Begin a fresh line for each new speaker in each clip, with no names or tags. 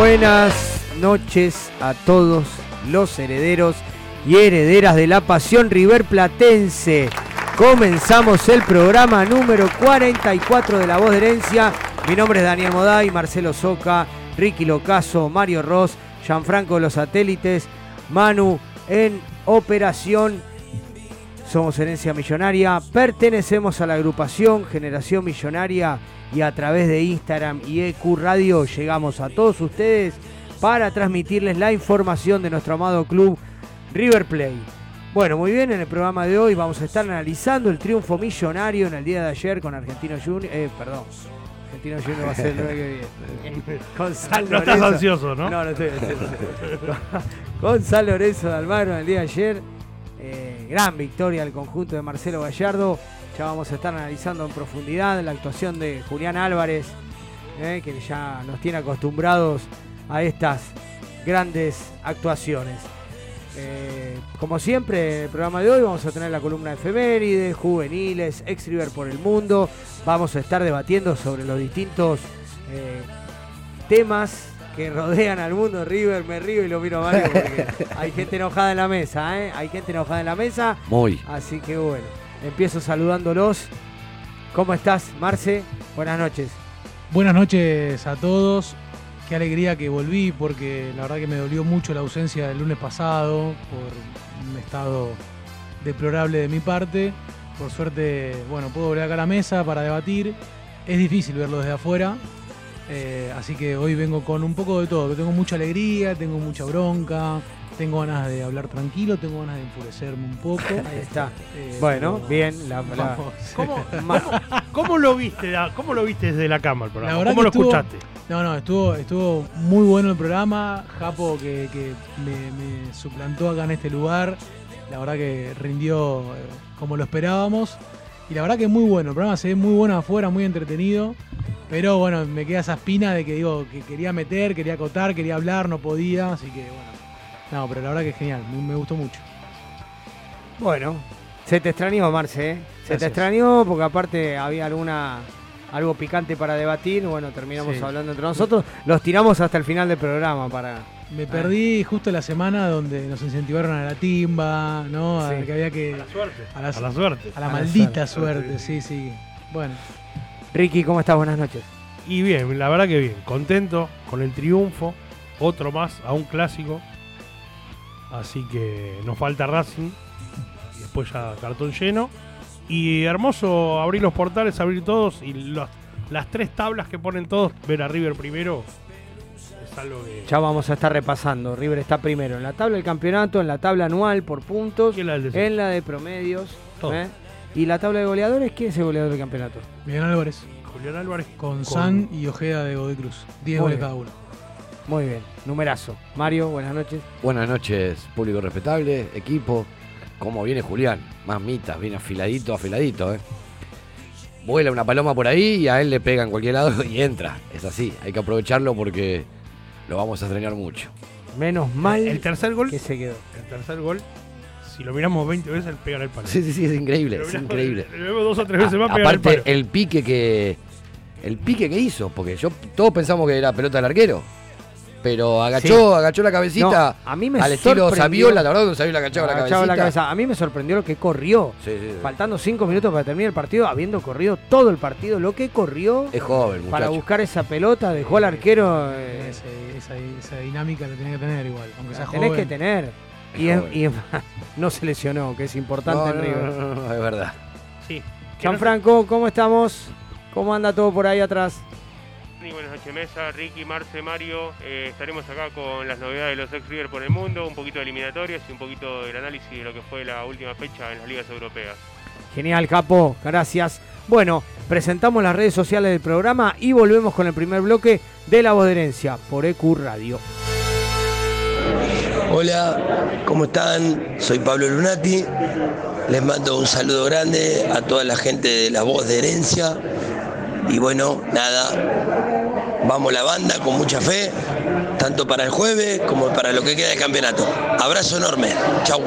Buenas noches a todos los herederos y herederas de la pasión River Platense. Comenzamos el programa número 44 de La Voz de Herencia. Mi nombre es Daniel Moday, Marcelo Soca, Ricky Locaso, Mario Ross, Gianfranco de los Satélites, Manu en operación. Somos Herencia Millonaria, pertenecemos a la agrupación Generación Millonaria y a través de Instagram y EQ Radio llegamos a todos ustedes para transmitirles la información de nuestro amado club River Plate. Bueno, muy bien, en el programa de hoy vamos a estar analizando el triunfo millonario en el día de ayer con Argentino Junior. Eh, perdón. Argentino Junior va a ser el 9 que viene. Con San
No estás ansioso, ¿no?
No, no estoy ansioso. Con San Lorenzo de Almagro en el día de ayer. Eh, gran victoria del conjunto de Marcelo Gallardo. Ya vamos a estar analizando en profundidad la actuación de Julián Álvarez, eh, que ya nos tiene acostumbrados a estas grandes actuaciones. Eh, como siempre, el programa de hoy vamos a tener la columna de efemérides, juveniles, ex River por el mundo. Vamos a estar debatiendo sobre los distintos temas que rodean al mundo River. Me río y lo miro a Mario porque hay gente enojada en la mesa, ¿eh? Hay gente enojada en la mesa.
Muy.
Así que bueno, empiezo saludándolos. ¿Cómo estás, Marce? Buenas noches.
Buenas noches a todos. Qué alegría que volví porque la verdad que me dolió mucho la ausencia del lunes pasado por un estado deplorable de mi parte. Por suerte, bueno, puedo volver acá a la mesa para debatir. Es difícil verlo desde afuera, eh, así que hoy vengo con un poco de todo. Tengo mucha alegría, tengo mucha bronca, tengo ganas de hablar tranquilo, tengo ganas de enfurecerme un poco.
Ahí está.
Eh,
Bueno, bien. La, la-.
¿Cómo, cómo- cómo lo viste? ¿Cómo lo viste desde la cama el programa? ¿Cómo lo
estuvo-
escuchaste?
No, no, estuvo, estuvo muy bueno el programa. Japo que, que me, me suplantó acá en este lugar. La verdad que rindió eh, como lo esperábamos. Y la verdad que muy bueno. El programa se ve muy bueno afuera, muy entretenido. Pero bueno, me queda esa espina de que digo que quería meter, quería acotar, quería hablar, no podía. Así que bueno. No, pero la verdad que es genial. Me, me gustó mucho.
Bueno, se te extrañó, Marce. ¿eh? Se te extrañó porque aparte había alguna algo picante para debatir. Bueno, terminamos
Sí.
hablando entre nosotros. Los tiramos hasta el final del programa para.
Me perdí justo la semana donde nos incentivaron a la timba, ¿no? A
Sí.
que había
A
que.
la suerte.
a la-
A la suerte.
A la
A la
maldita
suerte.
suerte, sí, sí. Bueno,
Ricky, ¿cómo estás? Buenas noches.
Y bien, la verdad que bien. Contento con el triunfo. Otro más a un clásico. Así que nos falta Racing. Y después ya cartón lleno. Y hermoso abrir los portales, abrir todos. Y los- las tres tablas que ponen todos, ver a River primero. Es algo que.
Ya vamos a estar repasando. River está primero en la tabla del campeonato, en la tabla anual por puntos, en la de promedios.
Todo.
¿eh? Y la tabla de goleadores, ¿quién es el goleador del campeonato?
Miguel Álvarez.
Julián Álvarez
Con, San y Ojeda de Godoy Cruz. 10
Muy
goles
bien.
cada uno.
Muy bien, numerazo. Mario, buenas noches.
Buenas noches, público respetable, equipo. ¿Cómo viene Julián? Más mitas, viene afiladito, afiladito, ¿eh? Vuela una paloma por ahí y a él le pega en cualquier lado y entra. Es así, hay que aprovecharlo porque lo vamos a extrañar mucho.
Menos mal
El tercer gol.
que se quedó.
El tercer gol. Si lo miramos 20 veces, pega en el palo.
Sí, sí, sí, es increíble,
Lo
es increíble.
Lo vemos dos o tres veces más,
A-
pega el palo.
el pique que. El pique que hizo, porque yo todos pensamos que era pelota del arquero. Pero agachó, agachó la cabecita
No, a mí me
al estilo
sorprendió-
Saviola, la verdad, cuando Saviola agachaba la cabecita.
la cabeza. A mí me sorprendió lo que corrió.
Sí, sí, sí.
Faltando cinco minutos para terminar el partido, habiendo corrido todo el partido, lo que corrió
Es joven,
para
muchacho.
buscar esa pelota, dejó al arquero. eh,
esa, esa dinámica la tenés que tener igual. Aunque sea
la tenés
joven.
que tener.
Es
Y, es-
joven.
y es- no se lesionó, que es importante
No,
en
no,
River.
no, no, no, es verdad.
Sí.
Gianfranco, ¿cómo estamos? ¿Cómo anda todo por ahí atrás?
Buenas noches Mesa, Ricky, Marce, Mario. Eh, estaremos acá con las novedades de los ex River por el mundo, un poquito de eliminatorias y un poquito del análisis de lo que fue la última fecha en las ligas europeas.
Genial, Capo, gracias. Bueno, presentamos las redes sociales del programa y volvemos con el primer bloque de La Voz de Herencia por EQ Radio.
Hola, ¿cómo están? Soy Pablo Lunati. Les mando un saludo grande a toda la gente de La Voz de Herencia. Y bueno, nada, vamos la banda con mucha fe, tanto para el jueves como para lo que queda del campeonato. Abrazo enorme. Chau.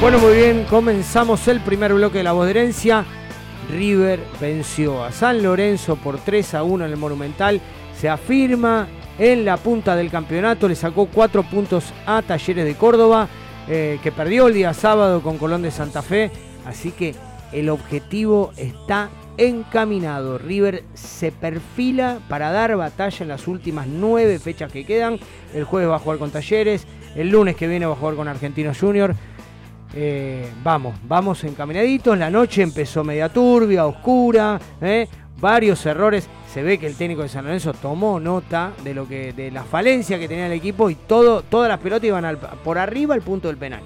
Bueno, muy bien, comenzamos el primer bloque de la voz de herencia. River venció a San Lorenzo por 3 a 1 en el Monumental. Se afirma en la punta del campeonato, le sacó 4 puntos a Talleres de Córdoba, eh, que perdió el día sábado con Colón de Santa Fe. Así que el objetivo está encaminado. River se perfila para dar batalla en las últimas nueve fechas que quedan. El jueves va a jugar con Talleres, el lunes que viene va a jugar con Argentinos Junior. Eh, vamos, vamos encaminaditos. La noche empezó media turbia, oscura, ¿eh? varios errores. Se ve que el técnico de San Lorenzo tomó nota de lo que, de la falencia que tenía el equipo y todo, todas las pelotas iban por arriba al punto del penal.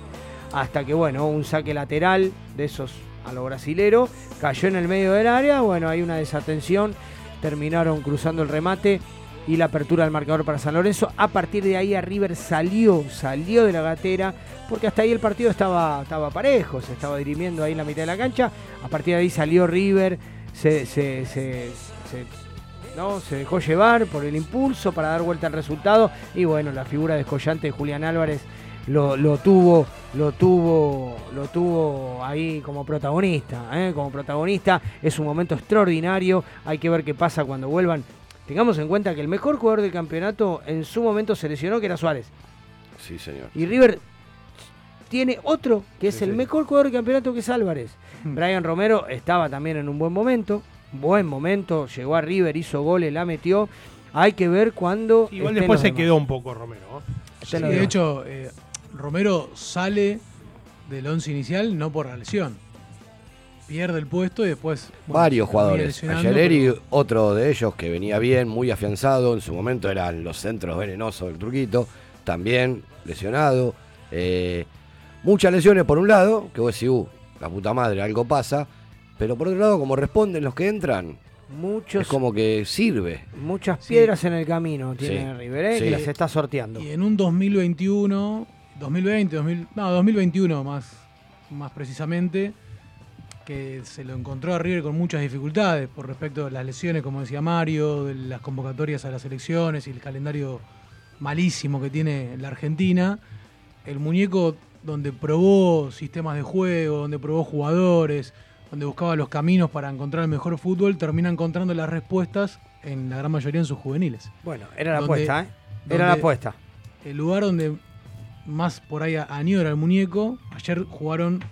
Hasta que bueno, un saque lateral de esos a lo brasilero, cayó en el medio del área, bueno, hay una desatención, terminaron cruzando el remate y la apertura del marcador para San Lorenzo. A partir de ahí a River salió, salió de la gatera, porque hasta ahí el partido estaba, estaba parejo, se estaba dirimiendo ahí en la mitad de la cancha. A partir de ahí salió River, se, ¿no? se dejó llevar por el impulso para dar vuelta al resultado. Y bueno, la figura descollante de Julián Álvarez lo, lo, tuvo, lo tuvo, lo tuvo ahí como protagonista, ¿eh? como protagonista. Es un momento extraordinario. Hay que ver qué pasa cuando vuelvan Tengamos en cuenta que el mejor jugador del campeonato en su momento se lesionó, que era Suárez.
Sí, señor.
Y River tiene otro, que es el mejor jugador del campeonato, que es Álvarez. Hmm. Brian Romero estaba también en un buen momento, buen momento, llegó a River, hizo goles, la metió. Hay que ver cuándo.
Igual después se quedó un poco Romero.
de hecho, eh, Romero sale del once inicial no por la lesión pierde el puesto y después.
Varios jugadores. Ayeleri, otro de ellos que venía bien, muy afianzado. En su momento eran los centros venenosos del truquito. También lesionado. Eh, muchas lesiones por un lado, que vos decís, uh, la puta madre, algo pasa. Pero por otro lado, como responden los que entran, Muchos, es como que sirve.
Muchas piedras en el camino tiene River, ¿eh? que las está sorteando.
Y en un 2021, 2020, no, 2021 más, más precisamente, que se lo encontró a River con muchas dificultades por respecto a las lesiones, como decía Mario, de las convocatorias a las elecciones y el calendario malísimo que tiene la Argentina. El muñeco donde probó sistemas de juego, donde probó jugadores, donde buscaba los caminos para encontrar el mejor fútbol, termina encontrando las respuestas en la gran mayoría en sus juveniles.
Bueno, era la apuesta, ¿eh? Era la apuesta.
El lugar donde más por ahí añora el muñeco, ayer jugaron,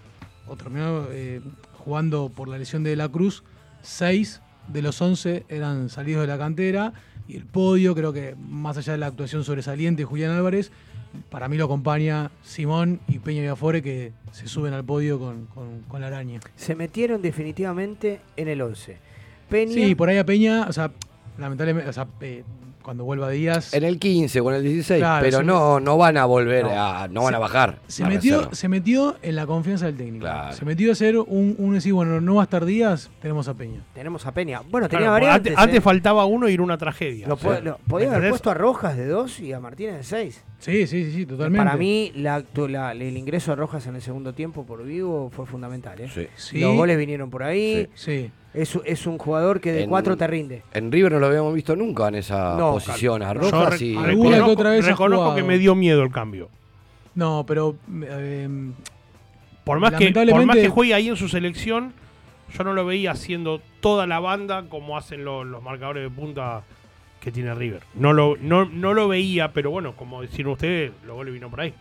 o terminó eh, jugando por la lesión de la Cruz, seis de los once eran salidos de la cantera y el podio, creo que más allá de la actuación sobresaliente de Julián Álvarez, para mí lo acompaña Simón y Peña Viafore que se suben al podio con, la araña.
Se metieron definitivamente en el 11.
Peña... Sí, por ahí a Peña, o sea, lamentablemente, o sea, eh, cuando vuelva Díaz.
En el 15 o en el 16, pero no, no van a volver a. no van a bajar.
Se metió, se metió en la confianza del técnico. Se metió a hacer un, un decir, bueno, no va a estar Díaz, tenemos a Peña.
Tenemos a Peña. Bueno, tenía variantes.
Antes, ¿eh? faltaba uno y era una tragedia.
podía haber puesto a Rojas de 2 y a Martínez de 6.
Sí, sí, sí, totalmente.
Para mí, la, el ingreso de Rojas en el segundo tiempo por vivo fue fundamental. ¿eh? Los goles vinieron por ahí.
Sí.
Es, es, un jugador que de 4 te rinde.
En River no lo habíamos visto nunca en esa posición. A Rojas y.
Reconozco, otra vez reconozco que me dio miedo el cambio.
No, pero. Eh,
por, más que, por más que juegue ahí en su selección, yo no lo veía haciendo toda la banda como hacen los, los marcadores de punta que tiene River. No lo, no, no lo veía, pero bueno, como decían ustedes, los goles vino por ahí.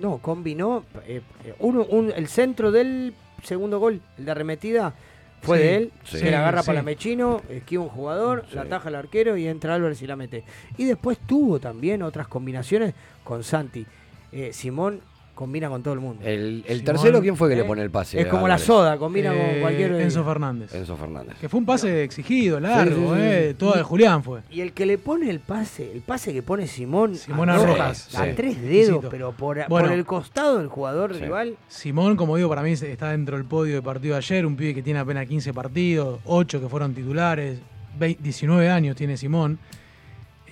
No, combinó eh, eh, uno, un, el centro del segundo gol, el de arremetida, fue de él, se la agarra para Mechino, esquiva un jugador, la ataja el arquero y entra Álvarez y la mete. Y después tuvo también otras combinaciones con Santi. Eh, Simón combina con todo el mundo.
¿El, tercero quién fue que le pone el pase?
Es como la soda, combina con
eh,
cualquier.
Enzo Fernández.
Enzo Fernández.
Que fue un pase exigido, largo, eh, todo de Julián fue.
Y el que le pone el pase, el pase que pone Simón.
Simón a, Rojas.
A tres dedos, pero por, el costado del jugador rival.
Simón, como digo, para mí está dentro del podio de partido de ayer, un pibe que tiene apenas 15 partidos, 8 que fueron titulares, 19 años tiene Simón.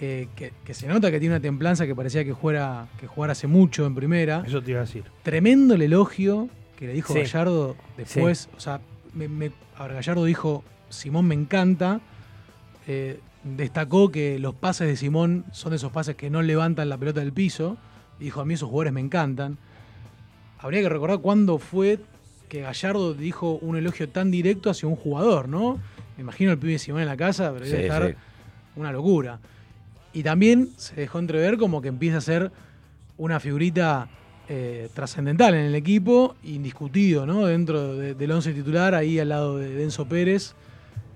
Eh, que, se nota que tiene una templanza que parecía que jugara, que jugara hace mucho en primera.
Eso te iba a decir.
Tremendo el elogio que le dijo Gallardo después. O sea, Gallardo dijo, Simón me encanta. Eh, destacó que los pases de Simón son esos pases que no levantan la pelota del piso. dijo, a mí esos jugadores me encantan. habría que recordar cuándo fue que Gallardo dijo un elogio tan directo hacia un jugador, ¿no? Me imagino el pibe Simón en la casa, pero debe
Sí,
estar
sí.
una locura. Y también se dejó entrever como que empieza a ser una figurita eh, trascendental en el equipo, indiscutido, ¿no? Dentro de- del once titular, ahí al lado de Denso Pérez.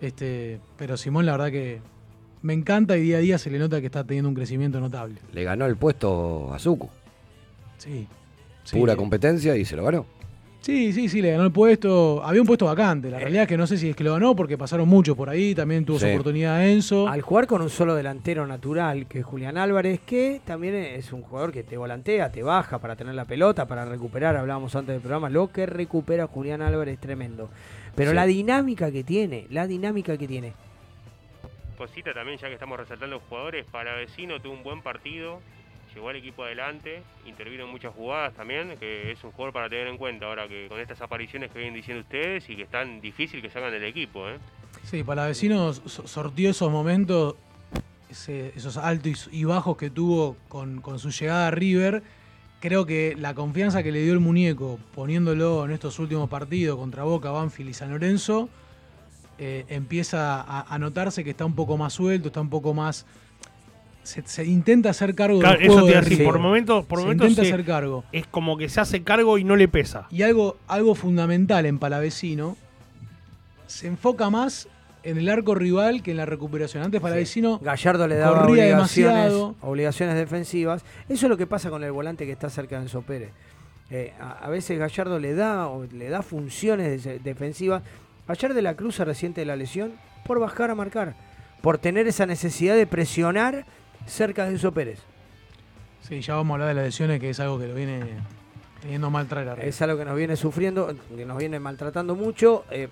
Este, pero Simón, la verdad que me encanta y día a día se le nota que está teniendo un crecimiento notable.
Le ganó el puesto a Zucu.
Sí. sí.
Pura competencia y se lo ganó.
Sí, sí, sí, le ganó el puesto. Había un puesto vacante. La realidad es que no sé si es que lo ganó porque pasaron muchos por ahí. También tuvo su oportunidad Enzo.
Al jugar con un solo delantero natural, que es Julián Álvarez, que también es un jugador que te volantea, te baja para tener la pelota, para recuperar, hablábamos antes del programa, lo que recupera Julián Álvarez es tremendo. Pero
Sí.
la dinámica que tiene, la dinámica que tiene.
Cosita también, ya que estamos resaltando jugadores, para vecino tuvo un buen partido, llevó al equipo adelante, intervino en muchas jugadas también, que es un jugador para tener en cuenta ahora que con estas apariciones que vienen diciendo ustedes y que es tan difícil que salgan del equipo. ¿eh?
Sí, para vecinos so- sortió esos momentos, esos altos y bajos que tuvo con, con su llegada a River. Creo que la confianza que le dio el muñeco poniéndolo en estos últimos partidos contra Boca, Banfield y San Lorenzo, eh, empieza a notarse que está un poco más suelto, está un poco más... Se, se intenta hacer cargo
Claro,
del
eso
juego
te iba a
de
decir, por momentos, por
se
momentos
intenta
se-
hacer cargo.
es como que se hace cargo y no le pesa.
Y algo, algo fundamental en Palavecino, se enfoca más en el arco rival que en la recuperación. Antes Palavecino
Gallardo le daba
corría
obligaciones,
demasiado.
obligaciones defensivas. Eso es lo que pasa con el volante que está cerca de Enzo Pérez. Eh, a, a veces Gallardo le da, o le da funciones de- defensivas. Ayer de la Cruz se resiente de la lesión por bajar a marcar, por tener esa necesidad de presionar cerca de Enzo Pérez.
Sí, ya vamos a hablar de las lesiones, que es algo que lo viene teniendo mal traer arriba.
Es algo que nos viene sufriendo, que nos viene maltratando mucho. Eh,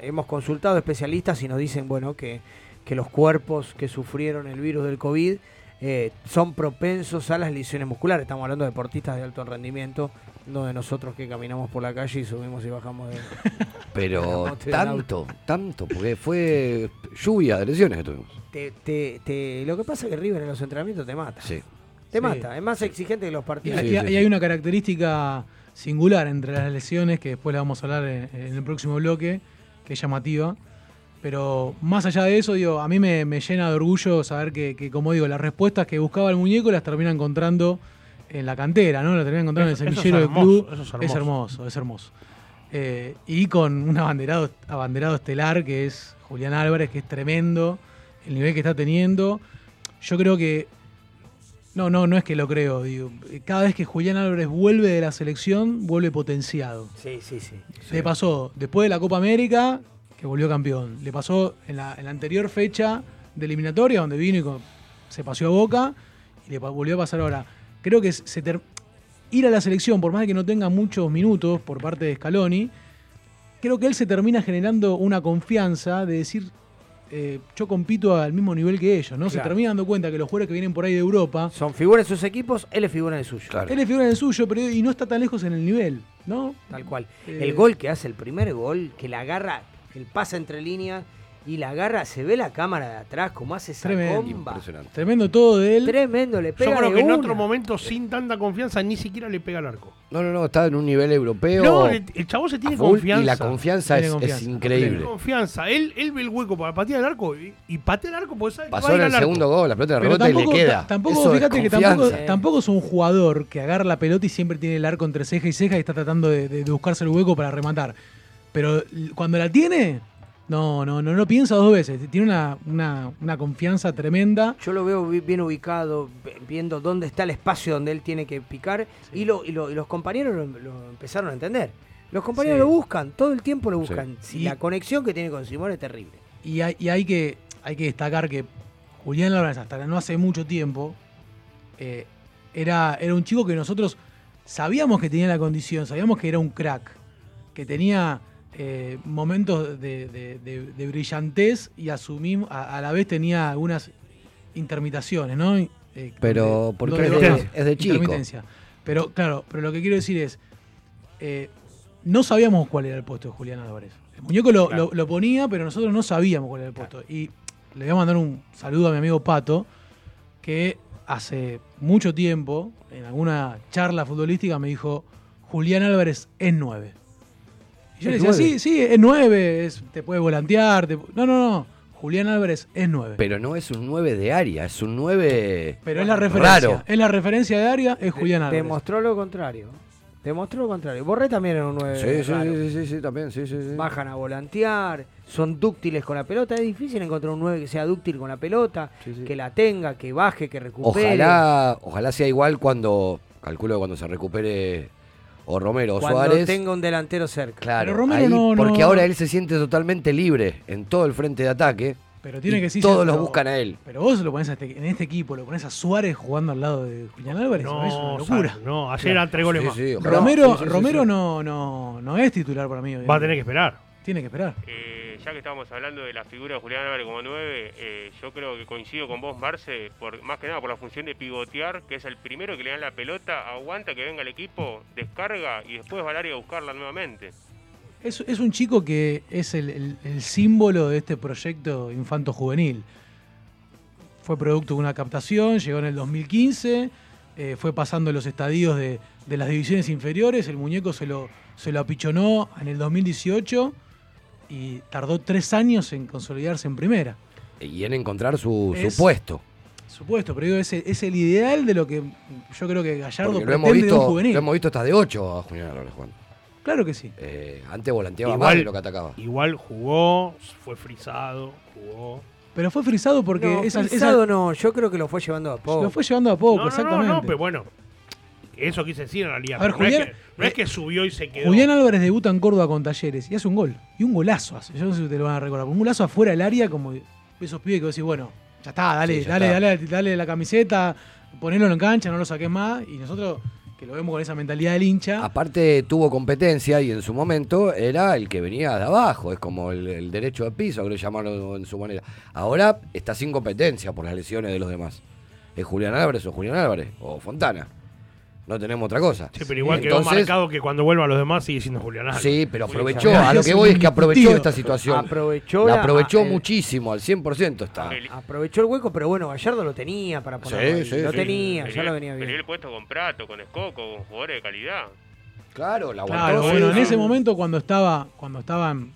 hemos consultado especialistas y nos dicen, bueno, que, que los cuerpos que sufrieron el virus del COVID eh, son propensos a las lesiones musculares. Estamos hablando de deportistas de alto rendimiento, no de nosotros que caminamos por la calle y subimos y bajamos de...
Pero tanto, tanto, porque fue lluvia de lesiones que tuvimos.
Te- te- te- lo que pasa es que River en los entrenamientos te mata.
Sí.
Te
Sí.
mata, es más exigente que los partidos.
Y- hay una característica singular entre las lesiones, que después la vamos a hablar en, en el próximo bloque, que es llamativa. Pero más allá de eso, digo, a mí me, me llena de orgullo saber que, que, como digo, las respuestas que buscaba el muñeco las termina encontrando en la cantera, ¿no? Las termina encontrando
Eso-
en el
es
semillero del club.
eso es
Es
hermoso.
hermoso, es hermoso. Eh, y con un abanderado, abanderado estelar que es Julián Álvarez, que es tremendo, el nivel que está teniendo. Yo creo que no, no, no es que lo creo. Digo, cada vez que Julián Álvarez vuelve de la selección, vuelve potenciado.
Sí, sí, sí.
Le pasó después de la Copa América, que volvió campeón. Le pasó en la, en la anterior fecha de eliminatoria, donde vino y se paseó a Boca, y le volvió a pasar ahora. Creo que se ter- ir a la selección, por más de que no tenga muchos minutos por parte de Scaloni, creo que él se termina generando una confianza de decir, eh, yo compito al mismo nivel que ellos, ¿no? Se termina dando cuenta que los jugadores que vienen por ahí de Europa,
Son figuras de sus equipos, él es figura de suyo.
Claro.
él es figura del suyo, pero y no está tan lejos en el nivel, ¿no?
Tal cual.
Eh,
el gol que hace, el primer gol, que la agarra, el pasa entre líneas y la agarra, se ve la cámara de atrás, como hace esa
Tremendo.
comba.
Impresionante.
Tremendo todo de él.
Tremendo, le pega
Yo creo
de
que en
una.
otro momento, sin tanta confianza, ni siquiera le pega al arco.
No, no, no, está en un nivel europeo.
No, el, el chavo se tiene confianza.
Y la confianza
Tiene
es,
confianza.
es
Tiene
increíble.
confianza. Él, él ve el hueco para patear el arco y, y patea el arco porque sabe que va
Pasó
a ir
en el
al arco.
segundo gol, la pelota de rebota y le queda.
ta- tampoco
Eso es
fíjate que tampoco, tampoco es un jugador que agarra la pelota y siempre tiene el arco entre ceja y ceja y está tratando de, de- de buscarse el hueco para rematar. Pero cuando la tiene, no, no, no, no piensa dos veces. Tiene una, una- una confianza tremenda.
Yo lo veo bi- bien ubicado, viendo dónde está el espacio donde él tiene que picar y, lo, y, lo- y los compañeros lo, lo empezaron a entender. Los compañeros
Sí.
lo buscan, todo el tiempo lo buscan.
Y-
la conexión que tiene con Simón es terrible.
Y hay, y hay que, hay que destacar que Julián Álvarez, hasta no hace mucho tiempo, eh, era, era un chico que nosotros sabíamos que tenía la condición, sabíamos que era un crack, que tenía eh, momentos de, de- de- de brillantez y asumimos, a, a la vez tenía algunas intermitaciones, ¿no? Eh,
Pero
de-
porque
de-
es
de-
es de chico.
intermitencia. Pero claro, pero lo que quiero decir es, eh, no sabíamos cuál era el puesto de Julián Álvarez. El muñeco lo,
Claro.
lo- lo ponía, pero nosotros no sabíamos cuál era el puesto. Y le voy a mandar un saludo a mi amigo Pato, que hace mucho tiempo, en alguna charla futbolística, me dijo, Julián Álvarez es 9. Y yo le
¿Es
decía,
nueve?
sí, sí, es 9, es- te puede volantear. te- No, no, no. Julián Álvarez es 9. Pero,
Pero no es un 9 de área, es un 9.
es la referencia.
Raro.
Es la referencia de área, es Julián Álvarez.
Demostró lo contrario. Demostró lo contrario. Borré también era un 9.
Sí, sí,
raro.
sí, sí, sí, también, sí, sí, sí.
Bajan a volantear, son dúctiles con la pelota. Es difícil encontrar un 9 que sea dúctil con la pelota,
Sí, sí.
que la tenga, que baje, que recupere.
Ojalá, ojalá sea igual cuando, calculo que cuando se recupere o Romero o
cuando
Suárez.
tenga un delantero cerca.
Claro,
Pero Romero
ahí,
no-
porque
no-
ahora él se siente totalmente libre en todo el frente de ataque.
Pero tiene
y
que sí
todos
ser-
los
pero-
buscan a él.
Pero vos lo pones a este- en este equipo, lo pones a Suárez jugando al lado de Julián Álvarez,
No,
es una locura.
No, ayer eran tres goles
Sí,
más.
sí.
Romero,
Sí, sí, sí,
Romero
sí.
No, no, no es titular para mí. hoy en
Va a tener que esperar.
Tiene que esperar.
Eh, ya que estamos hablando de la figura de Julián Álvarez como 9, eh, yo creo que coincido con vos, Marce, por, más que nada por la función de pivotear, que es el primero que le dan la pelota, aguanta que venga el equipo, descarga y después va al área a buscarla nuevamente.
Es, un chico que es el, símbolo de este proyecto infanto-juvenil. Fue producto de una captación, llegó en el 2015, eh, fue pasando los estadios de, de las divisiones inferiores, el muñeco se lo, se lo apichonó en el 2018 y tardó tres años en consolidarse en primera.
Y en encontrar su, su
Es-
puesto.
Supuesto, pero digo, es, el- es el ideal de lo que yo creo que Gallardo
Porque lo
pretende
hemos,
de un
visto,
juvenil.
lo hemos visto hasta de 8 a Julián Álvarez jugando.
Claro que sí.
Eh, antes volanteaba
Igual-
más lo que atacaba.
Igual jugó, fue frisado, jugó.
Pero fue frisado porque
no,
esa,
no, yo creo que lo fue llevando a poco.
lo fue llevando a poco,
no, no,
exactamente.
no, no, pero bueno. Eso quise decir en realidad.
A ver,
pero no, es
Julián-
que, no es que subió y se quedó.
Julián Álvarez debuta en Córdoba con Talleres y hace un gol. Y un golazo hace. Yo no sé si te lo van a recordar. Un golazo afuera del área, como esos pibes que vos decís, bueno, ya está, dale,
Sí, ya
dale,
está.
dale, dale, la camiseta, ponelo en cancha, no lo saques más. Y nosotros, que lo vemos con esa mentalidad del hincha,
Aparte tuvo competencia y en su momento era el que venía de abajo, es como el, el derecho de piso, que le llamaron en su manera. Ahora está sin competencia por las lesiones de los demás. ¿Es Julián Álvarez o Julián Álvarez? O Fontana. No tenemos otra cosa.
Sí, pero igual quedó
Entonces,
marcado que cuando vuelva a los demás sigue siendo Julián Álvarez.
Sí, pero aprovechó, a lo que voy es que aprovechó esta situación.
Aprovechó
la
la-
aprovechó
el-
muchísimo, al 100% está.
El-
Aprovechó el hueco, pero bueno, Gallardo lo tenía para ponerlo
Sí, sí,
Lo
sí.
tenía, ya lo venía bien.
el puesto con Prato, con Escoco, con jugadores de calidad.
Claro, la aguantó.
Claro,
sí,
bueno, en ese momento cuando estaba, cuando estaban,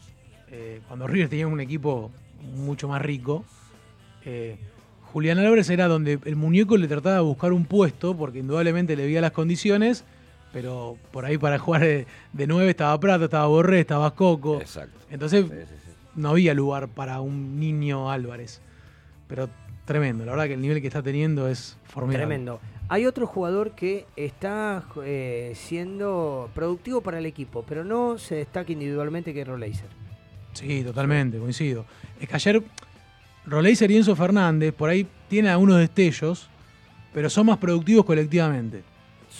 eh, cuando River tenía un equipo mucho más rico, eh, Julián Álvarez era donde el muñeco le trataba de buscar un puesto, porque indudablemente le veía las condiciones, pero por ahí para jugar de, de nueve estaba Prato, estaba Borré, estaba Coco.
Exacto.
Entonces
Sí, sí, sí.
no había lugar para un niño Álvarez. Pero tremendo, la verdad que el nivel que está teniendo es formidable.
Tremendo. Hay otro jugador que está eh, siendo productivo para el equipo, pero no se destaca individualmente que es Roleiser.
Sí, totalmente, coincido. Es que ayer Roleiser y Enzo Fernández por ahí tienen algunos destellos, pero son más productivos colectivamente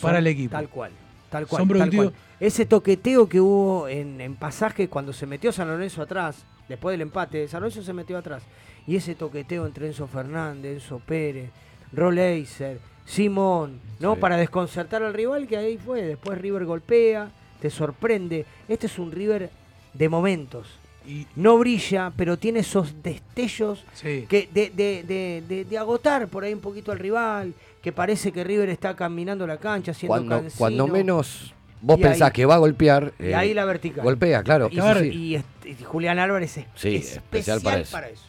para el equipo.
Tal cual. Tal cual.
Son
tal
productivos.
cual. Ese toqueteo que hubo en, en pasaje cuando se metió San Lorenzo atrás, después del empate, San Lorenzo se metió atrás. Y ese toqueteo entre Enzo Fernández, Enzo Pérez, Roleiser, Simón, ¿no?
Sí.
Para desconcertar al rival, que ahí fue. Después River golpea, te sorprende. Este es un River de momentos.
Y,
No brilla, pero tiene esos destellos
sí.
que de, de- de- de- de agotar por ahí un poquito al rival, que parece que River está caminando la cancha, siendo
Cuando, cuando menos vos
Y
pensás
ahí-
que va a golpear,
y
eh,
ahí la vertical.
golpea, claro.
Y, y este- y Julián Álvarez es
Sí,
especial,
especial
para,
para
eso.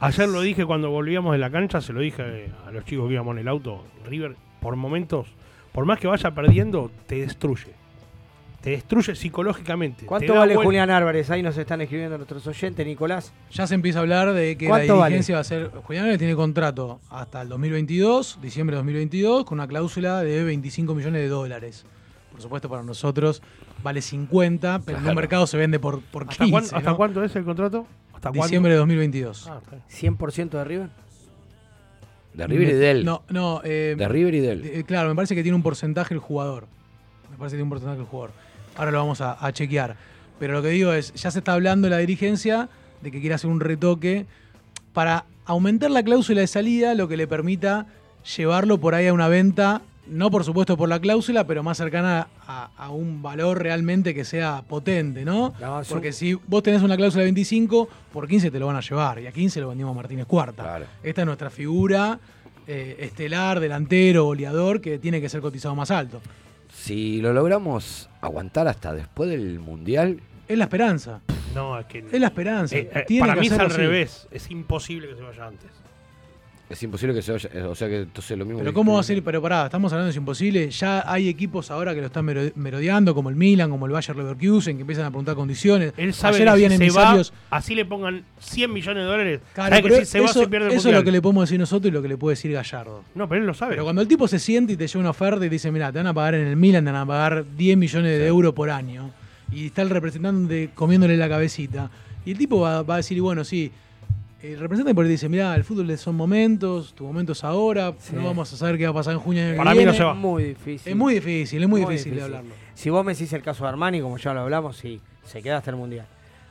Ayer lo dije cuando volvíamos de la cancha, se lo dije eh, a los chicos que íbamos en el auto. River, por momentos, por más que vaya perdiendo, te destruye. Te destruye psicológicamente.
¿Cuánto vale
vuel-
Julián Álvarez? Ahí nos están escribiendo nuestros oyentes, Nicolás.
Ya se empieza a hablar de que la
¿Cuánto vale?
dirigencia va a ser. Julián Álvarez tiene contrato hasta el 2022, diciembre de 2022, con una cláusula de 25 millones de dólares. Por supuesto, para nosotros vale 50, pero en un mercado se vende por, por 15.
¿Hasta, cuánto es el contrato? ¿Hasta cuándo?
Diciembre de 2022.
Ah, está bien.
¿100% de River?
De River y de él.
No, no. eh,
De River y de él.
eh, claro, me parece que tiene un porcentaje el jugador. Me parece que tiene un porcentaje el jugador. Ahora lo vamos a, a chequear. Pero lo que digo es, ya se está hablando la dirigencia de que quiere hacer un retoque para aumentar la cláusula de salida, lo que le permita llevarlo por ahí a una venta, no por supuesto por la cláusula, pero más cercana a, a un valor realmente que sea potente, ¿no? Porque si vos tenés una cláusula de 25, por 15 te lo van a llevar, y a 15 lo vendimos a Martínez Cuarta.
Claro.
Esta es nuestra figura eh, estelar, delantero, goleador, que tiene que ser cotizado más alto.
Si lo logramos aguantar hasta después del Mundial,
Es la esperanza.
No, es que.
Es la esperanza.
Eh, eh,
Tiene
para
que
mí es al
así.
revés. Es imposible que se vaya antes.
Es imposible que se vaya. eh, O sea que entonces lo mismo.
Pero ¿cómo va a ser? Pero pará, estamos hablando de imposible. Ya hay equipos ahora que lo están mero- merodeando, como el Milan, como el Bayer Leverkusen, que empiezan a preguntar condiciones.
Él sabe
Ayer habían
si se va, así le pongan 100 millones de dólares.
Claro,
que si se va
eso,
se pierde el
eso es lo que le podemos decir nosotros y lo que le puede decir Gallardo.
No, pero él lo sabe.
Pero cuando el tipo se siente y te lleva una oferta y te dice, mira, te van a pagar en el Milan, te van a pagar 10 millones de euros por año, y está el representante comiéndole la cabecita, y el tipo va, va a decir, bueno, sí, el representante por ahí dice, mira, el fútbol son momentos, tu momento es ahora,
Sí.
no vamos a saber qué va a pasar en junio.
Para mí no
viene".
se va.
Es muy difícil.
Es muy difícil, es muy,
Muy
difícil, de hablarlo.
Si vos me decís el caso de Armani, como ya lo hablamos, sí, se queda hasta el Mundial.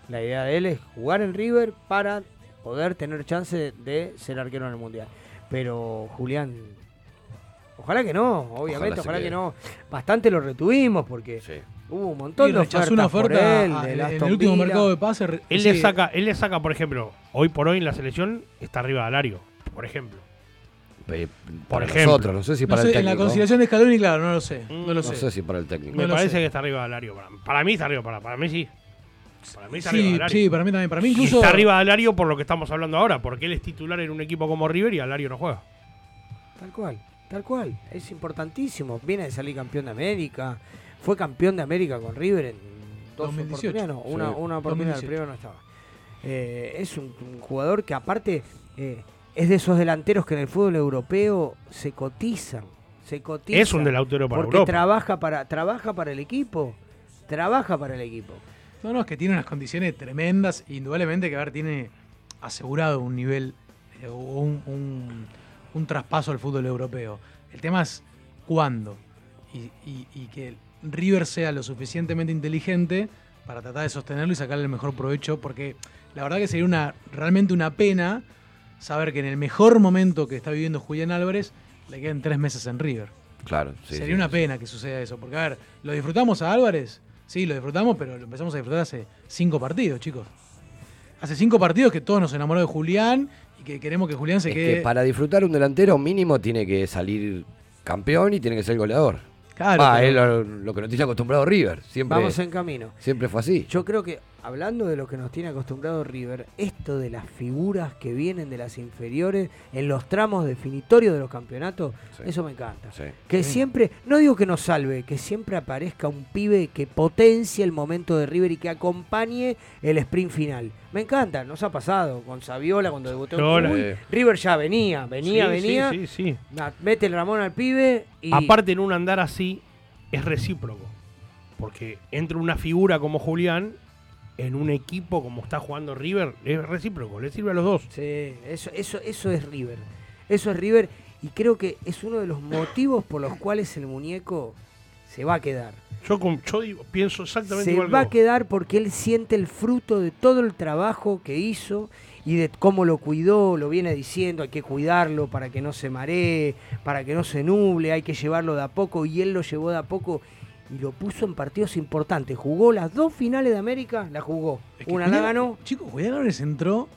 La idea de él es jugar en River para poder tener chance de ser arquero en el Mundial. Pero Julián, ojalá que no, obviamente, ojalá,
quede.
que no. Bastante lo retuvimos porque
Sí.
Hubo un montón
Y
de ofertas
una
por
oferta
él,
a- en, el último
Villa.
mercado de pases.
Él
sí,
le saca, él le saca, por ejemplo, hoy por hoy en la selección está arriba de Alario, por ejemplo.
Eh,
Por ejemplo.
nosotros, no sé si
no
para
sé,
el
en la conciliación de Scaloni, claro, no lo sé.
Mm,
No lo
No
sé.
sé si para el técnico.
Me parece
sé.
que está arriba de Alario. Para, para mí está arriba, para, para mí sí. Para mí está arriba de Alario.
sí, para mí también. Para mí
Y
incluso.
está arriba de Alario por lo que estamos hablando ahora, porque él es titular en un equipo como River y Alario no juega.
Tal cual, tal cual. Es importantísimo. Viene de salir campeón de América. Fue campeón de América con River en dos
2018.
oportunidades. No, una,
Sí.
una oportunidad, el
2018.
primero no estaba. Eh, es un, un jugador que aparte eh, es de esos delanteros que en el fútbol europeo se cotizan. Se cotizan.
Es un delantero para
porque
Europa.
trabaja para trabaja para el equipo. Trabaja para el equipo.
No, no, es que tiene unas condiciones tremendas. Indudablemente que, a ver, tiene asegurado un nivel eh, o un, un- un traspaso al fútbol europeo. El tema es cuándo. Y, y- y que River sea lo suficientemente inteligente para tratar de sostenerlo y sacarle el mejor provecho. Porque la verdad que sería una realmente una pena saber que en el mejor momento que está viviendo Julián Álvarez le queden tres meses en River.
Claro, sí.
Sería
sí,
una
sí.
pena que suceda eso, porque a ver, ¿lo disfrutamos a Álvarez? Sí, lo disfrutamos, pero lo empezamos a disfrutar hace cinco partidos, chicos. Hace cinco partidos que todos nos enamoró de Julián y que queremos que Julián se
Es
quede.
que para disfrutar un delantero mínimo tiene que salir campeón y tiene que ser goleador.
Claro,
Ah,
pero-
es lo, lo que nos tiene acostumbrado River. Siempre,
Vamos en camino.
siempre fue así.
Yo creo que, hablando de lo que nos tiene acostumbrado River, esto de las figuras que vienen de las inferiores en los tramos definitorios de los campeonatos,
Sí.
eso me encanta.
Sí.
Que siempre, no digo que nos salve, que siempre aparezca un pibe que potencie el momento de River y que acompañe el sprint final. Me encanta, nos ha pasado con Saviola cuando debutó. en
Saviola.
Jujuy. River ya venía, venía,
Sí,
venía.
Sí, sí, sí.
Na- Mete el Ramón al pibe y.
Aparte, en un andar así es recíproco. Porque entra una figura como Julián en un equipo como está jugando River, es recíproco, le sirve a los dos.
Sí, eso, eso, eso es River. Eso es River y creo que es uno de los motivos por los cuales el muñeco se va a quedar.
Yo, yo digo, pienso exactamente
Se
igual que
va a quedar porque él siente el fruto de todo el trabajo que hizo y de cómo lo cuidó, lo viene diciendo, hay que cuidarlo para que no se maree, para que no se nuble, hay que llevarlo de a poco y él lo llevó de a poco y lo puso en partidos importantes. Jugó las dos finales de América, la jugó.
Es que
Una la ganó.
Chicos, Julián Álvarez entró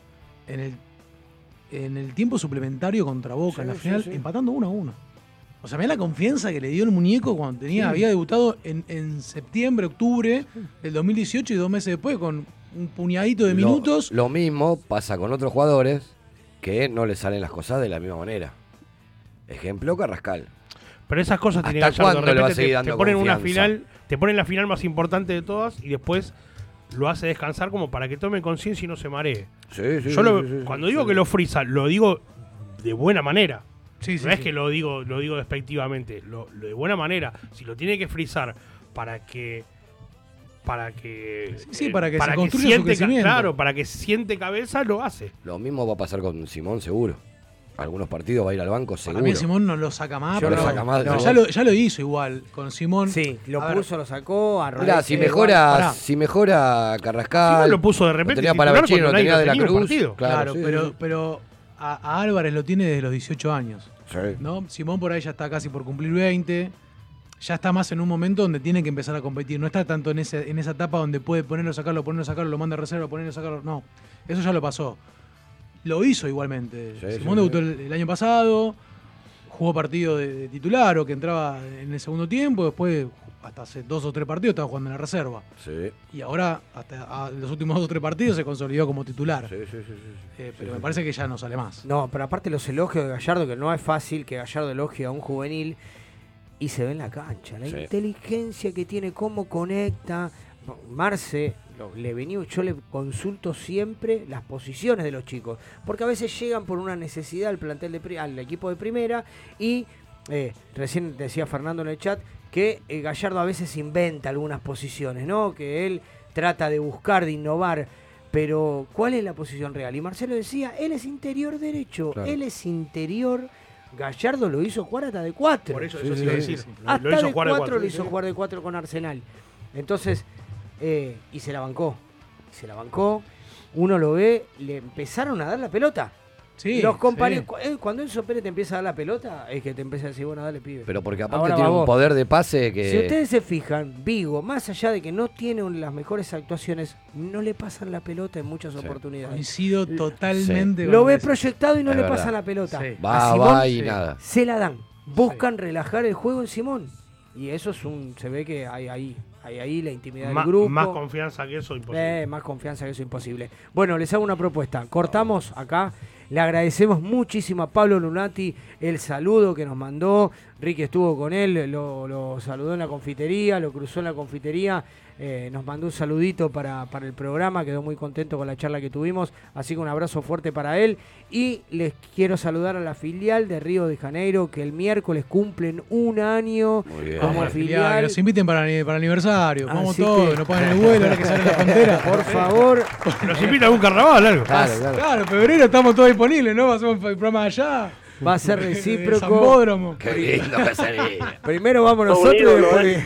en el, en el tiempo suplementario contra Boca en la
Sí,
final,
sí,
empatando uno a uno. O sea, mirá la confianza que le dio el muñeco cuando tenía, había debutado en, en septiembre, octubre del 2018 y dos meses después con un puñadito de
Lo-
minutos.
Lo, mismo pasa con otros jugadores que no les salen las cosas de la misma manera. Ejemplo, Carrascal.
Pero esas cosas
¿Hasta
tienen Gallardo. De repente te, ponen una final, te ponen la final más importante de todas y después lo hace descansar como para que tome conciencia y no se maree.
Sí, sí,
Yo lo-
sí,
cuando
sí.
digo que lo frisa, lo digo de buena manera.
Sí, sí,
no es
sí.
que lo digo, lo digo despectivamente, lo, lo de buena manera. Si lo tiene que frizar para que para que eh,
Sí, sí, para que se construya su
siente
crecimiento.
claro, para que siente cabeza lo hace.
Lo mismo va a pasar con Simón, seguro. Algunos partidos va a ir al banco,
Para
seguro.
mí Simón no lo saca más.
Yo
pero-
lo saca más, no.
ya, lo, ya lo hizo igual con Simón.
Sí, lo
A ver,
puso, lo sacó, a
Mirá, si mejora, si mejora Carrascal.
Simón lo puso de repente
tenía
cuando
lo tenía de la Cruz.
partido.
Claro,
Claro,
sí,
pero,
sí.
pero a, a Álvarez lo tiene desde los 18 años.
Sí.
¿no? Simón por ahí ya está casi por cumplir 20. Ya está más en un momento donde tiene que empezar a competir. No está tanto en, ese, en esa etapa donde puede ponerlo, sacarlo, ponerlo, sacarlo, lo manda a reserva, ponerlo, sacarlo. No, eso ya lo pasó. Lo hizo igualmente.
Sí,
Simón
sí,
debutó
sí.
el, el año pasado, jugó partido de, de titular o que entraba en el segundo tiempo, después hasta hace dos o tres partidos estaba jugando en la reserva.
Sí.
Y ahora, hasta a- los últimos dos o tres partidos, se consolidó como titular.
Sí, sí, sí, sí.
Eh, pero me parece que ya no sale más.
No, pero aparte los elogios de Gallardo, que no es fácil que Gallardo elogie a un juvenil y se ve en la cancha. La
Sí.
inteligencia que tiene, cómo conecta. Marce, lo- le venía, yo le consulto siempre las posiciones de los chicos, porque a veces llegan por una necesidad al plantel de al equipo de primera y eh, recién decía Fernando en el chat que eh, Gallardo a veces inventa algunas posiciones, ¿no? Que él trata de buscar, de innovar. Pero, ¿cuál es la posición real? Y Marcelo decía, él es interior derecho,
Claro.
él es interior. Gallardo lo hizo jugar hasta de cuatro.
Por eso,
Sí,
eso
sí,
decir.
Hasta
Lo hizo
de
jugar de
cuatro lo hizo jugar de cuatro con Arsenal. Entonces, eh, y se la bancó. Se la bancó. Uno lo ve, le empezaron a dar la pelota.
Sí,
Los compañeros,
sí.
cu- eh, cuando Enzo Pérez te empieza a dar la pelota, es que te empieza a decir, bueno, dale, pibe.
Pero porque aparte
Ahora
tiene un
vos.
poder de pase que.
Si ustedes se fijan, Vigo, más allá de que no tiene un- las mejores actuaciones, no le pasan la pelota en muchas
Sí.
oportunidades.
Coincido totalmente
Lo
con
ve proyectado y no
Es
le
verdad.
pasan la pelota.
Sí.
Va,
A Simón
va y
sí.
nada.
se la dan. Buscan relajar el juego en Simón. Y eso es un. Se ve que hay ahí. Hay ahí la intimidad del grupo.
más confianza que eso, imposible.
Eh, más confianza que eso imposible. Bueno, les hago una propuesta. Cortamos acá. Le agradecemos muchísimo a Pablo Lunati el saludo que nos mandó. Ricky estuvo con él, lo, lo saludó en la confitería, lo cruzó en la confitería. Eh, nos mandó un saludito para, para el programa, quedó muy contento con la charla que tuvimos, así que un abrazo fuerte para él. Y les quiero saludar a la filial de Río de Janeiro, que el miércoles cumplen un año
Muy bien.
como
Vamos a
filial.
filial, que los inviten para, para el aniversario. Vamos
Así
todos,
que-
no pagan el vuelo, ahora que sale la frontera.
Por favor,
Nos invita a un carnaval, algo.
Claro, claro.
Claro, en febrero estamos todos disponibles, ¿no? Hacemos el programa allá.
Va a ser recíproco.
Qué lindo que sería.
Primero vamos nosotros y después.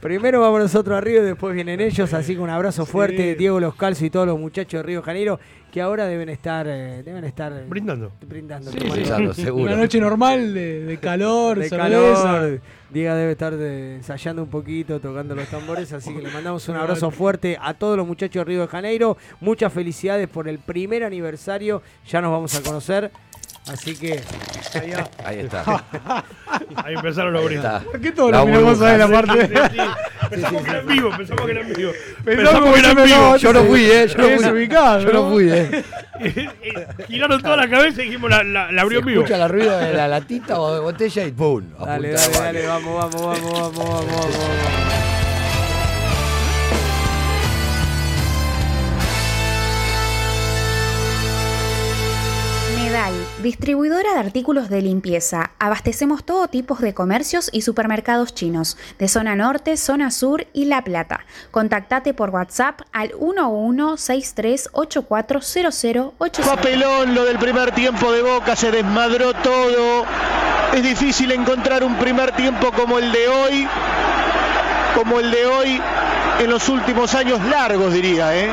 Primero vamos nosotros a Río y después vienen ellos. Así que un abrazo fuerte, Diego Los Calzo y todos los muchachos de Río de Janeiro que ahora deben estar, eh, deben estar eh,
Brindando.
brindando.
Sí, sí.
Brindando, seguro.
Una noche normal de, de calor,
de calor. Diego debe estar eh, ensayando un poquito, tocando los tambores, así que le mandamos un abrazo fuerte a todos los muchachos de Río de Janeiro. Muchas felicidades por el primer aniversario. Ya nos vamos a conocer. Así que allá.
Ahí está.
Ahí empezaron los.
¿Por qué todos
La
los miramos
burbuja.
a la parte?
Sí, sí. Pensamos que era en vivo, pensamos que era en vivo.
Pensamos
que
que
era en
no,
vivo.
no,
Yo no fui, eh. Yo no fui.
ubicado,
Yo no fui, eh.
Giraron toda la cabeza y dijimos, la, la, la abrió vivo.
escucha el ruido de la latita o de botella y ¡pum!
Dale, dale,
la
dale, vamos, vamos, vamos, vamos, vamos, vamos,
distribuidora de artículos de limpieza. Abastecemos todo tipo de comercios y supermercados chinos, de zona norte, zona sur y La Plata. Contactate por WhatsApp al 1163840080.
Papelón, lo del primer tiempo de Boca, se desmadró todo. Es difícil encontrar un primer tiempo como el de hoy, como el de hoy en los últimos años largos, diría, ¿eh?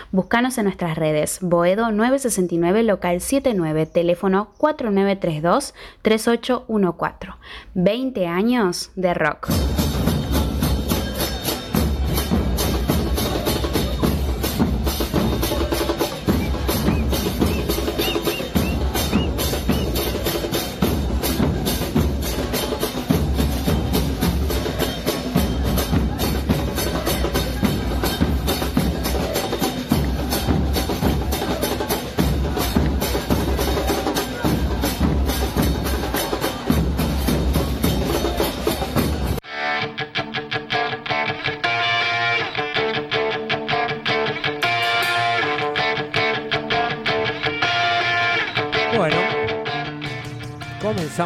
Búscanos en nuestras redes. Boedo 969 local 79, teléfono 4932 3814. 20 años de rock.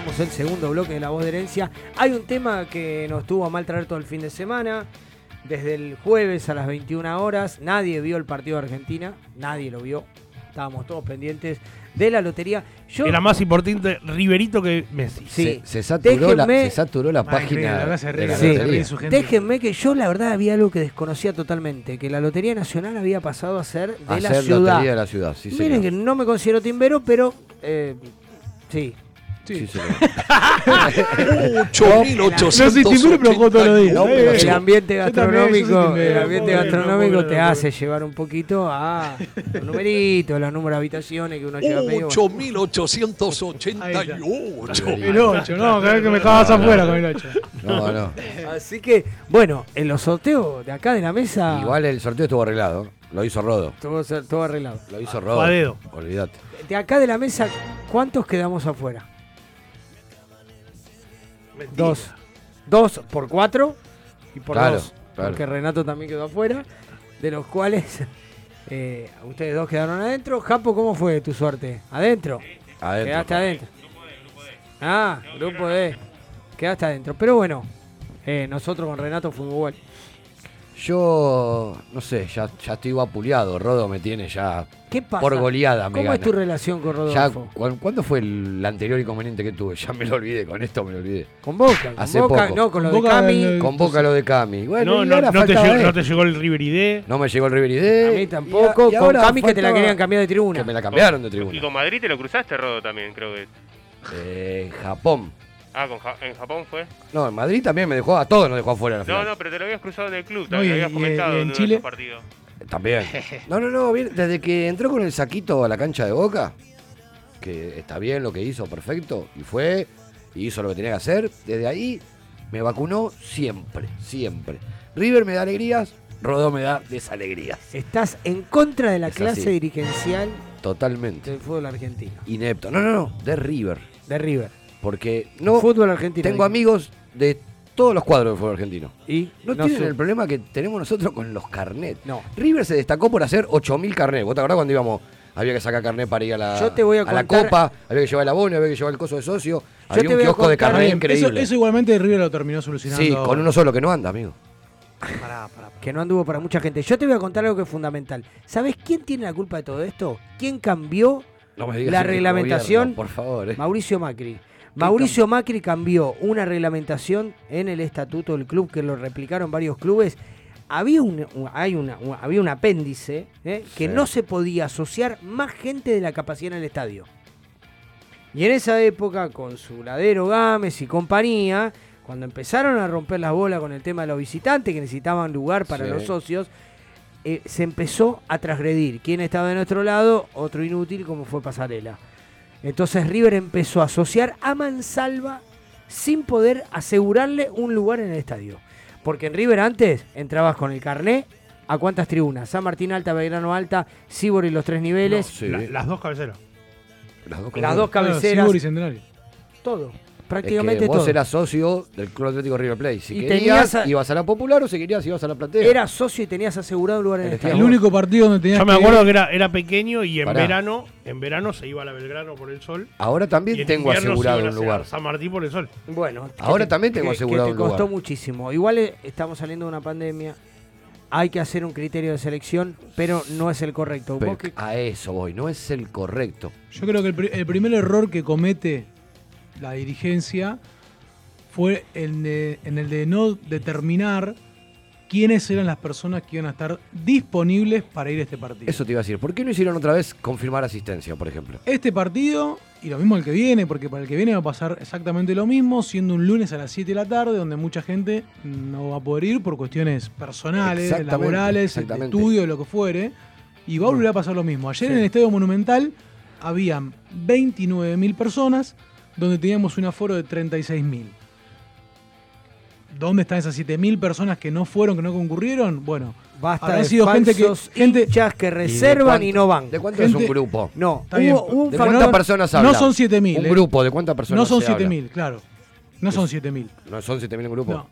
Comenzamos el segundo bloque de La Voz de Herencia. Hay un tema que nos tuvo a mal traer todo el fin de semana. Desde el jueves a las 21 horas, nadie vio el partido de Argentina, nadie lo vio. estábamos todos pendientes de la lotería. Yo,
Era más importante Riverito que Messi.
Sí.
Se, se saturó la,
Déjenme-
se saturó la
increíble,
página de la lotería.
Déjenme que yo la verdad había algo que desconocía totalmente, que la Lotería Nacional había pasado a ser de la ciudad.
lotería de la ciudad, sí,
Miren
señor.
que no me considero timbero, pero eh, sí.
Sí, señor.
8.880. No soy timbero, pero juego todos los días.
No,
Eh,
El
sí.
ambiente gastronómico, el ambiente gastronómico
no
te hace llevar un poquito a los numeritos, los números de habitaciones que uno lleva a pedir. bueno.
8.888. El 8, no, cada vez que me dejabas afuera con el 8.
No, no.
Así que, bueno, en los sorteos de acá de la mesa,
Igual el sorteo estuvo arreglado. Lo hizo Rodo.
todo, todo arreglado.
Lo hizo Rodo. Olvídate.
De acá de la mesa, ¿cuántos quedamos afuera? Dos. Dos por cuatro y por
Claro,
dos.
claro.
Porque Renato también quedó afuera. De los cuales eh, ustedes dos quedaron adentro. Japo, ¿cómo fue tu suerte? ¿Adentro?
Adentro.
Quedaste adentro. Ah, grupo D. Quedaste adentro. Pero bueno, eh, nosotros con Renato fuimos igual.
Yo, no sé, ya, ya estoy vapuleado. Rodo me tiene ya
¿Qué pasa?
por goleada. Me
¿Cómo es
gana.
tu relación con
Ya,
Rodolfo?
¿cu- ¿Cuándo fue el anterior inconveniente que tuve? Ya me lo olvidé, con esto me lo olvidé.
Con Boca. Con
Hace
Boca,
poco.
no, con lo
Con
de Cami.
el-
Con Boca lo de Cami. Bueno,
No,
y
no, no te llegó, no te llegó el River ID.
No me llegó el River ID.
A mí tampoco.
Y- y
con Cami que te la querían cambiar de tribuna.
Que me la cambiaron de
Y
tribuna.
con Madrid te lo cruzaste, Rodo, también, creo que.
Eh, Japón.
Ah, con Ja- en Japón fue.
No, en Madrid también me dejó, a todos nos dejó afuera
No,
final.
no, pero te lo habías cruzado en el club,
No,
lo habías
y-
comentado
y en Chile.
esos partidos.
También. No, no, no, bien, desde que entró con el saquito a la cancha de Boca, que está bien lo que hizo, perfecto, y fue, y hizo lo que tenía que hacer, desde ahí me vacunó siempre, siempre. River me da alegrías, Rodó me da desalegrías.
Estás en contra de la
Es
clase
así.
dirigencial
Totalmente.
del fútbol argentino.
Inepto. No, no, no, de River.
De River.
Porque no
fútbol argentino.
tengo amigos de todos los cuadros del fútbol argentino.
Y
No,
no
tienen
sé.
el problema que tenemos nosotros con los carnets.
No.
River se destacó por hacer 8.000 carnets. ¿Vos te acordás cuando íbamos? Había que sacar carnet para ir a la,
Yo te voy a
la
contar-
copa, había que llevar el abono, había que llevar el coso de socio. había un kiosco de carnet
Bien,
increíble.
Eso, eso igualmente River lo terminó solucionando.
sí, con uno solo que no anda, amigo.
Pará, pará.
Que no anduvo para mucha gente. Yo te voy a contar algo que es fundamental. ¿Sabes quién tiene la culpa de todo esto? ¿Quién cambió?
No me digas
La reglamentación-
gobierno, por favor. eh.
Mauricio Macri. Mauricio Macri cambió una reglamentación en el estatuto del club que lo replicaron varios clubes. Había un, hay una, un- había un apéndice eh, que
Sí.
no se podía asociar más gente de la capacidad en el estadio. Y en esa época, con su ladero Gámez y compañía, cuando empezaron a romper las bolas con el tema de los visitantes, que necesitaban lugar para
Sí.
los socios, eh, se empezó a transgredir. ¿Quién estaba de nuestro lado? Otro inútil como fue Pasarela. Entonces River empezó a asociar a Mansalva sin poder asegurarle un lugar en el estadio. Porque en River antes entrabas con el carné a cuántas tribunas. San Martín Alta, Belgrano Alta, Sibor y los tres niveles.
Sí.
La- las dos cabeceras.
Las dos,
Las cabeceras.
Sibur y Centenario.
Todo.
Es
Prácticamente
que vos
todo.
eras socio del Club Atlético River Plate. Si
Y
querías,
tenías a-
ibas a la Popular o si querías, ibas a la Platea.
Eras socio y tenías asegurado un lugar en el
El
estadio.
El único partido donde tenías
Yo me acuerdo que era, era pequeño y en
Pará.
verano, en verano se iba a la Belgrano por el sol.
Ahora
Y
también
en
tengo
se
asegurado
a
un lugar.
San Martín por el sol.
Bueno,
Ahora también tengo
que-
asegurado
que
un
te costó
lugar.
muchísimo. Igual eh, estamos saliendo de una pandemia. Hay que hacer un criterio de selección, pero no es el correcto.
Pero
Vos que-
a eso voy, no es el correcto.
Yo creo que el primer error que comete la dirigencia fue de- en el de no determinar quiénes eran las personas que iban a estar disponibles para ir a este partido.
Eso te iba a decir. ¿Por qué no hicieron otra vez confirmar asistencia, por ejemplo?
Este partido, y lo mismo el que viene, porque para el que viene va a pasar exactamente lo mismo, siendo un lunes a las 7 de la tarde, donde mucha gente no va a poder ir por cuestiones personales,
Exactamente,
laborales, de
exactamente.
estudio, de lo que fuere. Y va a volver a pasar lo mismo. Ayer en el Estadio Monumental habían 29.000 personas, donde teníamos un aforo de 36.000. ¿Dónde están esas 7.000 personas que no fueron, que no concurrieron? Bueno,
Basta
habrán
de
sido gente que, gente,
hinchas que
¿Y
reservan
cuánto-
y no van.
¿De cuánto es un
Gente-
grupo?
No,
Está
hubo, hubo un
¿De cuántas personas hablan?
no son 7.000.
Un
eh.
grupo, ¿de cuántas personas
No son
se habla?
7.000, claro. No son 7.000.
No son 7.000 en grupo.
No,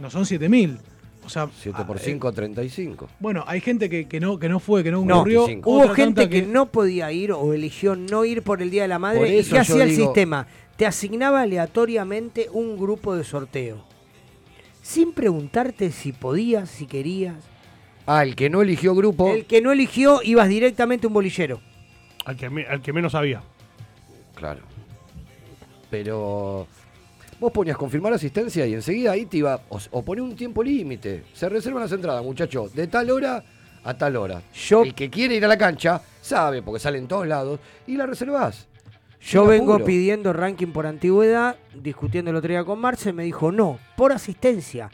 no son 7.000. O sea,
7 por
ah,
5, 35.
eh, bueno, hay gente que, que no, que no fue, que no
No,
ocurrió.
25.
Hubo
Otra
gente que... no podía ir o eligió no ir por el Día de la Madre. ¿Y qué hacía el sistema? Te asignaba aleatoriamente un grupo de sorteo. Sin preguntarte si podías, si querías.
Ah, el que no eligió grupo.
El que no eligió, ibas directamente a un bolillero.
Al que, me- al que menos sabía.
Claro. Pero vos ponías confirmar asistencia y enseguida ahí te iba. O, o un tiempo límite. Se reservan las entradas, muchachos. De tal hora a tal hora.
Yo-
El que quiere ir a la cancha sabe, porque sale en todos lados, y la reservás.
Yo vengo
apuro.
pidiendo ranking por antigüedad, discutiendo el otro día con Marce, me dijo, no, por asistencia.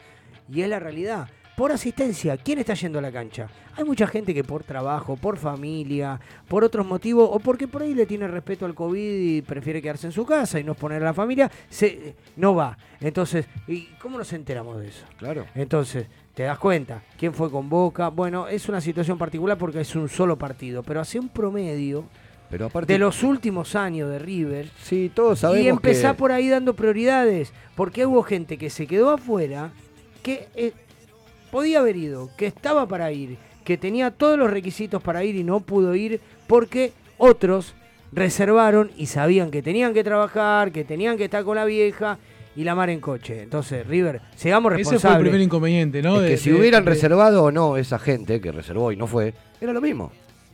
Y es la realidad. Por asistencia, ¿quién está yendo a la cancha? Hay mucha gente que por trabajo, por familia, por otros motivos, o porque por ahí le tiene respeto al COVID y prefiere quedarse en su casa y no exponer a la familia, se, no va. Entonces, ¿y cómo nos enteramos de eso?
Claro.
Entonces, te das cuenta, ¿quién fue con Boca? Bueno, es una situación particular porque es un solo partido, pero hace un promedio
Pero aparte.
de los últimos años de River
Sí, todos sabemos
y empezá
que.
por ahí dando prioridades, porque hubo gente que se quedó afuera, que eh, podía haber ido, que estaba para ir, que tenía todos los requisitos para ir y no pudo ir porque otros reservaron y sabían que tenían que trabajar, que tenían que estar con la vieja y la mar en coche. Entonces, River, seamos
Ese fue el
responsables.
primer inconveniente, ¿no?
es que
De-
si
de-
hubieran
de-
reservado o no esa gente que reservó y no fue, era lo mismo.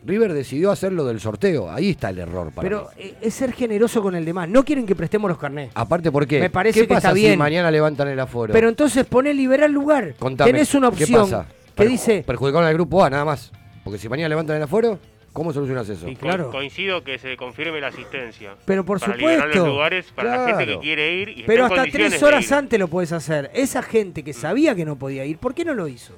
River decidió hacerlo del sorteo. Ahí está el error para
Pero
mí.
eh, es ser generoso con el demás. No quieren que prestemos los carnés.
Aparte, ¿por qué?
Me parece
¿Qué
que
pasa
está
si
bien.
mañana levantan el aforo?
Pero entonces poné liberar lugar.
Contame,
Tenés una
¿qué
opción
pasa?
que
Perju-
dice
Perjudicaron al grupo A, nada más. Porque si mañana levantan el aforo, ¿cómo solucionas eso?
Y
Co-
claro.
Coincido que se confirme la asistencia.
Pero por
para liberar los
supuesto.
lugares para la gente
Claro.
que quiere ir y
Pero hasta tres horas antes lo puedes hacer. Esa gente que sabía que no podía ir, ¿por qué no lo hizo?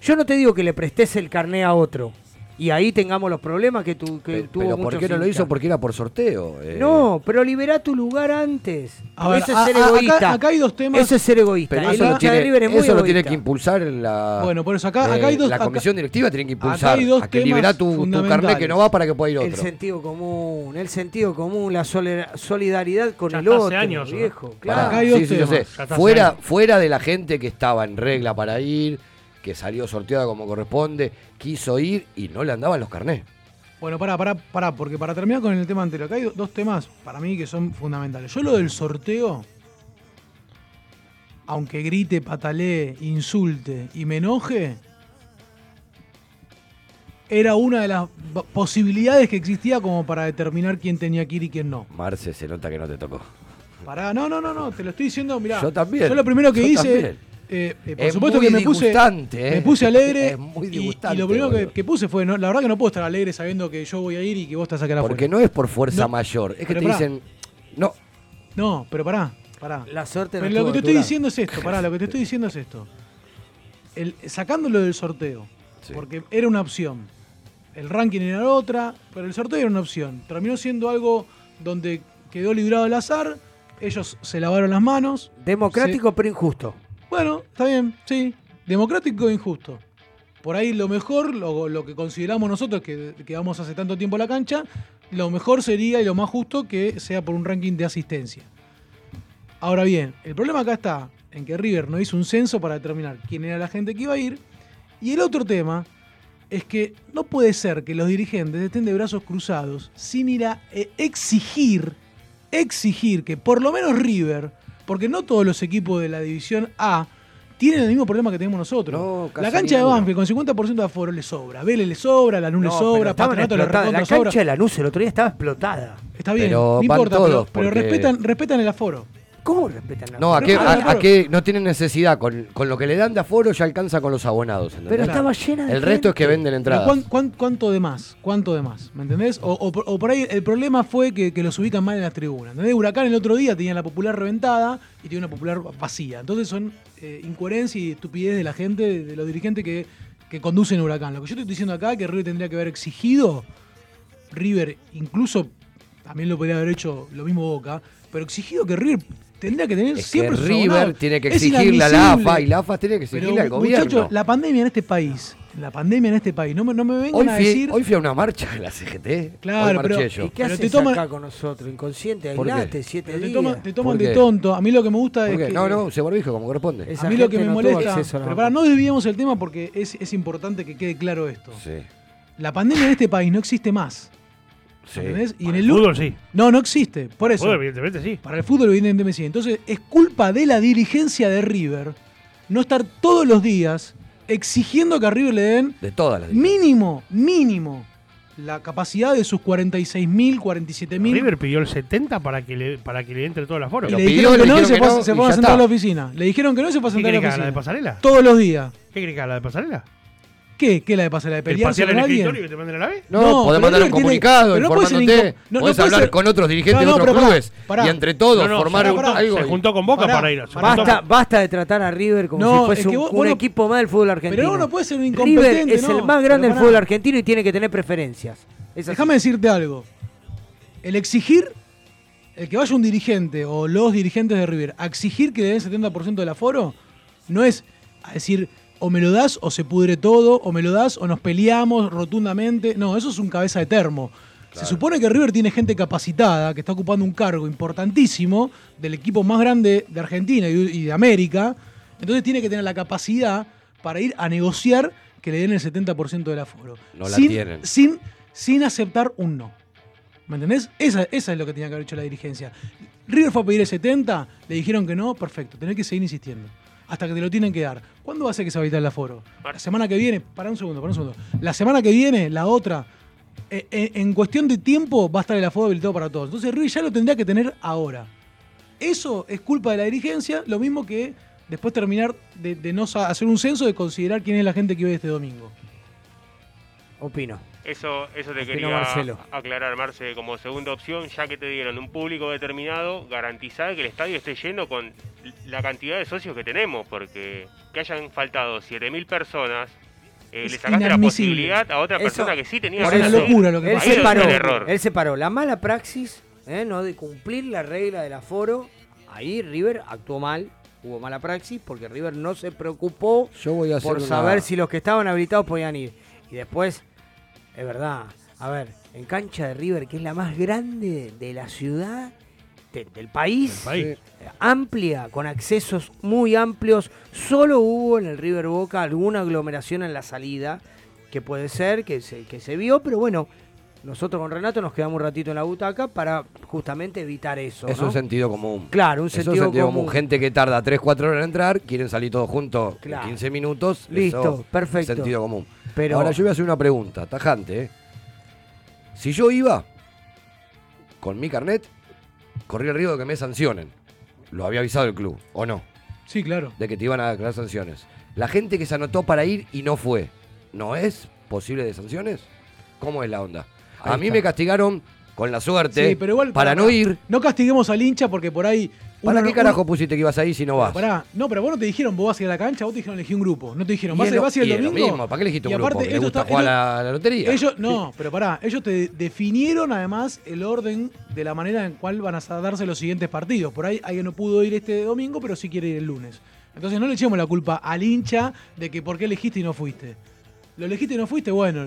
Yo no te digo que le prestes el carné a otro y ahí tengamos los problemas que, tu, que tuvo
pero ¿por
muchos
qué no lo hizo? Porque era por sorteo. eh.
No, pero liberá tu lugar antes.
A ver,
Eso
a-
es ser
a-
egoísta.
acá hay dos temas.
Eso es ser egoísta.
Pero
El
eso, lo tiene,
es
lo que impulsar la,
Bueno, por eso acá-
eh,
acá hay dos-
la
acá-
comisión directiva tiene que
acá
impulsar
hay dos
a que liberá tu, tu carnet que no va para que pueda ir
El
otro.
sentido común, el sentido común, la solidaridad con
Ya
el
hace
otro,
años,
viejo. Claro.
Acá hay dos
sí, sí, yo sé. Fuera, fuera de la gente que estaba en regla para ir, que salió sorteada como corresponde, quiso ir y no le andaban los carnés.
Bueno, pará, pará, pará, porque para terminar con el tema anterior, acá hay do- dos temas para mí que son fundamentales. Yo lo del sorteo, aunque grite, patalee, insulte y me enoje, era una de las posibilidades que existía como para determinar quién tenía que ir y quién no.
Marce, se nota que no te tocó.
Pará, no, no, no, no, te lo estoy diciendo, mirá.
Yo también,
Yo lo primero que
yo
hice,
también.
Eh, eh, por
Es
supuesto
muy
que me puse,
disgustante,
me
eh.
puse alegre.
Es muy
y-
disgustante,
Y, lo primero que, puse fue, no, la verdad que no puedo estar alegre sabiendo que yo voy a ir y que vos estás acá afuera.
Porque no es por fuerza
No,
mayor, es que te
pará.
dicen, no,
No, pero pará, pará.
La suerte no
Pero lo
estuvo
que te estoy
lado.
diciendo es esto, pará, lo que te estoy diciendo es esto. El, sacándolo del sorteo,
Sí.
porque era una opción. El ranking era otra, pero el sorteo era una opción. Terminó siendo algo donde quedó librado al azar, ellos se lavaron las manos.
Democrático pero injusto.
Bueno, está bien, sí. Democrático e injusto. Por ahí lo mejor, lo, lo que consideramos nosotros que quedamos hace tanto tiempo en la cancha, lo mejor sería y lo más justo que sea por un ranking de asistencia. Ahora bien, el problema acá está en que River no hizo un censo para determinar quién era la gente que iba a ir. Y el otro tema es que no puede ser que los dirigentes estén de brazos cruzados sin ir a eh, exigir, exigir que por lo menos River, porque no todos los equipos de la división A tienen el mismo problema que tenemos nosotros.
No, casi
la cancha de. Banfield con 50% de aforo le sobra, Vélez le sobra, Lanús le
No,
sobra,
pero estaban
Patronato le
La
sobra.
cancha de Lanús el otro día estaba explotada.
Está bien,
Pero
no importa,
todos,
pero, pero respetan, respetan el aforo.
¿Cómo respetan la
no, a
Pero
qué,
no,
a,
no,
a qué no tienen necesidad, con, con lo que le dan de aforo ya alcanza con los abonados. ¿entendés?
Pero estaba llena de
El resto es que venden entradas.
¿cuán- cuán- cuánto de más? ¿Cuánto de más? ¿Me entendés? O, o por- o por ahí el problema fue que, que los ubican mal en las tribunas. ¿entendés? Huracán el otro día tenía la popular reventada y tiene una popular vacía. Entonces son eh, incoherencia y estupidez de la gente, de, de los dirigentes que, que conducen Huracán. Lo que yo te estoy diciendo acá es que River tendría que haber exigido, River incluso también lo podría haber hecho lo mismo Boca, pero exigido que River tendría que tener
Es que
siempre sus
River tiene que exigirle a la. AFA y la AFA tiene que
Pero,
exigirle al gobierno.
muchachos, la pandemia en este país, la pandemia en este país, no me, no me vengan
hoy,
a
fui,
decir...
hoy fui a una marcha de la CGT.
Claro,
hoy
pero-
marché yo.
¿Y qué
Pero
haces
te toman-
acá con nosotros? Inconsciente, aislate, siete
pero te,
días.
toman- te toman
¿Por
de tonto. A mí lo que me gusta
¿Por
es que...
No, no, se barbijo como corresponde.
Esa
a mí lo que me
no
molesta... Pero para no desviemos el tema porque es, es importante que quede claro esto.
Sí,
La pandemia en este país no existe más.
Sí.
¿Entendés? Y en el
el fútbol sí.
No, no existe. Por eso.
Fútbol, evidentemente sí.
Para el fútbol, evidentemente sí. Entonces, es culpa de la dirigencia de River no estar todos los días exigiendo que a River le den
De todas las
mínimo, mínimo, la capacidad de sus 46.000, 47.000.
River pidió el 70 para que le, para que le entre todo el aforo.
Y
Lo
le dijeron que
le
no y se
dijeron que
fue,
no,
se
y
fue a sentar a la oficina. Le dijeron que no y se fue a
¿Qué
sentar a la
que haga la de
oficina.
pasarela?
Todos los días.
¿Qué crees que haga la de pasarela?
¿Qué? ¿Qué la de pasar? ¿La de
¿El
pelearse
pasear
con
el
alguien?
escritorio que te manden a la vez?
No,
No,
podés
pero
mandar un
River tiene-
comunicado
pero no puede ser
informándote.
incom- no, no
podés
puede
hablar
ser-
con otros dirigentes
No,
de otros
pero pará,
clubes.
pará.
Y entre todos
No, no,
formar
se
un-
juntó-
algo.
Se
y-
juntó con Boca
Pará,
para ir a
Basta, basta de tratar a River como
No,
si fuese
es que
un,
vos-
un
vos no-
equipo más del fútbol argentino.
Pero vos no puedes ser un
River
incompetente,
es
no,
el más grande
pero
del
pará.
fútbol argentino y tiene que tener preferencias. Es así.
Déjame decirte algo. El exigir, el que vaya un dirigente o los dirigentes de River a exigir que le den 70% del aforo, no es a decir o me lo das o se pudre todo, o me lo das o nos peleamos rotundamente. No, eso es un cabeza de termo. Se supone que River tiene gente capacitada, que está ocupando un cargo importantísimo del equipo más grande de Argentina y de América. Entonces tiene que tener la capacidad para ir a negociar que le den el 70% del aforo.
No la tienen.
Sin, sin aceptar un no. ¿Me entendés? Esa, esa es lo que tenía que haber hecho la dirigencia. River fue a pedir el 70, le dijeron que no, perfecto, tenés que seguir insistiendo. Hasta que te lo tienen que dar. ¿Cuándo va a ser que se va a evitar el aforo? La semana que viene, para un segundo, para un segundo. La semana que viene, la otra, eh, eh, en cuestión de tiempo va a estar el aforo habilitado para todos. Entonces River ya lo tendría que tener ahora. Eso es culpa de la dirigencia, lo mismo que después terminar de, de no hacer un censo de considerar quién es la gente que ve este domingo.
Opino.
Eso, eso te quería
Marcelo.
aclarar, Marce, como segunda opción, ya que te dieron un público determinado, garantizar que el estadio esté lleno con la cantidad de socios que tenemos, porque que hayan faltado 7.000 personas, eh, le sacaste la posibilidad a otra
Eso-
persona que sí tenía
Es locura lo que
él se paró,
el error.
él se paró. La mala praxis, ¿eh? no de cumplir la regla del aforo, ahí River actuó mal, hubo mala praxis, porque River no se preocupó
Yo voy a hacer
por
una-
saber si los que estaban habilitados podían ir. Y después, es verdad, a ver, en cancha de River, que es la más grande de la ciudad, de- del país, eh, amplia, con accesos muy amplios, solo hubo en el River Boca alguna aglomeración en la salida, que puede ser que se, que se vio, pero bueno, nosotros con Renato nos quedamos un ratito en la butaca para justamente evitar eso.
Es
¿no?
un sentido común.
Claro, un
Eso es
sentido,
sentido
común.
común. Gente que tarda 3, 4 horas en entrar, quieren salir todos juntos
Claro.
en 15 minutos.
Listo,
eso
perfecto.
Sentido común.
Pero
Ahora yo voy a hacer una pregunta, tajante. ¿eh? Si yo iba con mi carnet, corría el riesgo de que me sancionen. Lo había avisado el club, ¿o no?
Sí, claro.
De que te iban a declarar sanciones. La gente que se anotó para ir y no fue, ¿no es posible de sanciones? ¿Cómo es la onda?
Ahí
a mí
está.
me castigaron con la suerte
Sí, pero igual.
para
pará,
no ir.
No castiguemos al hincha porque por ahí.
¿Para
uno-
qué carajo
uno-
pusiste que ibas ahí si no vas?
Pará, no, pero vos no te dixiron vos vas a ir a la cancha, vos te dijeron elegí un grupo. No te dijeron, vas, a,
lo-
vas a ir el
lo
domingo.
mismo, ¿para qué elegiste un
Y
grupo?
aparte,
¿Que le
esto
gusta
está-
jugar a la, lotería?
Ellos, no, pero pará, ellos te definieron además el orden de la manera en cual van a darse los siguientes partidos. Por ahí alguien no pudo ir este domingo, pero sí quiere ir el lunes. Entonces no le echemos la culpa al hincha de que por qué elegiste y no fuiste. Lo elegiste y no fuiste, bueno.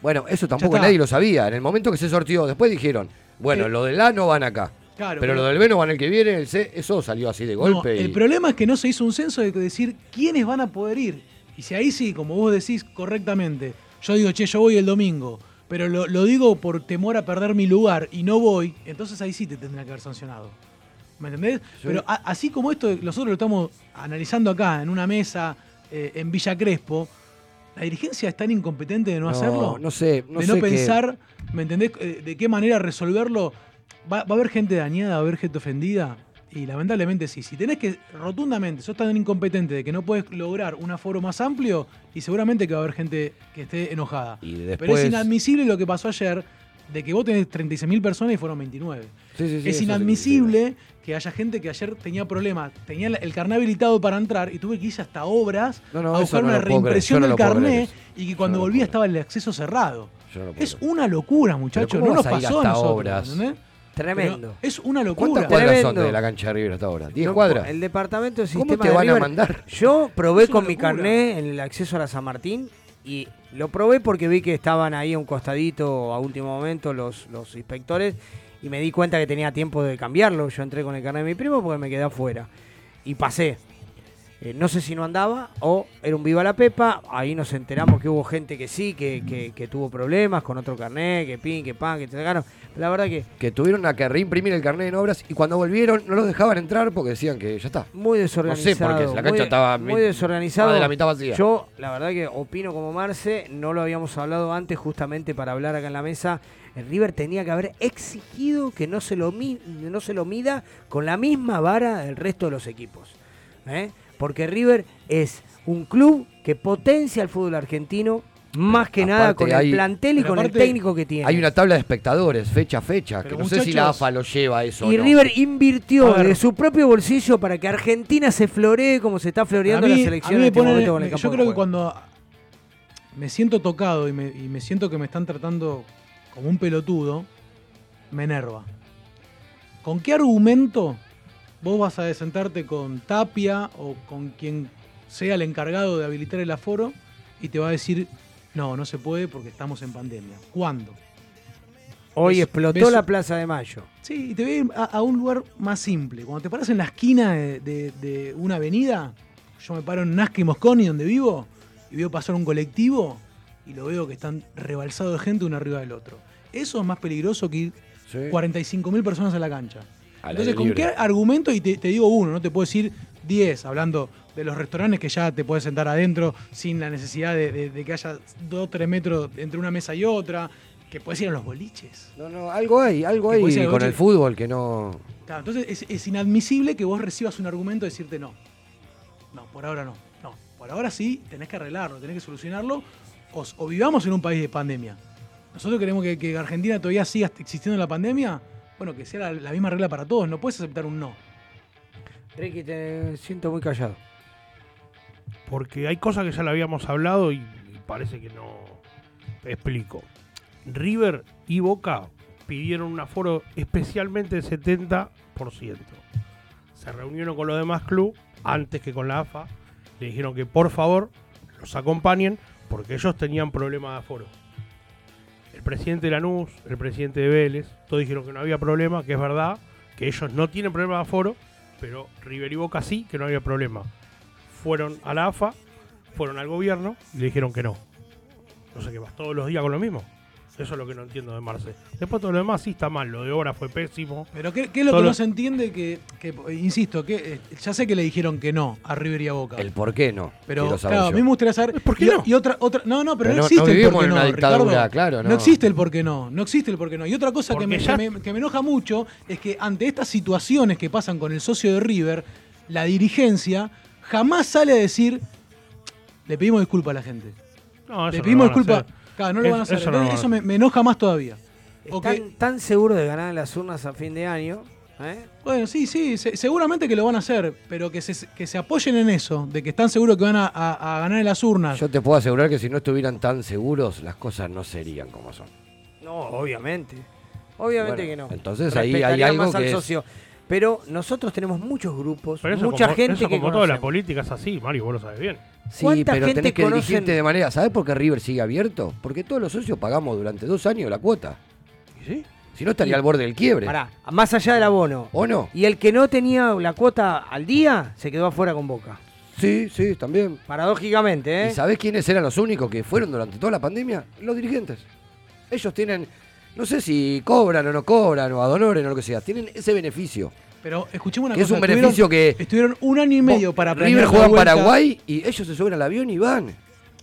Bueno, eso tampoco nadie lo sabía. En el momento que se sortió, después dijeron, bueno,
Eh,
lo del A no van acá.
Claro,
pero, lo del B no van el que viene, el C, eso salió así de
No,
golpe. y-
el problema es que no se hizo un censo de decir quiénes van a poder ir. Y si ahí sí, como vos decís correctamente, yo digo, che, yo voy el domingo, pero lo, lo digo por temor a perder mi lugar y no voy, entonces ahí sí te tendrá que haber sancionado. ¿Me entendés? Pero a- así como esto, nosotros lo estamos analizando acá, en una mesa, eh, en Villa Crespo, ¿la dirigencia es tan incompetente de no,
No,
hacerlo?
no sé, no
de no pensar, ¿me entendés? Eh, De qué manera resolverlo. Va, va a haber gente dañada, va a haber gente ofendida. Y lamentablemente sí. Si tenés que, rotundamente, sos tan incompetente de que no puedes lograr un aforo más amplio, y seguramente que va a haber gente que esté enojada.
Y
Pero es inadmisible lo que pasó ayer, de que vos tenés 36.000 personas y fueron 29.
Sí, sí, sí,
es inadmisible que haya gente que ayer tenía problemas, tenía el carné habilitado para entrar y tuve que ir hasta obras
No, no,
a buscar
no
una reimpresión del carné y que cuando volvía estaba el acceso cerrado. Es una locura, muchachos.
¿cómo
No nos pasó a nosotros.
obras?
¿entendés?
Tremendo.
Pero es una
¿Cuántas
locura.
cuadras son
Tremendo.
de la cancha de River hasta ahora? ¿10
Yo-
cuadras?
El departamento de
¿Cómo
sistema
te
de
van a
River-
mandar?
Yo probé
Es una
con mi
locura.
carné en el acceso a la San Martín y lo probé porque vi que estaban ahí a un costadito a último momento los, los inspectores y me di cuenta que tenía tiempo de cambiarlo. Yo entré con el carnet de mi primo porque me quedé afuera y pasé. Eh, no sé si no andaba o era un viva la pepa. Ahí nos enteramos que hubo gente que sí, que, que- que tuvo problemas con otro carnet, que pin, que pan, que te sacaron. La verdad que
Que tuvieron a que reimprimir el carnet en obras y cuando volvieron no los dejaban entrar porque decían que ya está.
muy
No
desorganizado.
sé, porque la cancha
muy,
estaba
muy desorganizado.
de la mitad vacía.
Yo, la verdad que opino como Marce, no lo habíamos hablado antes justamente para hablar acá en la mesa. El River tenía que haber exigido que no se lo, no se lo mida con la misma vara del resto de los equipos. ¿eh? Porque River es un club que potencia el fútbol argentino más que nada
Aparte
con
hay-
el plantel y con el técnico que tiene.
Hay una tabla de espectadores, fecha a fecha, que no sé si la AFA lo lleva a eso.
Y
o no.
River invirtió de su propio bolsillo para que Argentina se floree como se está floreando
mí-
la
a
selección
mí
en
me
este
pone-
momento con el campo
Yo creo que cuando me siento tocado y me, y me siento que me están tratando como un pelotudo, me enerva. ¿Con qué argumento vos vas a sentarte con Tapia o con quien sea el encargado de habilitar el aforo y te va a decir, no, no se puede porque estamos en pandemia? ¿Cuándo?
Hoy explotó la Plaza de Mayo.
Sí, y te voy a ir a, a un lugar más simple. Cuando te paras en la esquina de, de- de una avenida, yo me paro en Nazca y Mosconi, donde vivo, y veo pasar un colectivo y lo veo que están rebalsados de gente uno arriba del otro. Eso es más peligroso que ir
Sí.
45.000 personas a la cancha. Entonces, ¿con
libre.
qué argumento? Y te, te digo uno, no te puedo decir 10, hablando de los restaurantes que ya te puedes sentar adentro sin la necesidad de, de- de que haya 2 o 3 metros entre una mesa y otra, que puedes ir a los boliches.
No, no, algo hay, algo hay con el fútbol que no.
Claro, entonces es, es inadmisible que vos recibas un argumento de decirte no. No, por ahora no. No, por ahora sí, tenés que arreglarlo, tenés que solucionarlo. O, o vivamos en un país de pandemia. Nosotros queremos que, que Argentina todavía siga existiendo la pandemia. Bueno, que sea la, la misma regla para todos. No puedes aceptar un no.
Ricky, te siento muy callado.
Porque hay cosas que ya le habíamos hablado y, y parece que no. Explico. River y Boca pidieron un aforo especialmente del 70%. Se reunieron con los demás clubes antes que con la AFA. Le dijeron que por favor los acompañen porque ellos tenían problemas de aforo. Presidente de Lanús, el presidente de Vélez, todos dijeron que no había problema, que es verdad, que ellos no tienen problema de aforo, pero River y Boca sí, que no había problema. Fueron a la AFA, fueron al gobierno y le dijeron que no. No sé qué más, todos los días con lo mismo. Eso es lo que no entiendo de Marce. Después todo lo demás sí está mal, lo de obra fue pésimo.
Pero ¿qué, qué es lo
Todo
que
lo-
no se entiende? Que, que, insisto, que eh, ya sé que le dijeron que no a River y a Boca.
El por qué no.
Pero claro, a mí me gustaría saber.
¿Por qué
y,
no?
y otra, otra. No, no, pero,
Pero
no
no-
existe
no
el por qué no.
una dictadura,
Ricardo.
claro, no.
No existe el por qué no. No existe el por qué no. Y otra cosa que me,
ya-
que me- que me enoja mucho es que ante estas situaciones que pasan con el socio de River, la dirigencia jamás sale a decir. Le pedimos disculpas a la gente.
No, eso
Le
no
pedimos
a
disculpas. Claro, no lo
Es-
van a hacer.
eso no
me, me enoja más todavía.
Están tan seguros de ganar las urnas a fin de año. ¿eh?
Bueno, sí, sí, se- seguramente que lo van a hacer, pero que se, que se apoyen en eso, de que están seguros que van a, a- a ganar en las urnas.
Yo te puedo asegurar que si no estuvieran tan seguros, las cosas no serían como son.
No, obviamente. Obviamente
Bueno,
que no.
entonces ahí hay algo
más al
que es-
socio. Pero nosotros tenemos muchos grupos,
Pero eso
mucha
como,
gente
eso
que
como toda la política es así, Mario, vos lo sabes bien.
Sí,
¿Cuánta
pero
gente
tenés que
conocen-
dirigirte de manera. ¿Sabés por qué River sigue abierto? Porque todos los socios pagamos durante dos años la cuota.
¿Y sí?
Si no estaría al borde del quiebre.
Pará, más allá del abono.
¿O no?
Y el que no tenía la cuota al día se quedó afuera con Boca.
Sí, sí, también.
Paradójicamente, ¿eh?
¿Y sabés quiénes eran los únicos que fueron durante toda la pandemia? Los dirigentes. Ellos tienen, no sé si cobran o no cobran, o adonoren o lo que sea, tienen ese beneficio.
Pero escuchemos una
Que es un beneficio que-
Estuvieron un año y medio para
River juega en. Paraguay y ellos se suben al avión y van.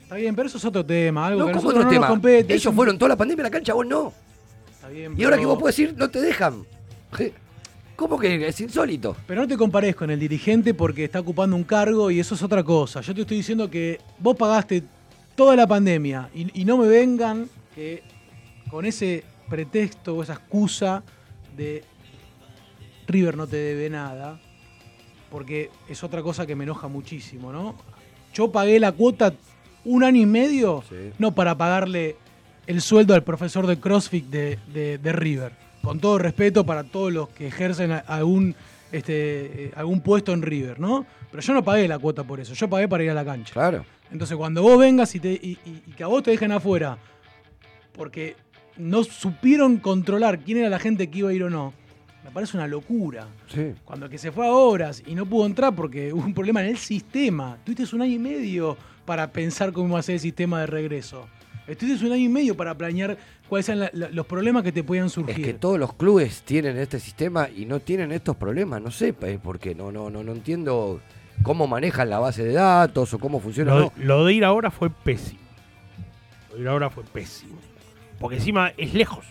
Está bien, pero eso es otro tema. Algo
No,
que a
¿cómo
nosotros
otro
no
tema?
nos compete.
Ellos
un-
fueron toda la pandemia a la cancha, vos no.
Está bien,
Y ahora
pero-
que vos puedes ir, no te dejan. ¿Cómo que es insólito?
Pero no te compares con el dirigente porque está ocupando un cargo y eso es otra cosa. Yo te estoy diciendo que vos pagaste toda la pandemia y, y no me vengan que con ese pretexto o esa excusa de River no te debe nada, porque es otra cosa que me enoja muchísimo, ¿no? Yo pagué la cuota un año y medio,
Sí.
no para pagarle el sueldo al profesor de CrossFit de, de- de River. Con todo respeto para todos los que ejercen algún, este, eh, algún puesto en River, ¿no? Pero yo no pagué la cuota por eso, yo pagué para ir a la cancha.
Claro.
Entonces, cuando vos vengas y, te- y- y- y que a vos te dejen afuera porque no supieron controlar quién era la gente que iba a ir o no, Me parece una locura.
Sí.
Cuando el que se fue a obras y no pudo entrar porque hubo un problema en el sistema, tuviste un año y medio para pensar cómo va a ser el sistema de regreso. Estuviste un año y medio para planear cuáles eran la- la- los problemas que te podían
Es
surgir.
que todos los clubes tienen este sistema y no tienen estos problemas. No sé eh, por qué. No, no, no, no entiendo cómo manejan la base de datos o cómo funciona.
Lo,
no.
lo de ir ahora fue pésimo. Lo de ir ahora fue pésimo. Porque encima es lejos.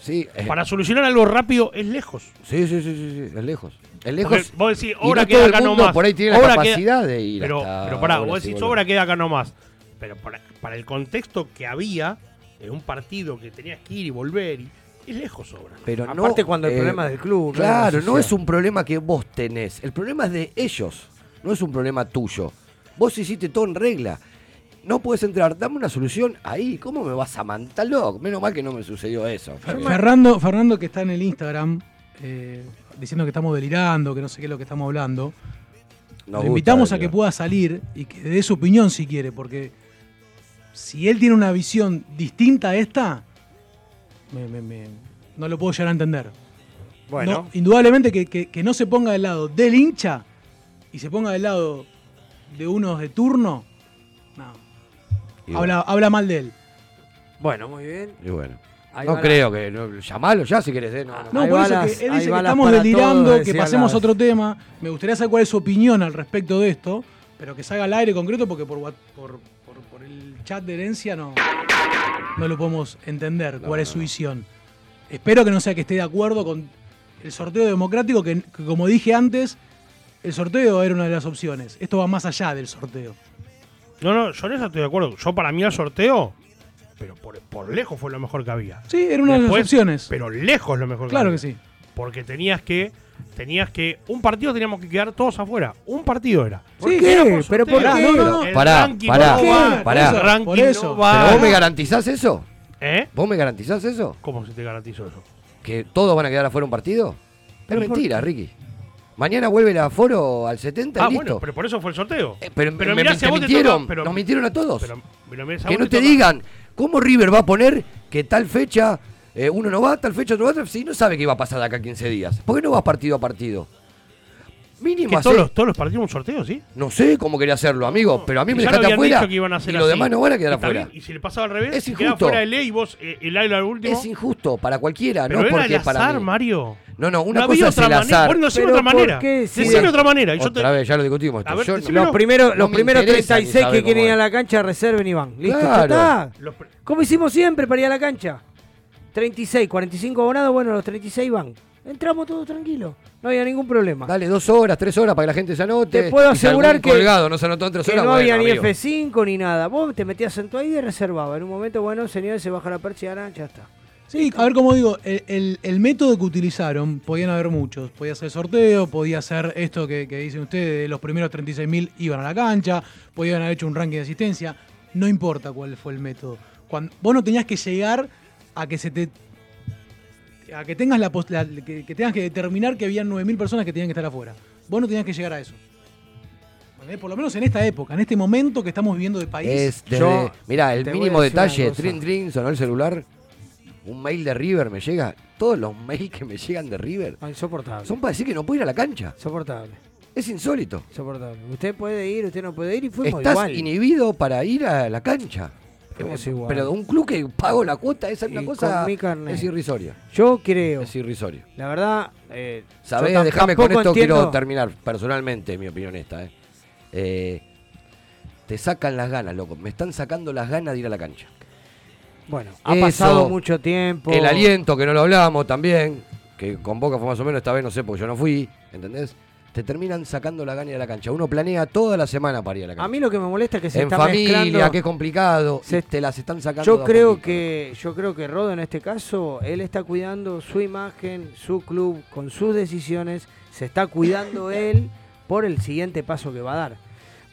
Sí, eh,
Para solucionar algo rápido es lejos.
sí, sí, sí, sí, sí, es lejos. Es
Porque
lejos.
vos decís, obra
no
queda acá nomás.
por ahí tiene la
queda-
capacidad de ir
Pero,
hasta
pero pará, vos decís, obra queda acá nomás. Pero para, para el contexto que había, en un partido que tenías que ir y volver, y, es lejos obra.
Pero no,
Aparte cuando el
eh,
problema es del club.
Claro, no es un problema que vos tenés. El problema es de ellos. No es un problema tuyo. Vos hiciste todo en regla. No puedes entrar. Dame una solución ahí. ¿Cómo me vas a mantar? loco? Menos mal que no me sucedió eso.
Fer- Fernando, Fernando, que está en el Instagram, eh, diciendo que estamos delirando, que no sé qué es lo que estamos hablando.
Nos
Lo invitamos
gusta,
a que pueda salir y que dé su opinión si quiere, porque si él tiene una visión distinta a esta, me- me- me- no lo puedo llegar a entender.
Bueno,
No, indudablemente que, que- que no se ponga del lado del hincha y se ponga del lado de unos de turno, no.
Y
Habla, habla mal de él.
bueno, muy bien.
Y bueno.
Ahí
no creo que. No, llamalo ya si querés. eh, no, no.
No, por eso
las-
que él dice que estamos delirando,
todos,
que pasemos a
las-
otro tema. Me gustaría saber cuál es su opinión al respecto de esto, pero que salga al aire concreto porque por, what- por, por- por el chat de herencia no, no lo podemos entender cuál es su visión. Espero que no sea que esté de acuerdo con el sorteo democrático, que, que como dije antes, el sorteo era una de las opciones. Esto va más allá del sorteo.
No, no, yo en eso estoy de acuerdo. Yo para mí el sorteo, pero por, por lejos fue lo mejor que había.
Sí, era una de
Después,
las opciones.
Pero lejos lo mejor que
Claro
había.
que sí.
Porque tenías que, tenías que, un partido teníamos que quedar todos afuera. Un partido era.
¿Por
Sí,
qué?
Era por
¿Pero por
qué? No, no,
El
Pará,
ranking
pará,
no va,
pará.
el ranking
Por eso.
no va.
¿Pero vos me garantizás eso?
¿Eh?
¿Vos me garantizás eso?
¿Cómo se te garantizó eso?
¿Que todos van a quedar afuera un partido? Es
Pero por-
mentira, Ricky. Mañana vuelve el aforo al 70
Ah,
y
bueno,
listo.
pero por eso fue el sorteo.
Eh, pero
pero
me,
mirá,
me-
si a
te
vos te
mintieron,
toca- pero-
nos mintieron a todos.
Pero, pero mirá, si a
que
vos
no te
toca-
digan, ¿cómo River va a poner que tal fecha eh, uno no va, tal fecha otro va? Si no sabe qué va a pasar de acá a 15 días. ¿Por qué no vas partido a partido? Mínimo
Que todos los, todos los partidos un sorteo, ¿sí?
No sé cómo quería hacerlo, amigo, pero a mí me dejaste afuera
dicho que iban a hacer
y los demás no van a quedar afuera.
bien, Y si le pasaba al revés,
Es
queda
injusto.
fuera de ley y vos eh, el aire al último.
Es injusto para cualquiera,
pero
no
era
porque
el
para
azar,
mí.
Mario.
No, no, una
no
cosa es
otra
el
manera.
azar.
Bueno, decime otra
¿por
manera. Decime
de-
otra manera. y yo te-
Otra vez, ya lo discutimos. esto.
A ver,
Yo-
decímelo.
Los primeros,
no
los
me
primeros
interesa ni
36 que quieren ir a la cancha reserven y van. Listo, ya está. Como hicimos siempre para ir a la cancha. 36, 45 abonados, bueno, los 36 van. Entramos todos tranquilos. No había ningún problema.
Dale dos horas, tres horas para que la gente se anote.
Te puedo
Y si
asegurar
algún
que-
colgado no se anotó en tres
Que
horas,
no
bueno,
había ni
amigo.
F5 ni nada. Vos te metías en tu ID y reservaba. En un momento, bueno, señores, se baja la persiana, ya está.
Sí, a ver cómo digo, el, el- el método que utilizaron, podían haber muchos. Podía ser sorteo, podía ser esto que, que dicen ustedes, de los primeros 36.000 iban a la cancha, podían haber hecho un ranking de asistencia. No importa cuál fue el método. Cuando, vos no tenías que llegar a que se te. A que tengas la, la- que, que tengas que determinar que habían 9.000 personas que tenían que estar afuera. Vos no tenías que llegar a eso. Por lo menos en esta época, en este momento que estamos viviendo de país.
Es desde,
Yo
mirá, el mínimo detalle, trin trin, sonó el celular, un mail de River me llega, todos los mails que me llegan de River
Ah, insoportable.
son para decir que no puedo ir a la cancha.
Insoportable.
Es insólito.
Insoportable. Usted puede ir, usted no puede ir y fuimos
Estás
igual.
inhibido para ir a la cancha. Eh,
igual.
Pero de un club que pago la cuota, esa es una
Y
cosa. Es irrisoria.
Yo creo,
Es irrisorio.
la verdad, eh,
Sabés, déjame con esto quiero terminar personalmente, mi opinión esta. Eh. Eh, te sacan las ganas, loco. Me están sacando las ganas de ir a la cancha.
Bueno, ha
Eso,
pasado mucho tiempo.
El aliento, que no lo hablamos también, que con Boca fue más o menos, esta vez no sé porque yo no fui, ¿entendés? Te terminan sacando la gana de la cancha. Uno planea toda la semana para ir a la cancha.
A mí lo que me molesta es que se
en
está
familia,
mezclando.
que es complicado,
Se-
te las están sacando.
Yo creo
poquito.
que yo creo que Rodo en este caso él está cuidando su imagen, su club con sus decisiones, se está cuidando él por el siguiente paso que va a dar,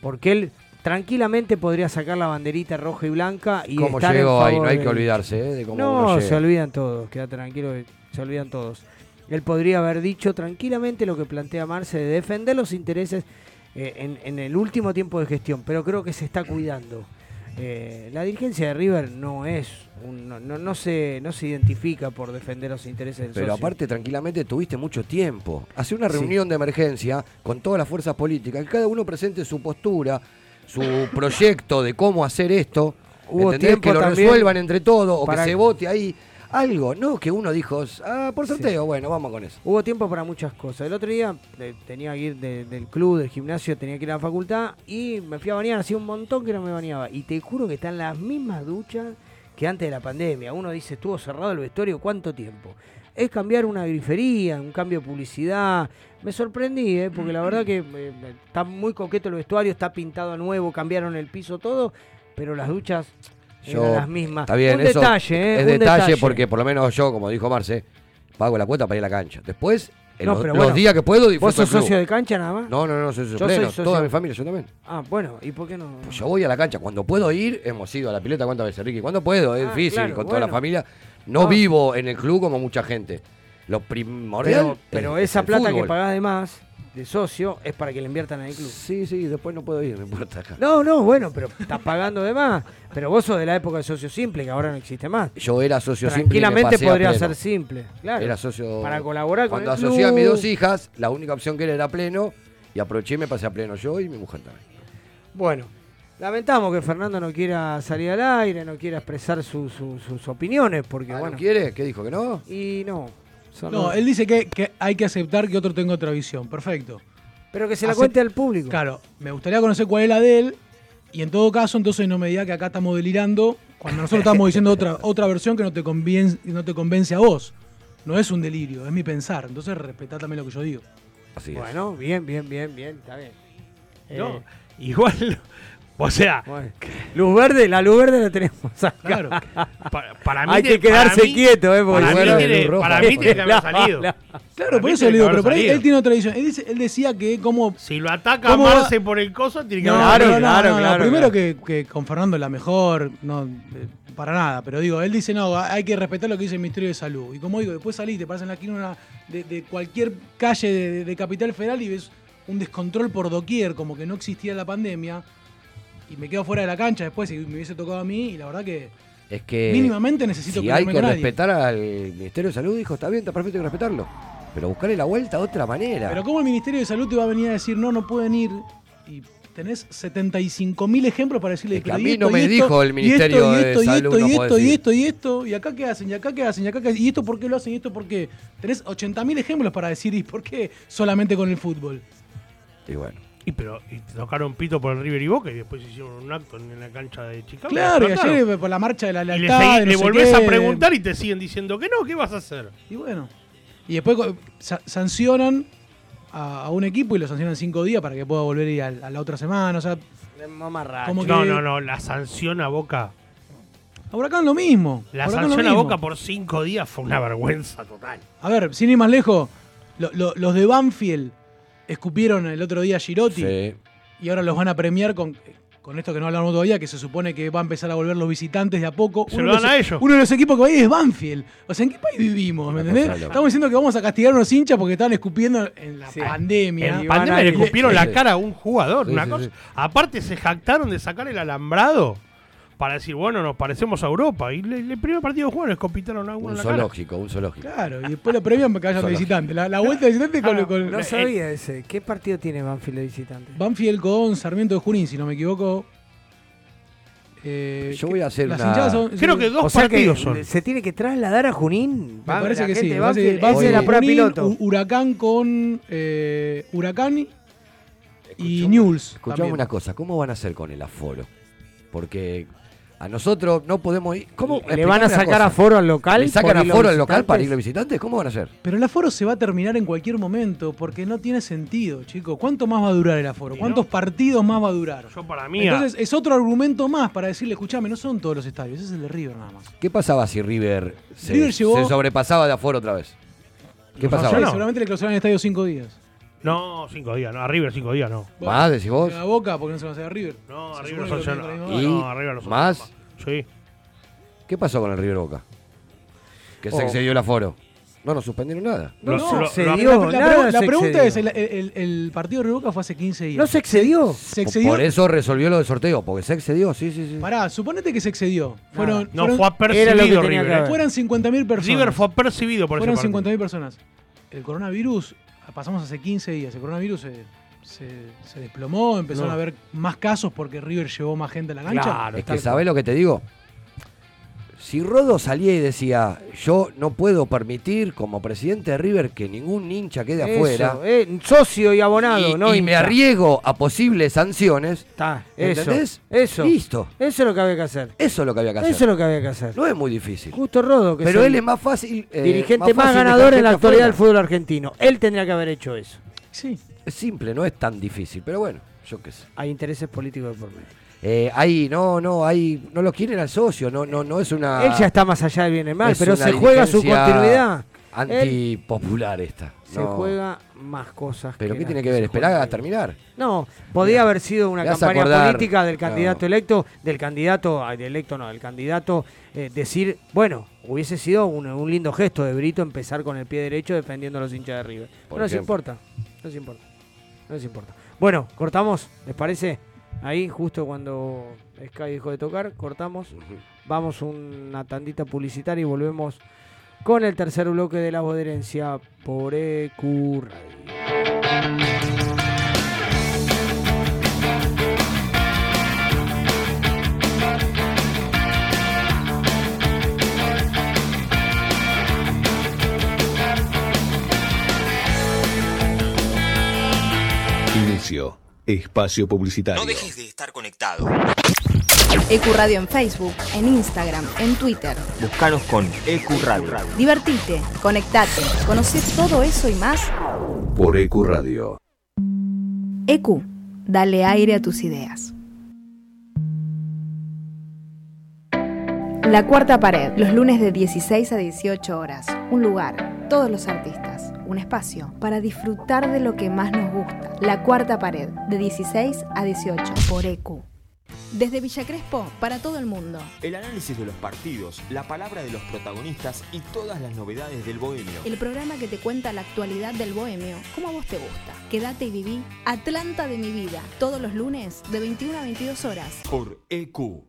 porque él tranquilamente podría sacar la banderita roja y blanca y
Cómo
estar en
llegó ahí,
favor
no hay que olvidarse ¿eh? de cómo uno
No, se olvidan todos, queda tranquilo, se olvidan todos. Él podría haber dicho tranquilamente lo que plantea Marce de defender los intereses eh, en, en el último tiempo de gestión, pero creo que se está cuidando. eh, la dirigencia de River no es, un- no, no, no se, no se identifica por defender los intereses del
Pero
socio.
aparte, tranquilamente, tuviste mucho tiempo. Hace una
Sí.
reunión de emergencia con todas las fuerzas políticas, que cada uno presente su postura, su proyecto de cómo hacer esto.
Hubo tiempo
que lo
también
resuelvan entre todos o que se vote ahí. Algo, no que uno dijo, ah, por sorteo, bueno, vamos con eso.
Hubo tiempo para muchas cosas. El otro día eh, tenía que ir de- del club, del gimnasio, tenía que ir a la facultad y me fui a bañar. Hacía un montón que no me bañaba. Y te juro que están las mismas duchas que antes de la pandemia. Uno dice, estuvo cerrado el vestuario, ¿cuánto tiempo? Es cambiar una grifería, un cambio de publicidad. Me sorprendí, ¿eh? porque la verdad que eh, está muy coqueto el vestuario, está pintado nuevo, cambiaron el piso, todo, pero las duchas
Yo-
eran las mismas.
Está bien,
un
eso
detalle, ¿eh?
es
un
detalle, porque por lo menos yo, como dijo Marce, pago la cuota para ir a la cancha. Después, en
No,
los, días que puedo,
¿Vos
disfruto
sos
el club.
socio de cancha nada más?
No, no, no, soy socio
Yo
pleno.
soy socio.
Toda mi familia, yo también.
Ah, bueno, ¿y por qué no?
Pues yo voy a la cancha. Cuando puedo ir, hemos ido a la pileta cuántas veces, Ricky. Cuando puedo, es
Ah,
difícil,
claro,
con toda la familia. No
Ah.
vivo en el club como mucha gente. Lo primordial.
Pero, pero
es
esa plata que pagás de más, de socio, es para que le inviertan en el club.
Sí, sí, después no puedo ir, no importa.
No, no, bueno, pero estás pagando de más. Pero vos sos de la época de socio simple, que ahora no existe más.
Yo era socio simple.
Tranquilamente podría ser simple, claro.
Era socio.
Para colaborar con
Cuando
el club.
asocié a mis dos hijas, la única opción que era era pleno. Y aproveché y me pasé a pleno yo y mi mujer también.
Bueno, lamentamos que Fernando no quiera salir al aire, no quiera expresar su- su- sus opiniones, porque
Ah, ¿no
bueno.
quiere? ¿Qué dijo? ¿Que no?
Y no. Son
No,
los-
él dice que, que hay que aceptar que otro tenga otra visión. Perfecto.
Pero que se la cuente al público.
Claro, me gustaría conocer cuál es la de él. Y en todo caso, entonces no me diga que acá estamos delirando cuando nosotros estamos diciendo otra, otra versión que no te, convence, no te convence a vos. No es un delirio, es mi pensar. Entonces respetá también lo que yo digo.
Así es.
Bueno, bien, bien, bien, bien, está bien.
No,
Eh,
igual, o sea,
bueno. Luz verde, la luz verde la tenemos acá.
Claro.
pa- para mí
Hay que quedarse
para mí-
quieto, eh, porque
Para mí tiene,
luz roja,
para mí
roja.
tiene que haber salido.
la-
Claro,
Para
por eso le digo, pero por ahí
salido.
él tiene otra visión. Él, dice- él decía que como
Si lo ataca
¿Cómo va-
Marce por el coso, tiene que
No,
haber
Claro,
no,
claro,
no, no,
claro,
Primero
claro.
Que, que con Fernando es la mejor, no, eh, para nada. Pero digo, él dice, no, hay que respetar lo que dice el Ministerio de Salud. Y como digo, después salís, te paras en la esquina de, de cualquier calle de, de Capital Federal y ves un descontrol por doquier, como que no existía la pandemia. Y me quedo fuera de la cancha después y me hubiese tocado a mí. Y la verdad que
Es que.
mínimamente necesito
Si hay que respetar al Ministerio de Salud, dijo, está bien, está perfecto hay que respetarlo. Pero buscarle la vuelta a otra manera.
Pero ¿cómo el Ministerio de Salud te va a venir a decir, no, no pueden ir? Y tenés 75.000 ejemplos para decirle
Es que a
y
mí
esto,
no me
y esto,
dijo el
y
Ministerio
esto, y
de
esto, y
Salud,
esto,
no
y esto, y esto, y esto, y acá qué hacen, y acá qué hacen, y acá qué hacen, y esto por qué lo hacen, y esto por qué. Tenés 80.000 ejemplos para decir, ¿y por qué solamente con el fútbol?
Y bueno.
Y pero y tocaron pito por el River y Boca y después hicieron un acto en la cancha de Chicago.
Claro, y ayer por la marcha de la
Y le,
lealtad,
seguí-
no
le
sé
volvés a preguntar y te siguen diciendo que no, ¿qué vas a hacer?
Y bueno. Y después sa- sancionan a, a un equipo y lo sancionan cinco días para que pueda volver a ir a, a la otra semana. O sea. Como
No,
que-
no, no, la sanción a Boca.
a Huracán lo mismo.
La
Huracán
sanción a. Boca por cinco días fue una vergüenza total.
A ver, sin ir más lejos, lo- lo- los de Banfield escupieron el otro día a Girotti
Sí.
y ahora los van a premiar con, con esto que no hablamos todavía, que se supone que va a empezar a volver los visitantes de a poco.
Se
Uno
lo
de
dan
los-
a ellos.
Uno de los equipos que va a ir es Banfield. O sea, ¿en qué país vivimos? ¿Me entendés? Estamos diciendo que vamos a castigar a unos hinchas porque estaban escupiendo en la
Sí.
pandemia.
En
van
pandemia le escupieron
Sí,
la cara a un jugador.
Sí,
una
sí,
cosa.
sí.
Aparte se jactaron de sacar el alambrado para decir, bueno, nos parecemos a Europa. Y le- el primer partido jugaron escopitaron a uno
Un
en la cara.
zoológico, un zoológico.
Claro, y después lo premian porque vayan de visitante. La, la vuelta de visitante con, con-
No sabía ese. ¿Qué partido tiene Banfield de visitante?
Banfield con Sarmiento de Junín, si no me equivoco. Eh,
Yo voy a hacer
las
una-
son-
Creo que dos
o sea que
partidos son.
se tiene que trasladar a Junín.
Me
Va,
parece
la
que
gente
sí.
esa es la prueba
Junín,
piloto.
Hu- Huracán con eh, Huracán y Newell's.
Escuchame una cosa, ¿cómo van a hacer con el aforo? Porque a nosotros no podemos ir. ¿Cómo?
¿Le van a sacar aforo al local?
¿Le sacan aforo al local para ir los visitantes? ¿Cómo van a hacer?
Pero el aforo se va a terminar en cualquier momento porque no tiene sentido, chicos. ¿Cuánto más va a durar el aforo? ¿Cuántos
no.
partidos más va a durar?
Yo para mí,
Entonces es otro argumento más para decirle, escuchame, no son todos los estadios, ese es el de River nada más.
¿Qué pasaba si River se,
River llegó-
se sobrepasaba de aforo otra vez? ¿Qué pasaba?
Sí, seguramente le clausuraron el estadio cinco días.
No, cinco días, no, a River cinco días no.
¿Más, decís vos?
A Boca, porque no se va a hacer a River.
No,
Se
a River No,
ahí
¿Y
no, a River sancionó
más?
Sí.
¿Qué pasó con el River Boca? Que se
Oh.
excedió el aforo. No nos suspendieron nada.
No, no,
excedió,
la,
nada se
pregunta es, el, el- el partido de River Boca fue hace 15 días.
No se excedió.
se excedió.
Por eso resolvió lo del sorteo, porque se excedió, sí, sí, sí.
Pará, suponete que se excedió. Fueron,
No
fueron,
fue
Era lo que
apercibido River. ¿eh?
fueron 50.000 personas.
River fue apercibido por
Fueron
ese partido.
50.000 personas. El coronavirus, pasamos hace 15 días, el coronavirus se, se- se desplomó, empezaron
No.
a haber más casos porque River llevó más gente a la cancha.
Claro,
Es que, ¿sabés lo que te digo? Si Rodo salía y decía, yo no puedo permitir como presidente de River que ningún hincha quede
Eso,
afuera,
eh, socio y abonado,
y,
no
y me arriesgo a posibles sanciones,
Está, eso.
¿entendés?
Eso.
Listo.
Eso es lo que había que hacer.
Eso es lo que había que hacer.
Eso es lo que había que hacer.
No es muy difícil.
Justo Rodo, que
Pero él es más fácil. eh,
dirigente más, ganador en la actualidad del fútbol argentino. Él tendría que haber hecho eso.
Sí.
Es simple, no es tan difícil, pero bueno, yo qué sé.
Hay intereses políticos de por medio.
Eh, ahí, no, no, ahí, no lo quieren al socio, no, no, no es una.
Él ya está más allá del bien y mal, pero se juega su continuidad.
Antipopular esta.
Se
no.
juega más cosas.
¿Pero qué tiene que
se
ver? Esperá
juegan
a terminar.
No, podía haber sido una campaña
acordar-
política del candidato
No.
electo, del candidato, ay, del electo no, del candidato, eh, decir, bueno, hubiese sido un, un lindo gesto de Brito empezar con el pie derecho defendiendo a los hinchas de River.
Por
no les
ejemplo.
importa, no les importa, no les importa. Bueno, cortamos, ¿les parece? Ahí, justo cuando Sky dejó de tocar, cortamos, vamos una tandita publicitaria y volvemos con el tercer bloque de la voz de herencia por EQ Radio.
Inicio. Espacio publicitario.
No dejes de estar conectado.
Ecuradio en Facebook, en Instagram, en Twitter.
Buscanos con EQ Radio.
Divertite, conectate, conoce todo eso y más.
Por EQ Radio.
EQ, dale aire a tus ideas. La cuarta pared, los lunes de 16 a 18 horas. Un lugar, todos los artistas. Un espacio para disfrutar de lo que más nos gusta. La cuarta pared, de 16 a 18 por EQ. Desde Villa Crespo, para todo el mundo.
El análisis de los partidos, la palabra de los protagonistas y todas las novedades del bohemio.
El programa que te cuenta la actualidad del bohemio, como a vos te gusta. Quédate y viví Atlanta de mi vida, todos los lunes de 21 a 22 horas.
Por EQ.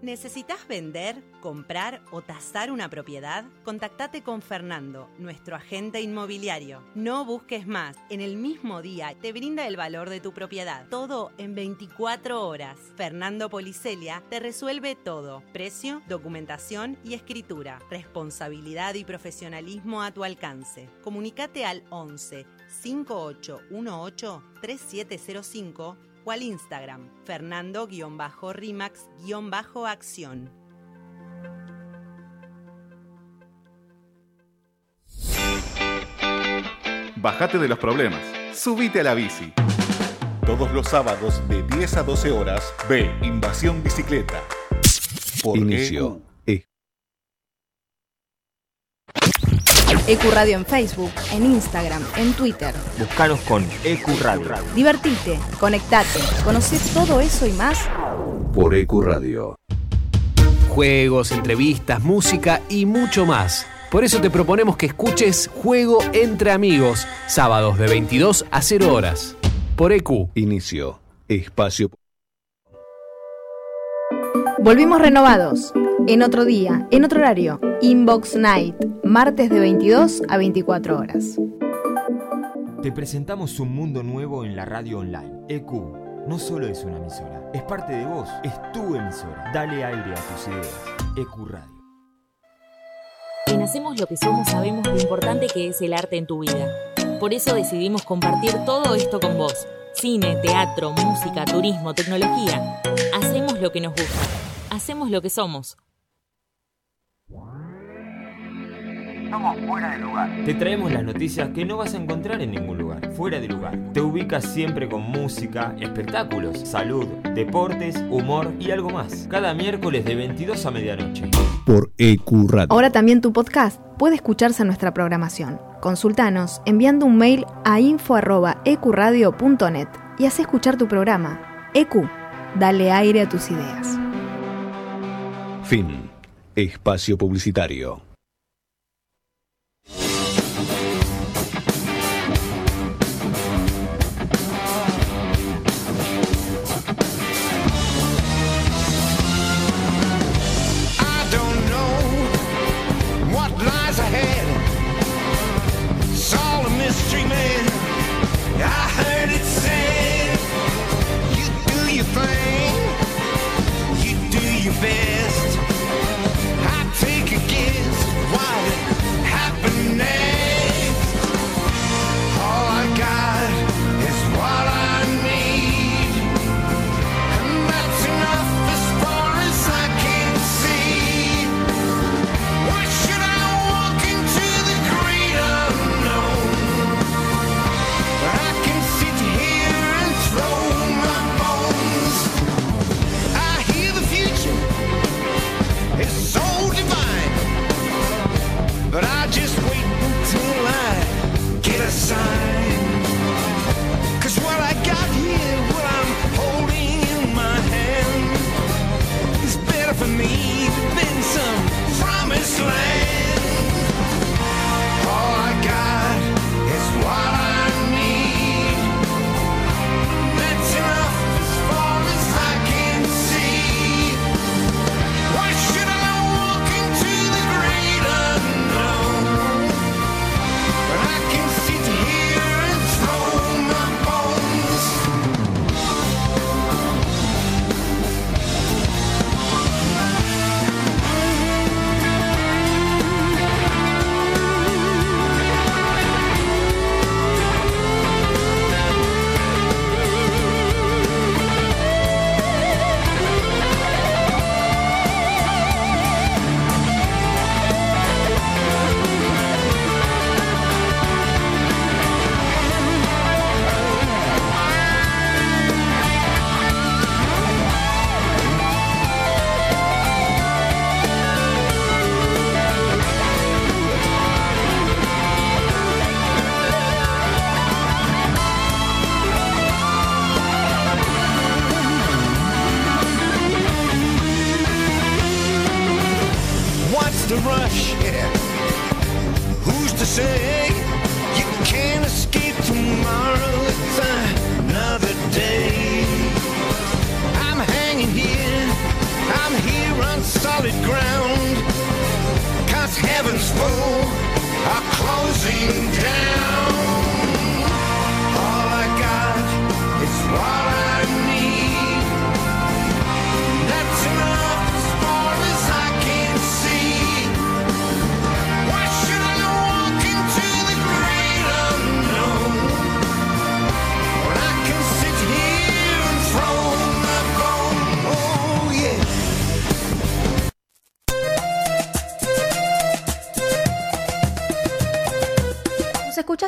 ¿Necesitas vender, comprar o tasar una propiedad? Contactate con Fernando, nuestro agente inmobiliario. No busques más. En el mismo día te brinda el valor de tu propiedad. Todo en 24 horas. Fernando Policelia te resuelve todo. Precio, documentación y escritura. Responsabilidad y profesionalismo a tu alcance. Comunicate al 11 5818 3705 o al Instagram Fernando-Rimax-Acción.
Bajate de los problemas. Subite a la bici. Todos los sábados de 10 a 12 horas, ve Invasión Bicicleta. Por
Inicio.
EQ.
Ecuradio en Facebook, en Instagram, en Twitter.
Buscanos con EQ Radio.
Divertite, conectate, conoce todo eso y más.
Por EQ Radio.
Juegos, entrevistas, música y mucho más. Por eso te proponemos que escuches Juego entre Amigos, sábados de 22 a 0 horas. Por E EQ.
Inicio. Espacio.
Volvimos renovados. En otro día, en otro horario. Inbox Night, martes de 22 a 24 horas.
Te presentamos un mundo nuevo en la radio online. EQ no solo es una emisora, es parte de vos, es tu emisora. Dale aire a tus ideas. EQ Radio.
En Hacemos lo que somos sabemos lo importante que es el arte en tu vida. Por eso decidimos compartir todo esto con vos. Cine, teatro, música, turismo, tecnología. Hacemos lo que nos gusta hacemos lo que somos.
Somos fuera de lugar. Te traemos las noticias que no vas a encontrar en ningún lugar. Fuera de lugar. Te ubicas siempre con música, espectáculos, salud, deportes, humor y algo más. Cada miércoles de 22 a medianoche.
Por EQ Radio.
Ahora también tu podcast puede escucharse en nuestra programación. Consultanos enviando un mail a info.ecuradio.net y haz escuchar tu programa. EQ. Dale aire a tus ideas.
Fin. Espacio Publicitario.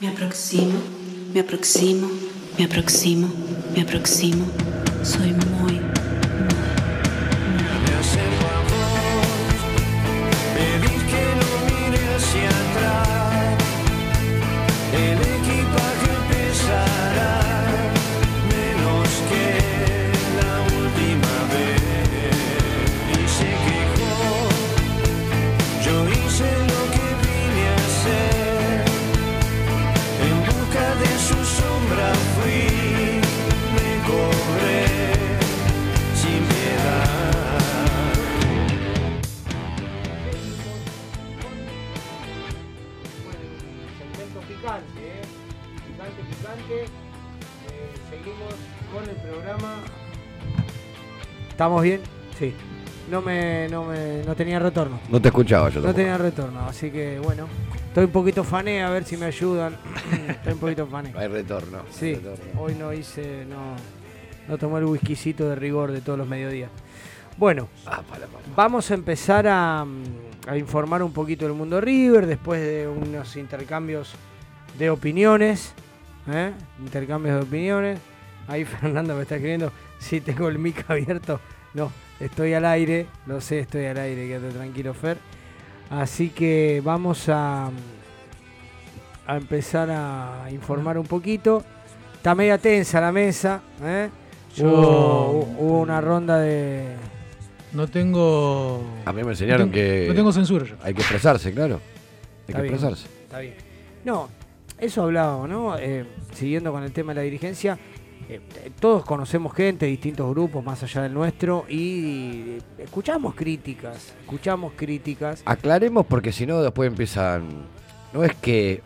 Me aproximo, me aproximo, me aproximo, me aproximo. Soy
¿Estamos bien? Sí. No me, no me, no tenía retorno.
No te escuchaba yo
No
tampoco.
tenía retorno, así que bueno. Estoy un poquito fané, a ver si me ayudan. Estoy un poquito fané.
No hay retorno. no hay
Sí,
retorno.
hoy no hice, no, no tomé el whiskycito de rigor de todos los mediodías. Bueno,
Ah, para, para.
vamos a empezar a, a informar un poquito del mundo River después de unos intercambios de opiniones. ¿eh? Intercambios de opiniones. Ahí Fernando me está escribiendo, si tengo el mic abierto. No, estoy al aire, lo sé, estoy al aire, quédate tranquilo Fer. Así que vamos a, a empezar a informar un poquito. Está media tensa la mesa. ¿eh?
Yo-
Hubo, hubo una ronda de...
No tengo.
A mí me enseñaron
no tengo-
que.
No tengo censura yo.
Hay que expresarse, claro. Hay
Está
que
bien,
expresarse.
Está bien. No, eso hablábamos, ¿no? Eh, siguiendo con el tema de la dirigencia, eh, todos conocemos gente, distintos grupos más allá del nuestro, y eh, escuchamos críticas, escuchamos críticas.
Aclaremos porque si no después empiezan. No es que.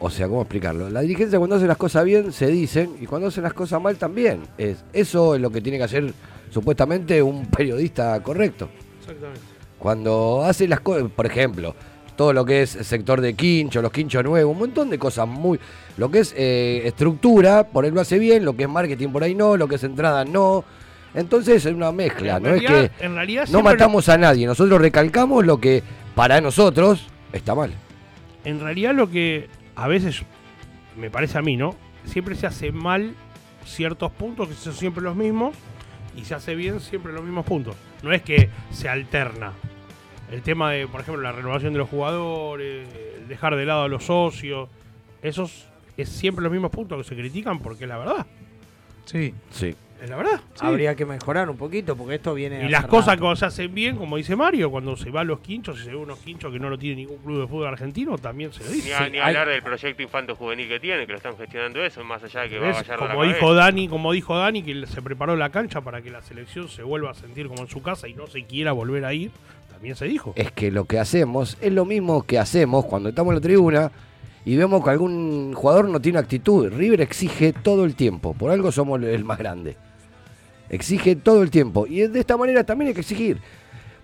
O sea, ¿cómo explicarlo? La dirigencia cuando hace las cosas bien se dicen y cuando hace las cosas mal también. Es, eso es lo que tiene que hacer supuestamente un periodista correcto.
Exactamente.
Cuando hace las cosas, por ejemplo, todo lo que es el sector de quincho, los quinchos nuevos, un montón de cosas muy... Lo que es eh, estructura, por él lo hace bien, lo que es marketing por ahí no, lo que es entrada no. Entonces es una mezcla,
En
no es que
en realidad
no matamos a nadie, nosotros recalcamos lo que para nosotros está mal.
En realidad lo que a veces me parece a mí, ¿no? Siempre se hace mal ciertos puntos que son siempre los mismos y se hace bien siempre los mismos puntos. No es que se alterna. El tema de, por ejemplo, la renovación de los jugadores, el dejar de lado a los socios, esos es siempre los mismos puntos que se critican porque es la verdad.
Sí.
Sí.
Es la verdad.
Habría que mejorar un poquito porque esto viene...
Y las cosas
rato.
que se hacen bien, como dice Mario, cuando se va a los quinchos y se ve unos quinchos que no lo tiene ningún club de fútbol argentino, también se lo dice.
Ni, a- ni hablar del proyecto infanto juvenil que tiene, que lo están gestionando eso, más allá de que va a
¿Ves?
Gallardo a la
Como dijo
cabeza.
Dani, como dijo Dani, que se preparó la cancha para que la selección se vuelva a sentir como en su casa y no se quiera volver a ir,
Es que lo que hacemos es lo mismo que hacemos cuando estamos en la tribuna y vemos que algún jugador no tiene actitud. River exige todo el tiempo, por algo somos el más grande. Exige todo el tiempo y de esta manera también hay que exigir.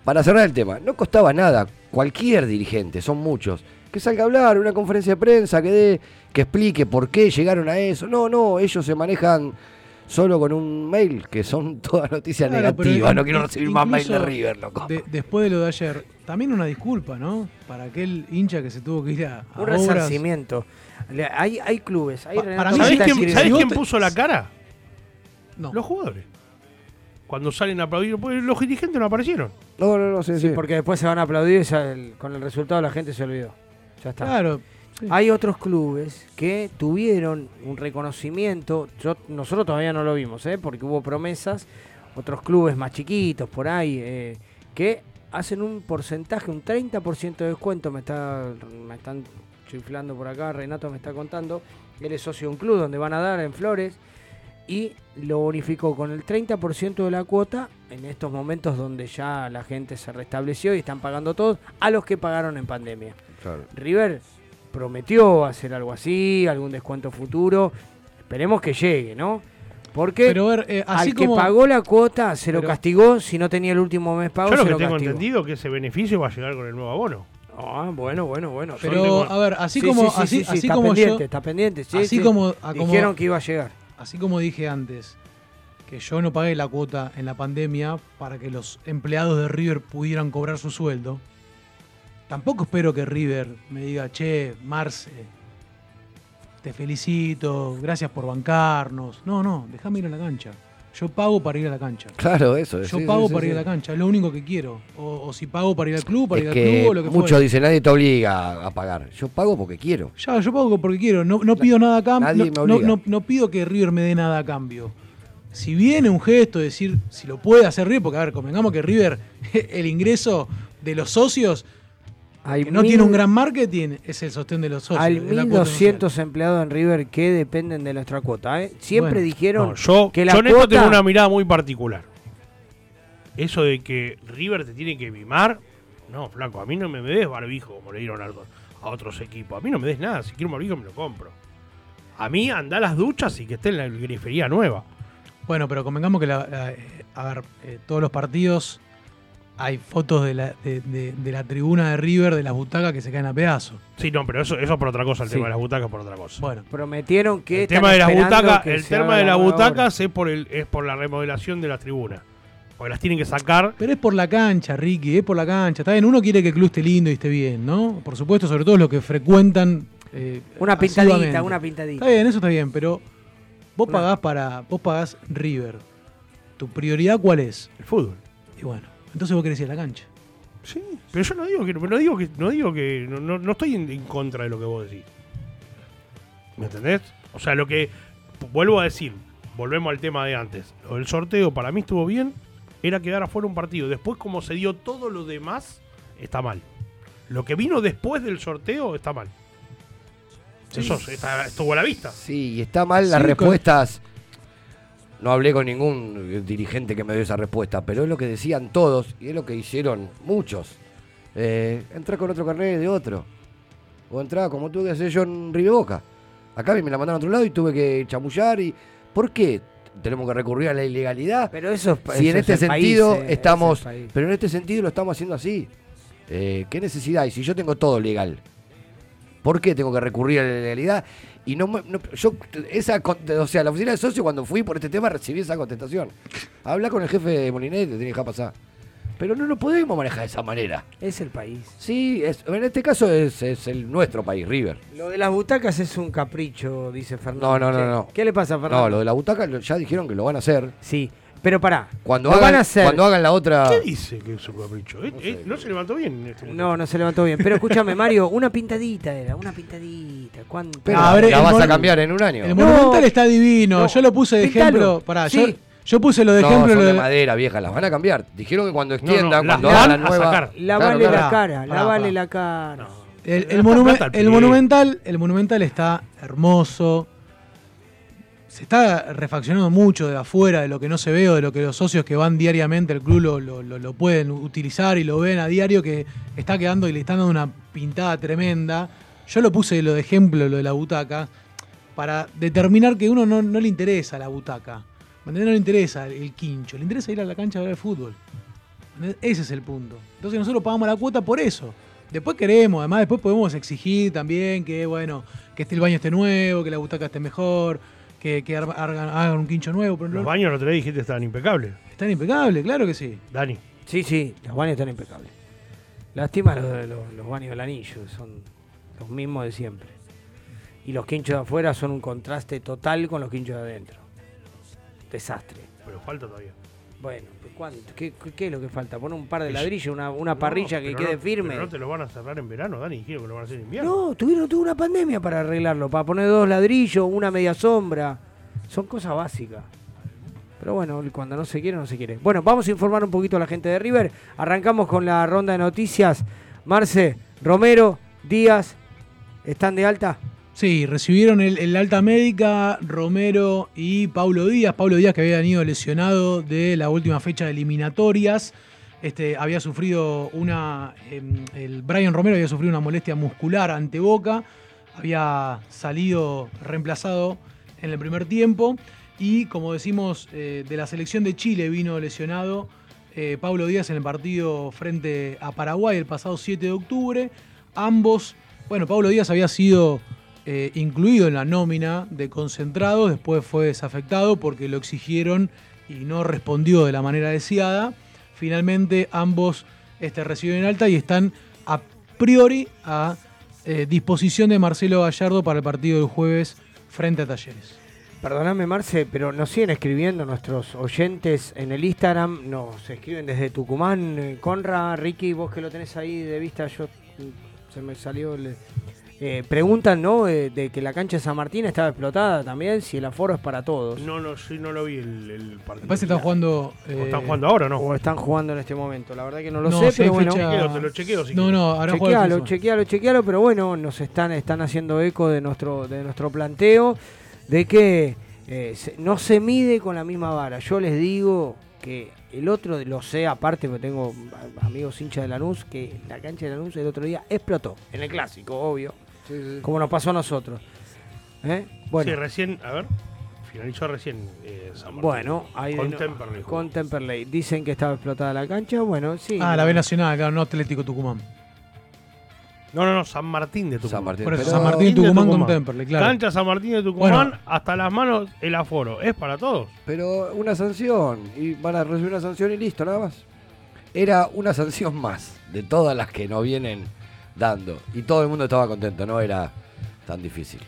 Para cerrar el tema, no costaba nada, cualquier dirigente, son muchos, que salga a hablar, una conferencia de prensa, que dé, que explique por qué llegaron a eso. No, no, ellos se manejan solo con un mail, que son todas noticias
Claro,
negativas. No quiero recibir más mail de River, loco.
de- después de lo de ayer, también una disculpa, ¿no? Para aquel hincha que se tuvo que ir a, a
Un
obras.
resarcimiento. Hay, hay clubes. Hay
Pa- para
¿Sabés quién, sabés puso la cara?
No.
Los jugadores. Cuando salen a aplaudir, pues, los dirigentes no aparecieron.
No, no, no, sí,
Sí,
sí.
porque después se van a aplaudir y ya el- con el resultado la gente se olvidó. Ya está.
Claro.
Hay otros clubes que tuvieron un reconocimiento, yo, nosotros todavía no lo vimos, ¿eh? porque hubo promesas, otros clubes más chiquitos por ahí, eh, que hacen un porcentaje, un 30% de descuento, me, está, me están chiflando por acá, Renato me está contando, él es socio de un club donde van a dar en Flores, y lo bonificó con el 30% de la cuota en estos momentos donde ya la gente se restableció y están pagando todos a los que pagaron en pandemia.
Claro.
River prometió hacer algo así, algún descuento futuro. Esperemos que llegue, ¿no? Porque
Pero ver, eh, así
al que
como-
pagó la cuota se lo castigó, si no tenía el último mes pago,
Yo lo
se
que
lo
tengo
castigó.
entendido que ese beneficio va a llegar con el nuevo abono.
Ah, bueno, bueno, bueno.
Pero,
tengo-
a ver, así
Sí,
como,
sí, sí,
así,
sí, sí,
así
está
como
pendiente,
yo,
está pendiente. sí,
así
sí.
como, a como-
Dijeron que iba a llegar.
así como dije antes, que yo no pagué la cuota en la pandemia para que los empleados de River pudieran cobrar su sueldo. Tampoco espero que River me diga, che, Marce, te felicito, gracias por bancarnos. No, no, déjame ir a la cancha. Yo pago para ir a la cancha.
Claro, eso es.
Yo
sí,
pago
sí,
para
sí,
ir a la cancha, es lo único que quiero. O, o si pago para ir al club, para
Es
ir al club o lo que
muchos dicen, nadie te obliga a- pagar. Yo pago porque quiero.
Ya, yo pago porque quiero. No, no pido nada a cambio. No, pido que River me dé nada a cambio. Si viene un gesto, decir, si lo puede hacer River, porque a ver, convengamos que River, el ingreso de los socios,
Hay
que no
mil-
tiene un gran marketing, es el sostén de los socios.
Hay
es la cuota
1.200 empleados en River que dependen de nuestra cuota. ¿eh? Siempre
Bueno.
dijeron
No, yo,
que la
yo en esto tengo una mirada muy particular. Eso de que River te tiene que mimar, no, flaco, a mí no me, me des barbijo como le dieron a, a otros equipos. A mí no me des nada, si quiero un barbijo me lo compro. A mí anda a las duchas y que esté en la grifería nueva.
Bueno, pero convengamos que la- la- eh, a ver, eh, todos los partidos hay fotos de la, de, de- de la tribuna de River, de las butacas que se caen a pedazos.
Sí, no, pero eso, eso por otra cosa, el
Sí.
tema de las butacas por otra cosa.
Bueno,
Prometieron que.
el tema de las butacas, el tema de
la
las butacas es por el, es por la remodelación de las tribunas. Porque las tienen que sacar.
Pero es por la cancha, Ricky, es por la cancha. Está bien, uno quiere que el club esté lindo y esté bien, ¿no? Por supuesto, sobre todo los que frecuentan. eh,
Una pintadita, una pintadita.
Está bien, eso está bien, pero vos
Una-
pagás para. Vos pagás River. ¿Tu prioridad cuál es?
El fútbol.
Y bueno, entonces vos querés ir a la cancha.
Sí, pero yo no digo que no digo que no digo que no, no- no estoy en, en contra de lo que vos decís. ¿Me entendés? O sea, lo que vuelvo a decir, volvemos al tema de antes. Lo del sorteo para mí estuvo bien, era quedar afuera un partido. Después como se dio todo lo demás, está mal. Lo que vino después del sorteo está mal. Eso está- estuvo a la vista.
Sí, y está mal las
Sí,
respuestas. No hablé con ningún dirigente que me dio esa respuesta, pero es lo que decían todos y es lo que hicieron muchos. Eh, entrá con otro carnet de otro. O entrá como tuve que hacer yo en River Boca. Acá me la mandaron a otro lado y tuve que chamullar. y ¿Por qué tenemos que recurrir a la ilegalidad?
Pero eso es-
si en
eso es
este
país,
sentido
eh,
estamos.
es el país.
Pero en este sentido lo estamos haciendo así. Eh, ¿Qué necesidad hay? Si yo tengo todo legal, ¿por qué tengo que recurrir a la legalidad? Y no, me- no- yo esa o sea, la oficina de socio cuando fui por este tema recibí esa contestación. Habla con el jefe de Molinet, te tiene que pasar. Pero no lo podemos manejar de esa manera.
Es el país.
Sí, es- en este caso es, es el nuestro país, River.
Lo de las butacas es un capricho, dice Fernando.
No, no, no,
¿Qué-
no.
¿Qué le pasa a Fernando?
No, lo de la butaca lo- ya dijeron que lo van a hacer.
Sí, pero pará.
Cuando hagan,
van a hacer.
cuando hagan la otra.
¿Qué dice que es un capricho? Eh, eh, no se levantó bien en este momento.
No, no se levantó bien. Pero escúchame, Mario, una pintadita era, una pintadita. ¿Cuánto?
Pero
A ver,
la
el
vas a cambiar en un año.
El Monumental está divino. yo lo puse de
pintalo.
ejemplo. Pará, yo,
Sí.
yo puse lo de
no,
ejemplo.
son
lo
de
de-
madera vieja, las van a cambiar. Dijeron que cuando
No, no,
extiendan, cuando hagan la nueva.
sacar.
Lavarle
Claro,
la
claro.
cara, lavale la cara.
El, el monumen- el monumental, el monumental está hermoso. Se está refaccionando mucho de afuera, de lo que no se ve o de lo que los socios que van diariamente al club lo, lo- lo- pueden utilizar y lo ven a diario, que está quedando y le están dando una pintada tremenda. Yo lo puse lo de ejemplo, lo de la butaca, para determinar que uno no, no le interesa la butaca. No le interesa el, quincho, le interesa ir a la cancha a ver el fútbol. Ese es el punto. Entonces nosotros pagamos la cuota por eso. Después queremos, además después podemos exigir también que, bueno, que este, el baño esté nuevo, que la butaca esté mejor, que, hagan, hagan un quincho nuevo. Pero
Los
no-
baños, no te dijiste, estaban impecables.
están impecables, claro que sí.
Dani.
Sí, sí, los baños están impecables. Lástima los, de los, los baños del anillo, son los mismos de siempre. Y los quinchos de afuera son un contraste total con los quinchos de adentro. Desastre.
Pero falta todavía.
Bueno, pues, ¿cuánto? ¿Qué, qué- es lo que falta? ¿Poner un par de ladrillos, una, una
No,
parrilla que quede
no-
firme?
Pero no te lo van a cerrar en verano, Dani. Dijeron que lo van a hacer en invierno.
No, tuvieron tuvo una pandemia para arreglarlo, para poner dos ladrillos, una media sombra. Son cosas básicas. Pero bueno, cuando no se quiere, no se quiere. Bueno, vamos a informar un poquito a la gente de River. Arrancamos con la ronda de noticias. Marce, Romero, Díaz, ¿están de alta?
Sí, recibieron el, alta médica Romero y Paulo Díaz. Paulo Díaz que había ido lesionado de la última fecha de eliminatorias. Este, había sufrido una. em, el Brian Romero había sufrido una molestia muscular ante Boca. Había salido reemplazado en el primer tiempo. Y como decimos, eh, de la selección de Chile vino lesionado eh, Paulo Díaz en el partido frente a Paraguay el pasado 7 de octubre. Ambos, bueno, Paulo Díaz había sido eh, incluido en la nómina de concentrados, después fue desafectado porque lo exigieron y no respondió de la manera deseada. Finalmente ambos este, reciben alta y están a priori a eh, disposición de Marcelo Gallardo para el partido del jueves frente a Talleres.
Perdóname, Marce, pero nos siguen escribiendo nuestros oyentes en el Instagram. Nos escriben desde Tucumán. eh, Conra, Ricky, vos que lo tenés ahí de vista, yo mm, se me salió. el- eh, preguntan, ¿no? Eh, de que la cancha de San Martín estaba explotada también, si el aforo es para todos.
No, no, sí, no lo vi el, el partido.
Después están jugando.
¿O
eh,
están jugando ahora o no?
O están jugando en este momento. La verdad que no lo
No,
sé, pero bueno.
Chequeo, te lo chequeo si
No, no, ahora
Chequealo, chequealo, chequealo, pero bueno, nos están, están haciendo eco de nuestro, de nuestro planteo, de que eh, se- no se mide con la misma vara. Yo les digo que el otro, lo sé aparte, porque tengo amigos hinchas de Lanús, que la cancha de Lanús el otro día explotó, en el clásico, obvio, como nos pasó a nosotros. ¿Eh? Bueno,
Sí, recién, a ver, finalizó recién eh, San Martín.
bueno, ahí
con
no-
Temperley. jugó.
con Temperley. Dicen que estaba explotada la cancha. Bueno, sí.
Ah, la B Nacional, claro, no Atlético Tucumán.
No, no, no, San Martín de Tucumán.
San Martín.
Por eso,
Pero-
San Martín,
de
Tucumán, con. Temperley, claro.
Cancha San Martín de Tucumán,
Bueno.
hasta las manos el aforo. Es para todos.
Pero una sanción, y van a recibir una sanción y listo, nada más. Era una sanción más de todas las que nos vienen dando. Y todo el mundo estaba contento, no era tan difícil.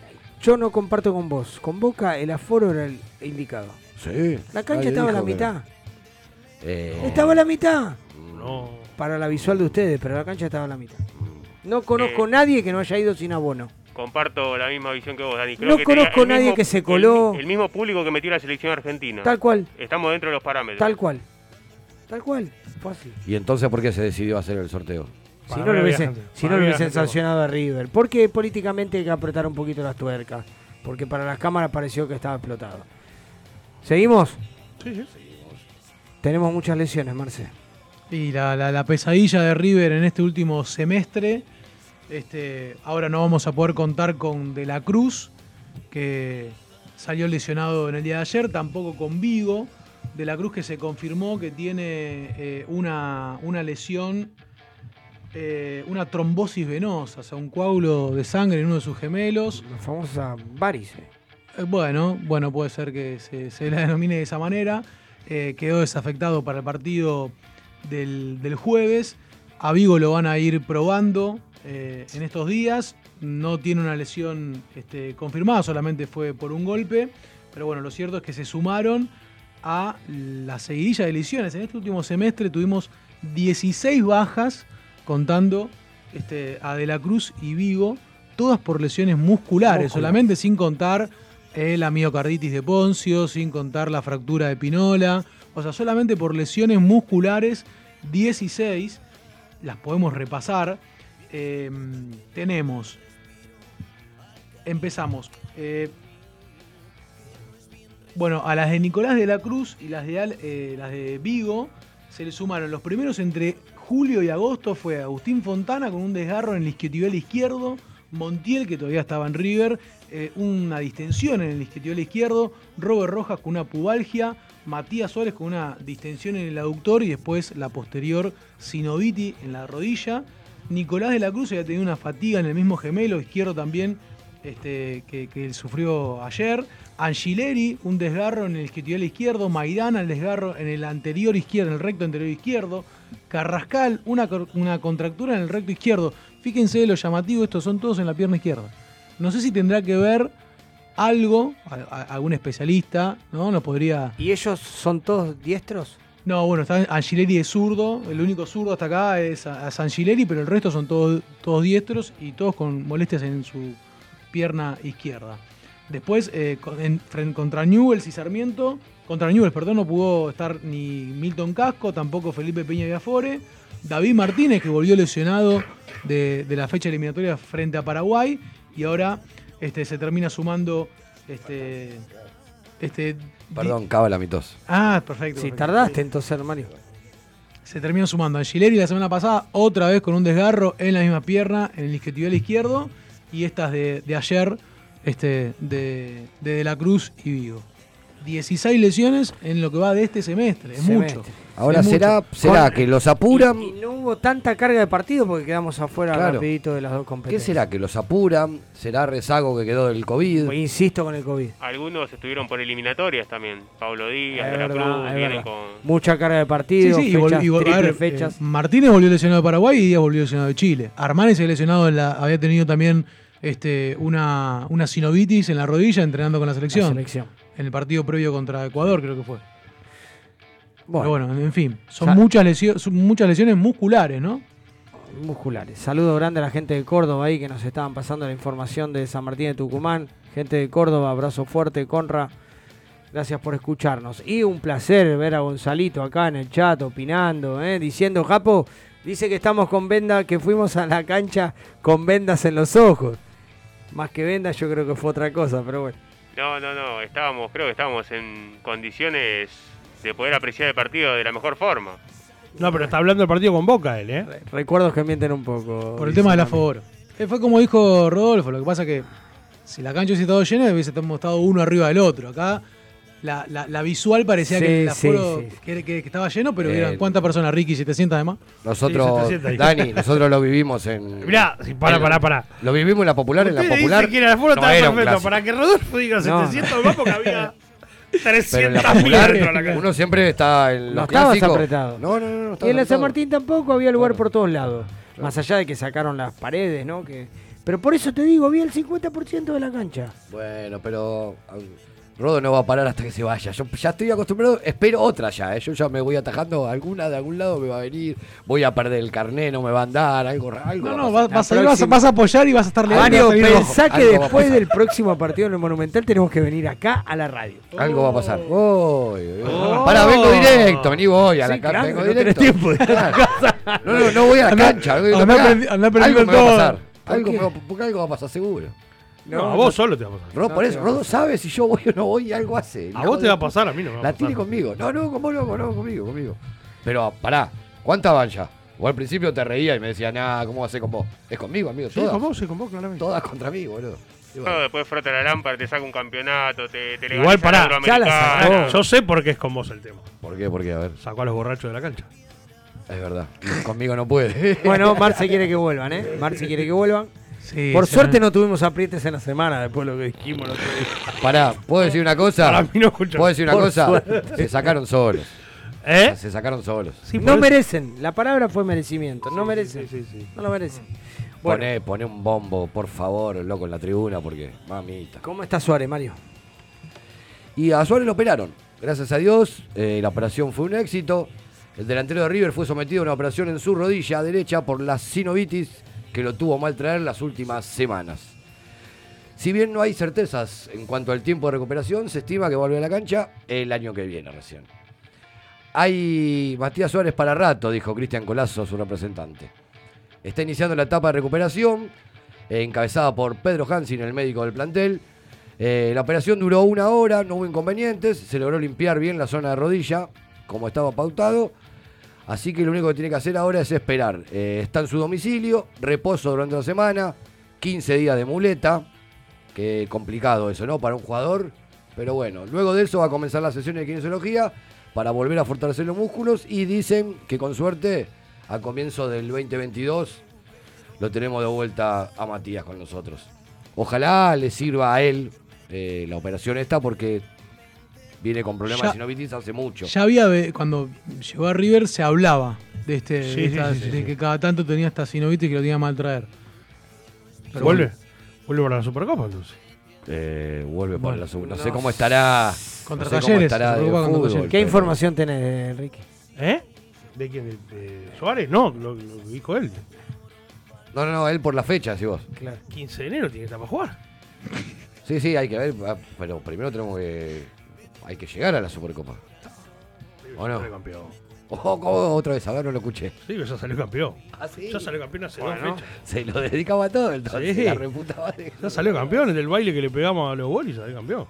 Yo no comparto con vos. Con Boca el aforo era el indicado.
Sí.
La cancha estaba a la
que-
mitad.
Eh,
Estaba a la mitad.
No.
Para la visual de ustedes, pero la cancha estaba a la mitad. No conozco
Eh.
nadie que no haya ido sin abono.
Comparto la misma visión que vos, Dani.
No
que
conozco
el
nadie
mismo-
que se
el-
coló.
El, mismo público que metió la selección argentina.
Tal cual,
Estamos dentro de los parámetros.
tal cual. Tal cual. Fácil.
¿Y entonces por qué se decidió hacer el sorteo?
Si no lo hubiesen, si no lo hubiesen sancionado a River. Porque políticamente hay que apretar un poquito las tuercas. Porque para las cámaras pareció que estaba explotado. ¿Seguimos?
Sí, sí.
Tenemos muchas lesiones, Marce.
Y la, la- la pesadilla de River en este último semestre. Este, ahora no vamos a poder contar con De la Cruz, que salió lesionado en el día de ayer, tampoco con Vigo. De la Cruz que se confirmó que tiene eh, una, una lesión, eh, una trombosis venosa, o sea, un coágulo de sangre en uno de sus gemelos.
La famosa varice.
Eh, Bueno, bueno, puede ser que se, se la denomine de esa manera. Eh, quedó desafectado para el partido del, del jueves. A Vigo lo van a ir probando en estos días. No tiene una lesión este, confirmada, solamente fue por un golpe. Pero bueno, lo cierto es que se sumaron a la seguidilla de lesiones. En este último semestre tuvimos 16 bajas, contando este, a De la Cruz y Vigo, todas por lesiones musculares,
Muscular.
solamente sin contar eh, la miocarditis de Poncio, sin contar la fractura de Pinola, o sea, solamente por lesiones musculares, 16, las podemos repasar. Eh, tenemos, empezamos, eh, bueno, a las de Nicolás de la Cruz y las de, Al- eh, las de Vigo se le sumaron los primeros entre julio y agosto fue Agustín Fontana con un desgarro en el isquiotibial izquierdo, Montiel que todavía estaba en River, eh, una distensión en el isquiotibial izquierdo, Robert Rojas con una pubalgia, Matías Suárez con una distensión en el aductor y después la posterior sinoviti en la rodilla. Nicolás de la Cruz había tenido una fatiga en el mismo gemelo izquierdo también este, que, que él sufrió ayer. Angileri, un desgarro en el isquiotibial izquierdo. Maidana, el desgarro en el anterior izquierdo, en el recto anterior izquierdo. Carrascal, una, una contractura en el recto izquierdo. Fíjense lo llamativo, estos son todos en la pierna izquierda. No sé si tendrá que ver algo, algún especialista, ¿no? Nos podría.
¿Y ellos son todos diestros?
No, bueno, está Angileri es zurdo, el único zurdo hasta acá es a- pero el resto son todos, todos diestros y todos con molestias en su pierna izquierda. Después, eh, en- contra Newell's y Sarmiento, contra Newell's, perdón, no pudo estar ni Milton Casco, tampoco Felipe Peña Viafore, David Martínez, que volvió lesionado de, de la fecha eliminatoria frente a Paraguay, y ahora este, se termina sumando este, este
Perdón, cava la mitos.
Ah, perfecto.
Si tardaste entonces, Mario.
Se terminó sumando Angileri la semana pasada, otra vez con un desgarro en la misma pierna, en el isquiotibial izquierdo, y estas de, de ayer, este, de, de De la Cruz y Vigo. 16 lesiones en lo que va de este semestre, es
Semestre.
mucho.
Ahora
es
será,
mucho.
será
Con-
que los apuran.
Y, y no hubo tanta carga de partido porque quedamos afuera
Claro.
rapidito de las dos
¿Qué
competencias.
será? ¿Que los apuran? ¿Será rezago que quedó del COVID?
Insisto con el COVID.
Algunos estuvieron por eliminatorias también. Pablo Díaz,
Es
De la
verdad,
Cruz, vienen con...
Mucha carga de
Sí,
partido,
sí, vol-
fechas,
y vol- ver,
fechas.
eh, Martínez volvió lesionado de Paraguay y Díaz volvió lesionado de Chile. Armani se lesionado, en la, había tenido también este, una, una sinovitis en la rodilla entrenando con la selección.
La selección.
En el partido previo contra Ecuador, creo que fue.
Bueno,
Pero bueno, en fin, son muchas, lesiones, son muchas lesiones musculares, ¿no?
musculares. Saludo grande a la gente de Córdoba ahí que nos estaban pasando la información de San Martín de Tucumán. Gente de Córdoba, abrazo fuerte, Conra. Gracias por escucharnos. Y un placer ver a Gonzalito acá en el chat opinando, ¿eh? diciendo, Japo, dice que estamos con venda, que fuimos a la cancha con vendas en los ojos. Más que vendas yo creo que fue otra cosa, pero bueno.
No, no, no, estábamos, creo que estábamos en condiciones de poder apreciar el partido de la mejor forma.
No, pero está hablando del partido con Boca él, ¿eh?
Recuerdos que mienten un poco.
Por el tema de la favor. Eh, fue como dijo Rodolfo, lo que pasa que Si la cancha hubiese estado llena, hubiésemos estado uno arriba del otro. Acá la, la- la visual parecía
Sí,
que el
sí,
aforo
sí.
que, que- que estaba lleno, pero
Eh,
¿cuántas personas, Ricky? ¿700 además?
Nosotros,
Sí, 700 ahí.
Dani, nosotros lo vivimos en.
Mirá, sí, pará,
en-
pará, pará.
Lo vivimos en la popular, en la popular.
dice que el aforo
no
estaba perfecto.
clásico.
Para que Rodolfo diga
No.
700 más porque había
Pero en
300
la
mil
popular,
dentro de la cancha.
uno siempre está en
No
los
estabas
clásicos.
apretado.
No, no, no. no
Y en la San. Martín tampoco había lugar por todos lados. Más allá de que sacaron las paredes, ¿no? Que... Pero por eso te digo, había el 50% de la cancha.
Bueno, pero. Rodo no va a parar hasta que se vaya. Yo ya estoy acostumbrado, espero otra ya. ¿eh? Yo ya me voy atajando alguna de algún lado me va a venir. Voy a perder el carné, no me va a andar, algo algo.
No,
va
no,
a
vas,
pasar.
vas a vas, a- vas a apoyar y vas a estar rojo.
pensá que
Algo
después del próximo partido en el Monumental tenemos que venir acá a la radio.
Algo va a pasar. Voy, voy.
Oh.
Pará, vengo directo, ni voy a la
Sí,
cancha.
claro,
vengo
no
directo.
tiempo
Claro. No, no, no voy a la
Andá-
cancha.
andá andá aprendiendo
algo me va a
todo.
pasar.
¿Por
Algo porque algo va a pasar seguro.
No, a vos solo te va a pasar.
Rodo,
No
por eso, Rodo sabe si yo voy o no voy, algo hace.
A vos te va a pasar, a mí no me va a
La tiene conmigo. No, no, con vos no, no, conmigo, conmigo. Pero, pará, ¿cuántas van ya? Vos al principio te reía y me decía, nah, ¿cómo va a ser con vos? Es conmigo, amigo,
Sí,
todas.
con vos, sí, con vos, claramente.
Todas contra mí, boludo. Y bueno,
No, después frota la lámpara, te saca un campeonato, te, te
Igual pará,
ya la sacó.
Yo sé por qué es con vos el tema.
¿Por qué? ¿Por qué? A ver,
Sacó a los borrachos de la cancha.
es verdad. Conmigo no puede.
Bueno, Marce quiere que vuelvan, ¿eh? Marce quiere que vuelvan.
Sí,
Por suerte no tuvimos aprietes en la semana después de lo que dijimos el otro día.
Pará, ¿puedo decir una cosa?
Para mí no escucho.
¿Puedo decir una
Por
cosa?
suerte.
Se sacaron solos.
¿Eh?
Se sacaron solos.
Sí, por
no
eso-
merecen. La palabra fue merecimiento. No merecen.
sí, sí, sí.
No lo merecen. Bueno,
Poné, poné un bombo, por favor, loco, en la tribuna, porque, mamita.
¿cómo está Suárez, Mario?
Y a Suárez lo operaron. Gracias a Dios, eh, la operación fue un éxito. El delantero de River fue sometido a una operación en su rodilla derecha por la sinovitis que lo tuvo mal traer las últimas semanas. Si bien no hay certezas en cuanto al tiempo de recuperación, se estima que vuelve a la cancha el año que viene recién. Hay Matías Suárez para rato, dijo Cristian Colazo, su representante. Está iniciando la etapa de recuperación, eh, encabezada por Pedro Hansin, el médico del plantel. Eh, la operación duró una hora, no hubo inconvenientes, se logró limpiar bien la zona de rodilla, como estaba pautado. Así que lo único que tiene que hacer ahora es esperar. Eh, está en su domicilio, reposo durante la semana, 15 días de muleta. Qué complicado eso, ¿no? Para un jugador. Pero bueno, luego de eso va a comenzar la sesión de kinesiología para volver a fortalecer los músculos y dicen que con suerte a comienzo del 2022 lo tenemos de vuelta a Matías con nosotros. Ojalá le sirva a él eh, la operación esta porque viene con problemas
Ya-
de sinovitis hace mucho.
Ya había, cuando llegó a River, se hablaba de este
Sí,
de,
sí,
esta-
sí, sí,
de
sí.
que cada tanto tenía esta sinovitis que lo tenía mal traer. Pero
¿Vuelve?
bueno,
¿Vuelve para la Supercopa entonces?
Eh, vuelve para la segunda. No
no
sé cómo estará.
Contra
no sé cómo
Talleres,
estará de
Supercopa contra
fútbol,
Talleres.
¿Qué
pero-
información tenés, Enrique?
¿Eh? ¿De quién? ¿De, de Suárez? No, lo, lo dijo él.
No, no, no, él por la fecha, si vos.
Claro.
15 de enero tiene que estar para jugar.
Sí, sí, hay que ver, pero primero tenemos que. Hay que llegar a la Supercopa. ¿O no?
Salió campeón.
Ojo, ¿cómo? otra vez, a ver, no lo escuché.
Sí, que ya salió campeón.
¿Ah, sí?
Ya salió campeón hace
Bueno.
dos fechas.
Se lo dedicaba a todo, entonces.
Sí.
La reputa madre.
Ya salió campeón en el baile que le pegamos a los bolis, salió campeón.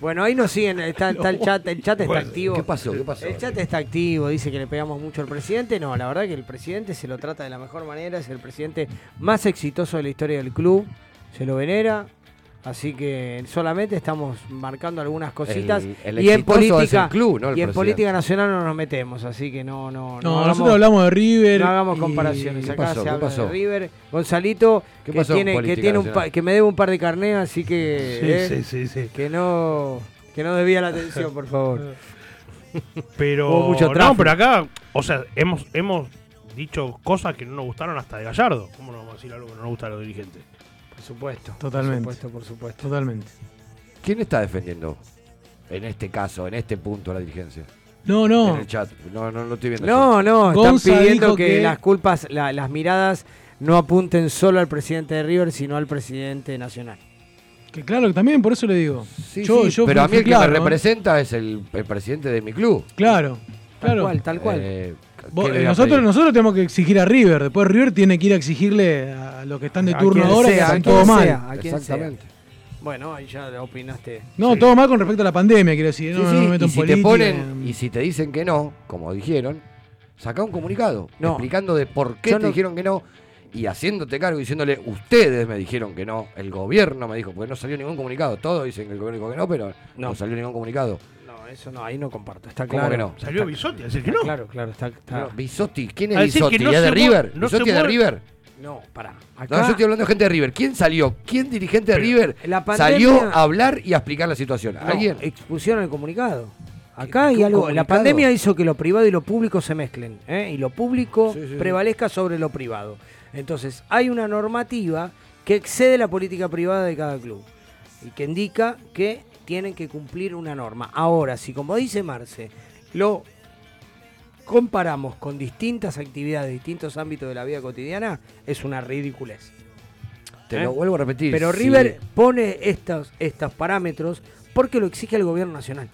Bueno, ahí nos siguen, está, está el chat, el chat está
Bueno,
activo.
¿Qué pasó? ¿Qué pasó?
El chat está activo, dice que le pegamos mucho al presidente. No, la verdad que el presidente se lo trata de la mejor manera, es el presidente más exitoso de la historia del club, se lo venera. Así que solamente estamos marcando algunas cositas.
El- el
y en política,
club, no el
y en
presidente.
política nacional no nos metemos, así que no, no,
No,
hagamos-
nosotros hablamos de River.
no hagamos
y-
comparaciones.
¿Qué
Acá
pasó?
se
¿Qué
habla
pasó?
de River. Gonzalito,
¿Qué
que tiene, que tiene un pa- que me debe un par de carnés, así que
Sí,
eh,
sí, sí, sí.
que no que no desvía la atención, por favor.
Pero.
Hubo mucho
no, pero acá, o sea, hemos, hemos dicho cosas que no nos gustaron hasta de Gallardo. ¿Cómo no vamos a decir algo que no nos gusta a los dirigentes?
Por supuesto.
Totalmente.
Por supuesto, por supuesto.
Totalmente.
¿Quién está defendiendo en este caso, en este punto, la dirigencia?
No, no.
En el chat. No, no lo estoy viendo.
No, no, están
Gonza
pidiendo que,
que-
las culpas, la- las miradas no apunten solo al presidente de River, sino al presidente nacional.
Que claro, que también por eso le digo.
Sí,
yo,
sí,
yo
pero a mí el que
claro,
me
¿eh?
representa es el, el presidente de mi club.
Claro,
Tal
claro.
cual, tal cual.
Eh,
Vos-
¿qué le
eh,
voy a
nosotros, nosotros tenemos que exigir a River. Después River tiene que ir a exigirle a los que están de
A
turno
quien
ahora
sea,
que
quien
todo mal.
sea, a quien sea.
Exactamente.
Bueno, ahí ya opinaste.
No,
Sí.
todo mal con respecto a la pandemia, quiero decir. No,
Sí,
no
sí,
me meto
y
en
si te ponen, y si te dicen que no, como dijeron, saca un comunicado
No.
explicando de por qué
Yo
te
no-
dijeron que no y haciéndote cargo, diciéndole, ustedes me dijeron que no, el gobierno me dijo, porque no salió ningún comunicado. Todos dicen que el gobierno dijo que no, pero no,
No.
salió ningún comunicado.
No, eso no, ahí no comparto. Está
¿Cómo
claro.
que no?
Salió Bisotti a decir que no.
Claro, claro, está. está-
No, Bisotti, ¿quién es
A decir que
Bisotti?
no
¿Es de River?
no
¿Bisotti es de River?
No, pará.
No,
Acá,
yo estoy hablando de gente de River. ¿Quién salió? ¿Quién dirigente de
Pero
River
la
salió a hablar y a explicar la situación?
no,
¿Alguien?
expusieron el comunicado. Acá
¿Qué-
hay algo. La pandemia hizo que lo privado y lo público se mezclen. ¿eh? Y lo público
Sí, sí, sí.
prevalezca sobre lo privado. Entonces, hay una normativa que excede la política privada de cada club. Y que indica que tienen que cumplir una norma. Ahora, si como dice Marce, lo comparamos con distintas actividades, distintos ámbitos de la vida cotidiana, es una ridiculez.
Te
¿eh?
lo vuelvo a repetir.
Pero
sí.
River pone estos, estos parámetros porque lo exige el gobierno nacional.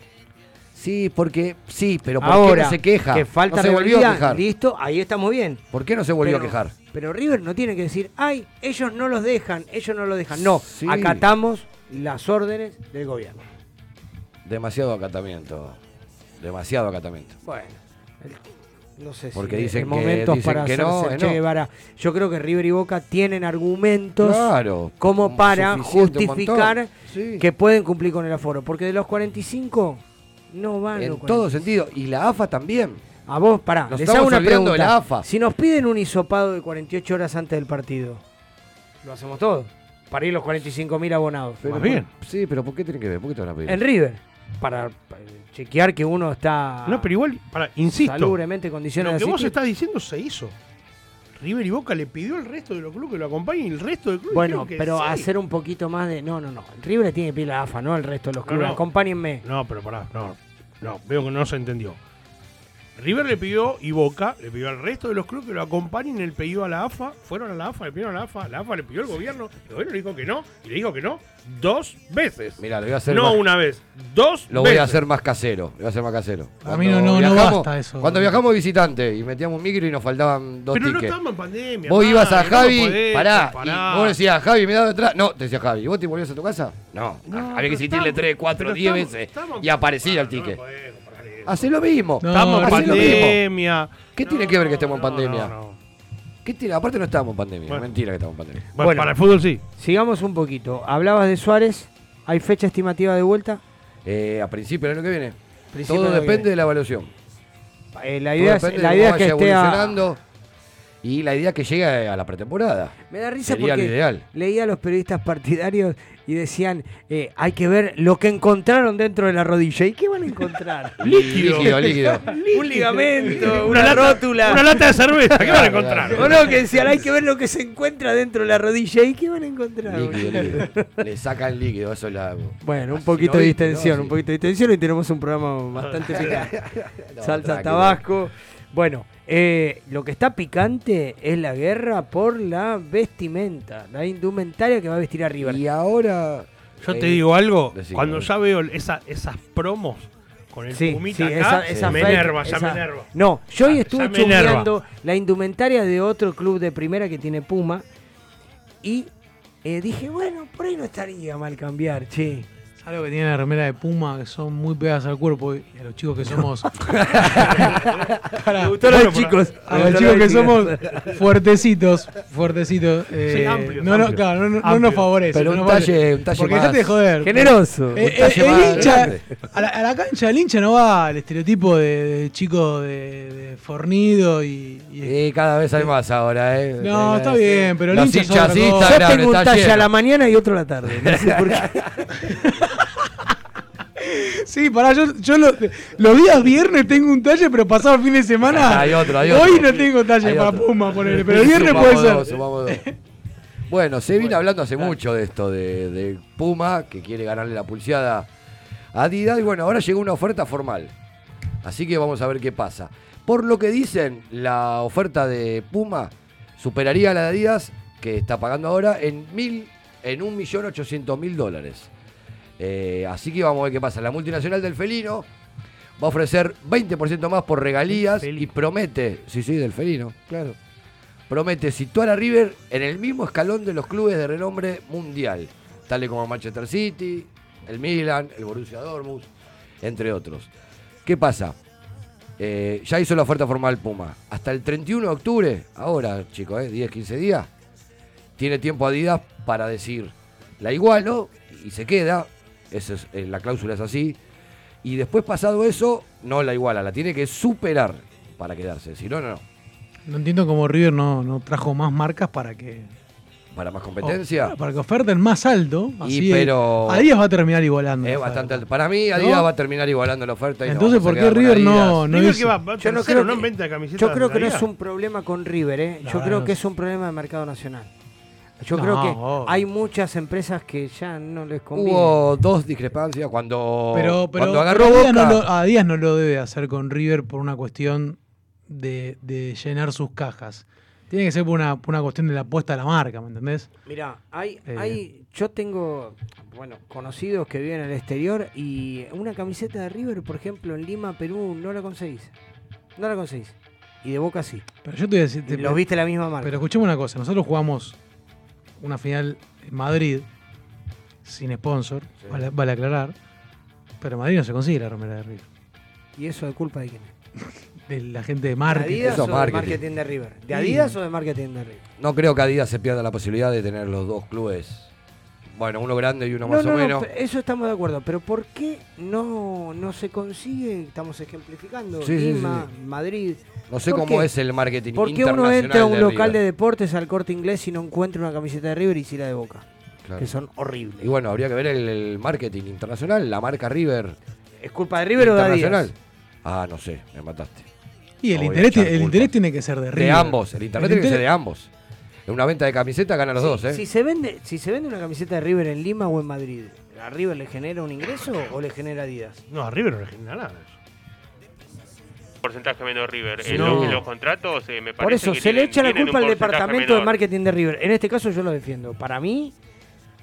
Sí, porque. Sí, pero ¿por
Ahora,
qué no se queja?
que falta
no se volvió a quejar.
listo, ahí estamos bien.
¿Por qué no se volvió
Pero-
a quejar?
Pero River no tiene que decir, ay, ellos no los dejan, ellos no los dejan. No,
Sí.
acatamos las órdenes del gobierno.
Demasiado acatamiento. Demasiado acatamiento.
Bueno, el- no sé
Porque
si
dicen
es
que-
momento
dicen
para
que no,
Che. Yo creo que River y Boca tienen argumentos
Claro,
como para justificar.
Sí.
que pueden cumplir con el aforo. Porque de los 45 no van
En
los
todo
45.
sentido. Y la AFA también.
A vos, pará,
Nos
les hago una pregunta.
de la AFA.
Si nos piden un hisopado de 48 horas antes del partido, lo hacemos todo. Para ir los 45.000 abonados.
Pero
Más
por-
bien.
Sí, pero ¿por qué tienen que ver? ¿Por qué te van a pedir?
En River. Para, chequear que uno está
No, pero igual, para, insisto.
salubremente en condiciones
Lo que vos estás diciendo se hizo. River y Boca le pidió al resto de los clubes que lo acompañen y el resto del club
Bueno, pero
sí.
hacer un poquito más de. No, no, no. River le tiene que pedir la AFA, no al resto de los
No,
clubes.
no.
Acompáñenme.
No, pero pará, no. No, veo que no se entendió. River le pidió y Boca le pidió al resto de los clubes que lo acompañen. Él pidió a la AFA, fueron a la AFA, le pidieron a la AFA. La AFA le pidió al gobierno, el gobierno le dijo que no, y le dijo que no dos veces.
Mira, lo voy a hacer
no
más-
una vez, dos
Lo
veces.
voy a hacer más casero. Lo voy a hacer más casero.
A mí no- no- no basta eso.
Cuando viajamos visitante y metíamos un micro y nos faltaban dos
Pero no
tickets.
estamos en pandemia.
Vos ibas a
no
Javi,
podés
pará,
comparar.
y vos decías, Javi, me da detrás. No, te decía Javi. ¿Y vos te volvías a tu casa? No,
No,
había que
pero
insistirle tres, cuatro,
pero
diez veces.
estamos-
Y aparecía el
No, no
ticket.
podés.
Hace lo mismo.
No,
Estamos en pandemia.
¿Qué
No,
tiene que ver que estemos en pandemia?
no, no.
¿Qué tiene? Aparte no estábamos en pandemia.
Bueno.
Mentira que estamos en pandemia.
Bueno,
Bueno.
para el fútbol sí.
Sigamos un poquito. Hablabas de Suárez. ¿Hay fecha estimativa de vuelta?
Eh, a principio del año que viene.
Principio
Todo depende
viene.
de la evaluación.
Eh, la
Todo
idea es, la
de
idea es
cómo
que
vaya
esté a-
evolucionando. Y la idea es que llegue a la pretemporada.
Me da risa
Sería
porque
ideal.
leía a los periodistas partidarios y decían, eh, hay que ver lo que encontraron dentro de la rodilla. ¿Y qué van a encontrar?
Líquido.
Líquido, líquido.
un ligamento,
Una
una,
lata-
rótula.
Una lata de cerveza, ¿qué van a encontrar?
O no, que decían, hay que ver lo que se encuentra dentro de la rodilla. ¿Y qué van a encontrar?
Líquido, líquido. Le sacan líquido, eso es la.
Bueno, un poquito
no
de distensión,
Sí.
un poquito de distensión y tenemos un programa bastante picante.
No,
Salsa
tranquilo.
Tabasco. Bueno, eh, lo que está picante es la guerra por la vestimenta, la indumentaria que va a vestir a River.
Y ahora.
Yo te
eh,
digo algo,
decime.
cuando ya veo esa, esas promos con el
Sí,
pumita
sí,
acá,
esa, esa
me
fake,
enerva, ya
esa-
me enerva.
No, yo hoy estuve chusmeando la indumentaria de otro club de primera que tiene Puma y eh, dije, bueno, por ahí no estaría mal cambiar, che.
Algo que tiene la remera de Puma que son muy pegadas al cuerpo y a los chicos que somos. Pará.
Me gustó lo de chicos.
A los chicos que somos fuertecitos, fuertecitos. eh,
Sí, amplios,
no, no,
amplios.
claro, no, no- no nos favorece.
Pero
no
un talle- un talle
Porque
más
dejate de joder.
Generoso.
Eh, eh, el hincha, a la, a la cancha del hincha no va el estereotipo de, de chico de, de fornido y, y-
cada vez hay más ahora, ¿eh?
No,
Eh,
está bien, pero el
Los
hincha.
Yo tengo un
está
talle a la mañana y otro a la tarde. No sé por qué.
Sí, pará, yo, yo lo- los días viernes tengo un talle, pero pasado el fin de semana.
Hay otro, hay
Hoy
otro.
no tengo talle para. Puma, ponele, pero el viernes puede
dos,
ser.
sumamos dos. Bueno, se viene hablando hace mucho de esto, de, de Puma, que quiere ganarle la pulseada a Adidas. Y bueno, ahora llegó una oferta formal. Así que vamos a ver qué pasa. Por lo que dicen, la oferta de Puma superaría a la de Adidas, que está pagando ahora, en mil, en 1.800.000 dólares. Eh, así que vamos a ver qué pasa. La multinacional del felino va a ofrecer 20% más por regalías y promete, sí, sí, del felino, claro. Promete situar a River en el mismo escalón de los clubes de renombre mundial, tales como Manchester City, el Milan, el Borussia Dortmund, entre otros. ¿Qué pasa? Eh, ya hizo la oferta formal Puma. Hasta el 31 de octubre, ahora, chicos, eh, 10, 15 días, tiene tiempo Adidas para decir, la igualo y se queda. Esa es, eh, la cláusula es así. Y después, pasado eso, no la iguala, la tiene que superar para quedarse. Si no, no, no.
No entiendo cómo River no, no trajo más marcas para que.
Para más competencia.
o- para que oferten más alto. Así
Y pero-
Adidas va a terminar igualando.
Es bastante alto. Para mí, Adidas
¿No?
va a terminar igualando la oferta. Y
Entonces, ¿por qué River no- no
River que va, va a
Yo no creo
no
que-
en venta de camisetas.
Yo creo que no es un problema con River, ¿eh? Yo creo
no
que es un problema de mercado nacional. Yo
No,
creo que
obvio.
hay muchas empresas que ya no les conviene.
Hubo dos discrepancias cuando,
Pero, pero,
cuando agarró
pero Adidas,
Boca.
no lo, Adidas no lo debe hacer con River por una cuestión de, de llenar sus cajas. Tiene que ser por una, por una cuestión de la apuesta a la marca, ¿me entendés?
Mira, hay,
Eh.
hay, yo tengo, bueno, conocidos que viven en el exterior y una camiseta de River, por ejemplo, en Lima, Perú, no la conseguís. No la conseguís. Y de Boca sí.
Pero yo te voy a decir.
Los viste la misma marca.
Pero escuchemos una cosa: nosotros jugamos una final en Madrid sin sponsor, vale, vale aclarar. Pero en Madrid no se consigue la remera de River.
¿Y eso de culpa de quién?
De la gente de
¿De
marketing.
Adidas
Eso
o de
marketing.
marketing de River? ¿De
Sí.
Adidas o de marketing de River?
No creo que Adidas se pierda la posibilidad de tener los dos clubes. Bueno, uno grande y uno
No,
más
no,
o
no,
menos.
eso estamos de acuerdo, pero ¿por qué no, no se consigue? Estamos ejemplificando.
Sí,
Lima,
sí.
Madrid.
No sé
¿Por
cómo
qué?
es el marketing
¿Por qué uno entra a un
de
local de deportes al corte inglés y no encuentra una camiseta de River y sí la de Boca?
Claro.
Que son horribles.
Y bueno, habría que ver el, el marketing internacional, la marca River.
¿Es culpa de River o de
internacional.
Adidas?
Ah, no sé, me mataste.
Y el interés, el
culpa.
interés tiene que ser de River.
De ambos, el internet
El
tiene que ser de ambos. En una venta de camiseta ganan los dos, ¿eh?
Si se vende, si se vende una camiseta de River en Lima o en Madrid, ¿a River le genera un ingreso o le genera Adidas?
No, a River no le genera nada.
porcentaje menos River.
Sí.
En,
No.
los, en los contratos eh, me parece
Por eso,
que
se le echa la culpa al departamento de
menor.
marketing de River. En este caso yo lo defiendo. Para mí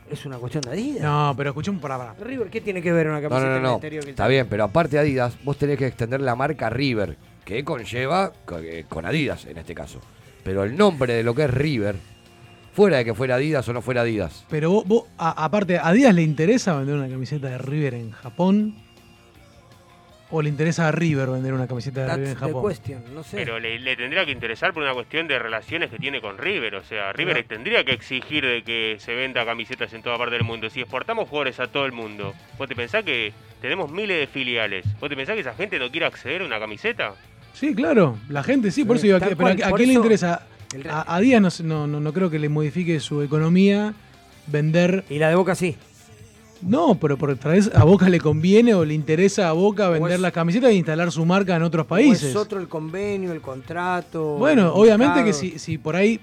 es una cuestión de Adidas.
No, pero escuchemos para, para.
River, ¿qué tiene que ver una camiseta
no, no,
en el
no.
exterior que el
Está bien, pero aparte de Adidas, vos tenés que extender la marca River, que conlleva co- con Adidas en este caso. Pero el nombre de lo que es River, fuera de que fuera Adidas o no fuera Adidas.
Pero vos, vos, a- aparte, ¿a Adidas le interesa vender una camiseta de River en Japón? ¿O le interesa a River vender una camiseta de River en
That's the
Japón?
question, no sé.
Pero le, le tendría que interesar por una cuestión de relaciones que tiene con River. O sea, River tendría que exigir de que se venda camisetas en toda parte del mundo. Si exportamos jugadores a todo el mundo, ¿vos te pensás que tenemos miles de filiales? ¿Vos te pensás que esa gente no quiere acceder a una camiseta?
Sí, claro. La gente sí, por eso digo, ¿a
tal
qué- pero ¿a,
cual,
a quién le interesa?
El-
A, a Díaz no, no, no, creo que le modifique su economía vender.
Y la de Boca sí.
No, pero por otra vez a Boca le conviene o le interesa a Boca vender
es-
las camisetas e instalar su marca en otros
¿O
países.
es otro el convenio, el contrato.
Bueno,
el
obviamente que si, si por ahí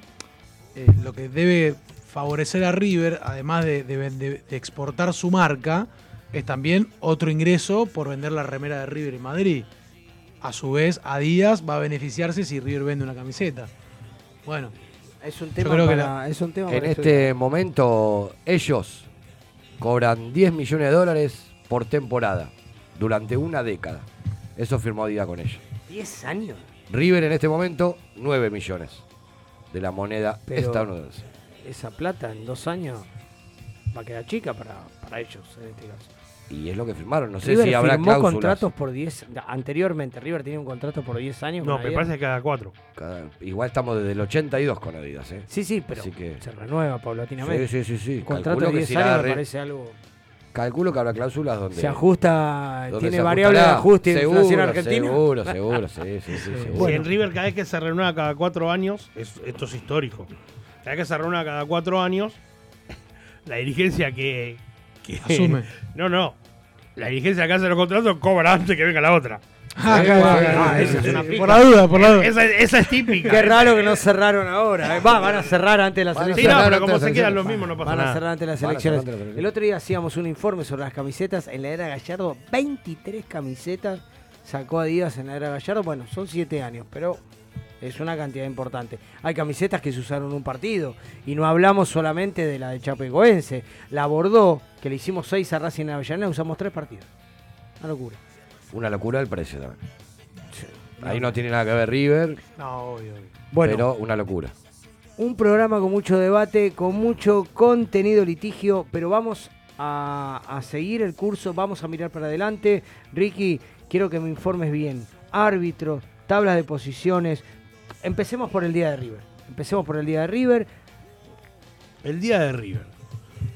eh, lo que debe favorecer a River, además de, de- de- de exportar su marca, es también otro ingreso por vender la remera de River en Madrid. A su vez, Adidas va a beneficiarse si River vende una camiseta. Bueno,
Es un
yo
tema para-
la-
es un tema
En este momento, ellos cobran 10 millones de dólares por temporada, durante una década. Eso firmó Adidas con ellos.
10 años.
River en este momento, 9 millones de la moneda
Pero-
estadounidense.
Esa plata en dos años va a quedar chica para, para ellos en este caso.
Y es lo que firmaron. No sé
River
si habrá
firmó
cláusulas.
contratos por 10. Anteriormente, River tenía un contrato por 10 años.
No,
con
me
Adidas.
parece que cada cuatro.
Cada- igual estamos desde el 82 con Adidas, ¿eh?
Sí, sí, pero
Así que-
se renueva paulatinamente.
Sí, sí, sí,
contrato
Calculo
de
que
10
si la
años me
re-
parece algo.
Calculo que habrá cláusulas donde.
Se ajusta,
donde
tiene
se
variable de ajuste de
seguro,
inflación argentina.
Seguro, seguro, sí, sí, sí, seguro.
Si en River cada vez que se renueva cada cuatro años, es- esto es histórico. Cada vez que se renueva cada cuatro años, la dirigencia que, que-
Asume.
No, no. La dirigencia que hace los contratos cobra antes que venga la otra.
Ah, esa es una. Por la duda, por la duda.
Esa, esa es típica.
Qué raro que no cerraron ahora. eh. Va, van a cerrar antes de las
a
elecciones.
Sí, no, pero como se quedan los mismos, no pasa
Van a
nada.
cerrar antes de las
Van a cerrar
elecciones.
antes de las elecciones.
El otro día hacíamos un informe sobre las camisetas. En la era Gallardo, 23 camisetas sacó Adidas en la era Gallardo. Bueno, son 7 años, pero es una cantidad importante. Hay camisetas que se usaron en un partido. Y no hablamos solamente de la de Chapecoense. La Bordeaux, que le hicimos 6 a Racing en Avellaneda, usamos 3 partidos. Una locura.
Una locura el precio también. Ahí no tiene nada que ver River,
No, obvio, obvio.
Bueno.
pero una locura.
Un programa con mucho debate, con mucho contenido litigio, pero vamos a, a seguir el curso, vamos a mirar para adelante. Ricky, quiero que me informes bien. árbitros, tablas de posiciones. Empecemos por el día de River. Empecemos por el día de River.
El día de River.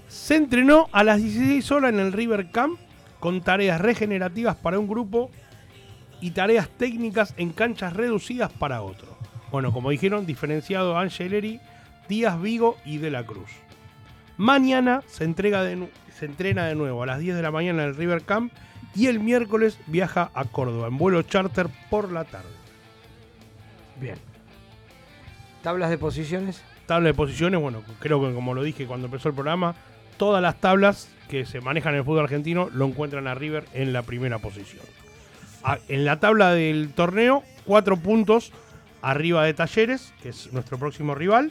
Se entrenó a las 16 horas en el River Camp con tareas regenerativas para un grupo y tareas técnicas en canchas reducidas para otro. Bueno, como dijeron, diferenciado Angeleri, Díaz Vigo y De la Cruz. Mañana se, entrega de se entrena de nuevo a las 10 de la mañana en el River Camp y el miércoles viaja a Córdoba en vuelo charter por la tarde.
Bien. Tablas de posiciones.
Tabla de posiciones, bueno, creo que como lo dije cuando empezó el programa, todas las tablas que se manejan en el fútbol argentino lo encuentran a River en la primera posición. En la tabla del torneo, cuatro puntos arriba de Talleres, que es nuestro próximo rival.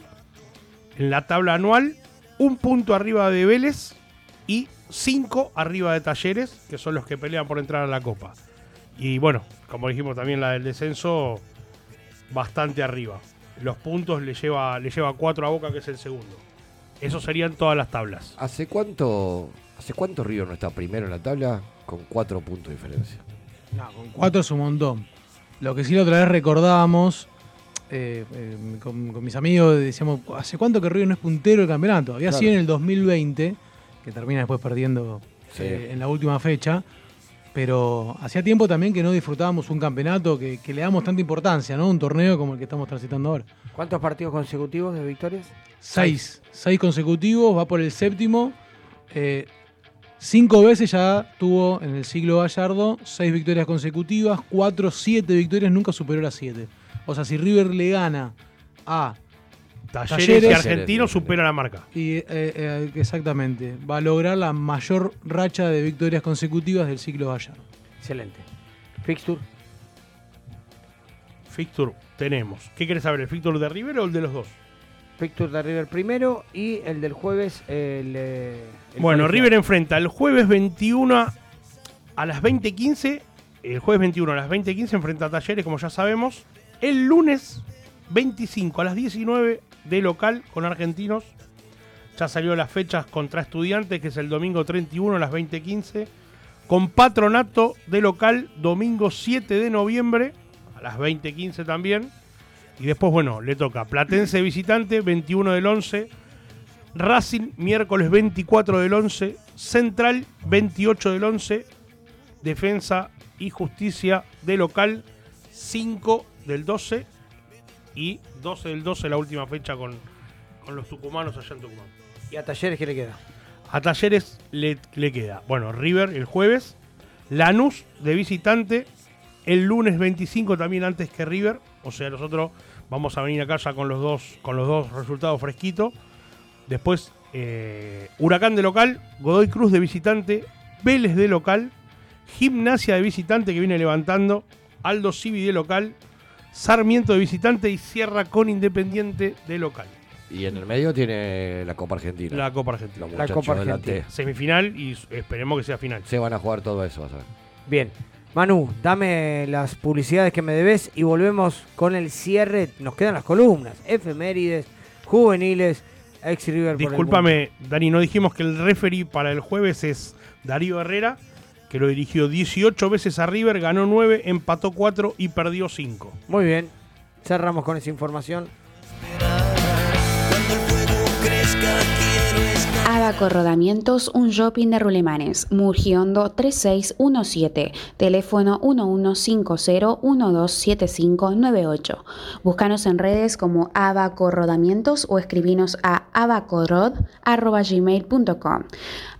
En la tabla anual, un punto arriba de Vélez y cinco arriba de Talleres, que son los que pelean por entrar a la Copa. Y bueno, como dijimos también la del descenso, bastante arriba. Los puntos le lleva, le lleva cuatro a Boca, que es el segundo. Eso serían todas las tablas.
¿Hace cuánto, ¿Hace cuánto River no está primero en la tabla con cuatro puntos de diferencia?
Cuatro es un montón. Lo que sí la otra vez recordábamos eh, eh, con, con mis amigos, decíamos, ¿hace cuánto que River no es puntero del campeonato? Había
Claro.
sido en el 2020, que termina después perdiendo
Sí.
eh, en la última fecha, pero hacía tiempo también que no disfrutábamos un campeonato que, que le damos tanta importancia, ¿no? Un torneo como el que estamos transitando ahora.
¿Cuántos partidos consecutivos de victorias?
Seis, seis consecutivos, va por el séptimo. Eh, cinco veces ya tuvo en el siglo Gallardo seis victorias consecutivas, cuatro, siete victorias, nunca superó las siete. O sea, si River le gana a
Talleres, y Argentinos supera la marca.
y, eh, eh, exactamente, va a lograr la mayor racha de victorias consecutivas del siglo Gallardo.
Excelente. Fixture.
Fixture tenemos. ¿Qué querés saber? ¿El fixture de River o el de los dos?
Fixture de River primero y el del jueves. El, eh, el
bueno. River enfrenta el jueves 21 a las 20.15. El jueves 21 a las 20.15 enfrenta a Talleres, como ya sabemos. El lunes 25 a las 19 de local con Argentinos. Ya salió las fechas contra Estudiantes, que es el domingo 31 a las 20.15. Con Patronato de local, domingo 7 de noviembre a las 20.15 también. Y después, bueno, le toca Platense visitante, 21 del 11. Racing, miércoles 24 del 11. Central, 28 del 11. Defensa y Justicia de local, 5 del 12. Y 12 del 12 la última fecha con, con los tucumanos allá en Tucumán.
¿Y a Talleres qué le queda?
A Talleres le, le queda, bueno, River el jueves, Lanús de visitante, el lunes 25 también antes que River, o sea, nosotros vamos a venir acá ya con los dos, con los dos resultados fresquitos. Después, eh, Huracán de local, Godoy Cruz de visitante, Vélez de local, Gimnasia de visitante que viene levantando, Aldo Civi de local, Sarmiento de visitante y cierra con Independiente de local.
Y en el medio tiene la Copa Argentina.
La Copa Argentina.
Los la T.
Semifinal y esperemos que sea final.
Se van a jugar todo eso, vas a ver.
Bien. Manu, dame las publicidades que me debes y volvemos con el cierre. Nos quedan las columnas, efemérides, juveniles, ex River. por el
Discúlpame, Dani, no dijimos que el referee para el jueves es Darío Herrera, que lo dirigió 18 veces a River, ganó 9, empató 4 y perdió 5.
mundo. Muy bien. Cerramos con esa información.
Abaco Rodamientos, un shopping de Rulemanes, Murgiondo 3617, teléfono 1150127598. Búscanos en redes como Abaco Rodamientos o escribinos a abacorod.gmail.com.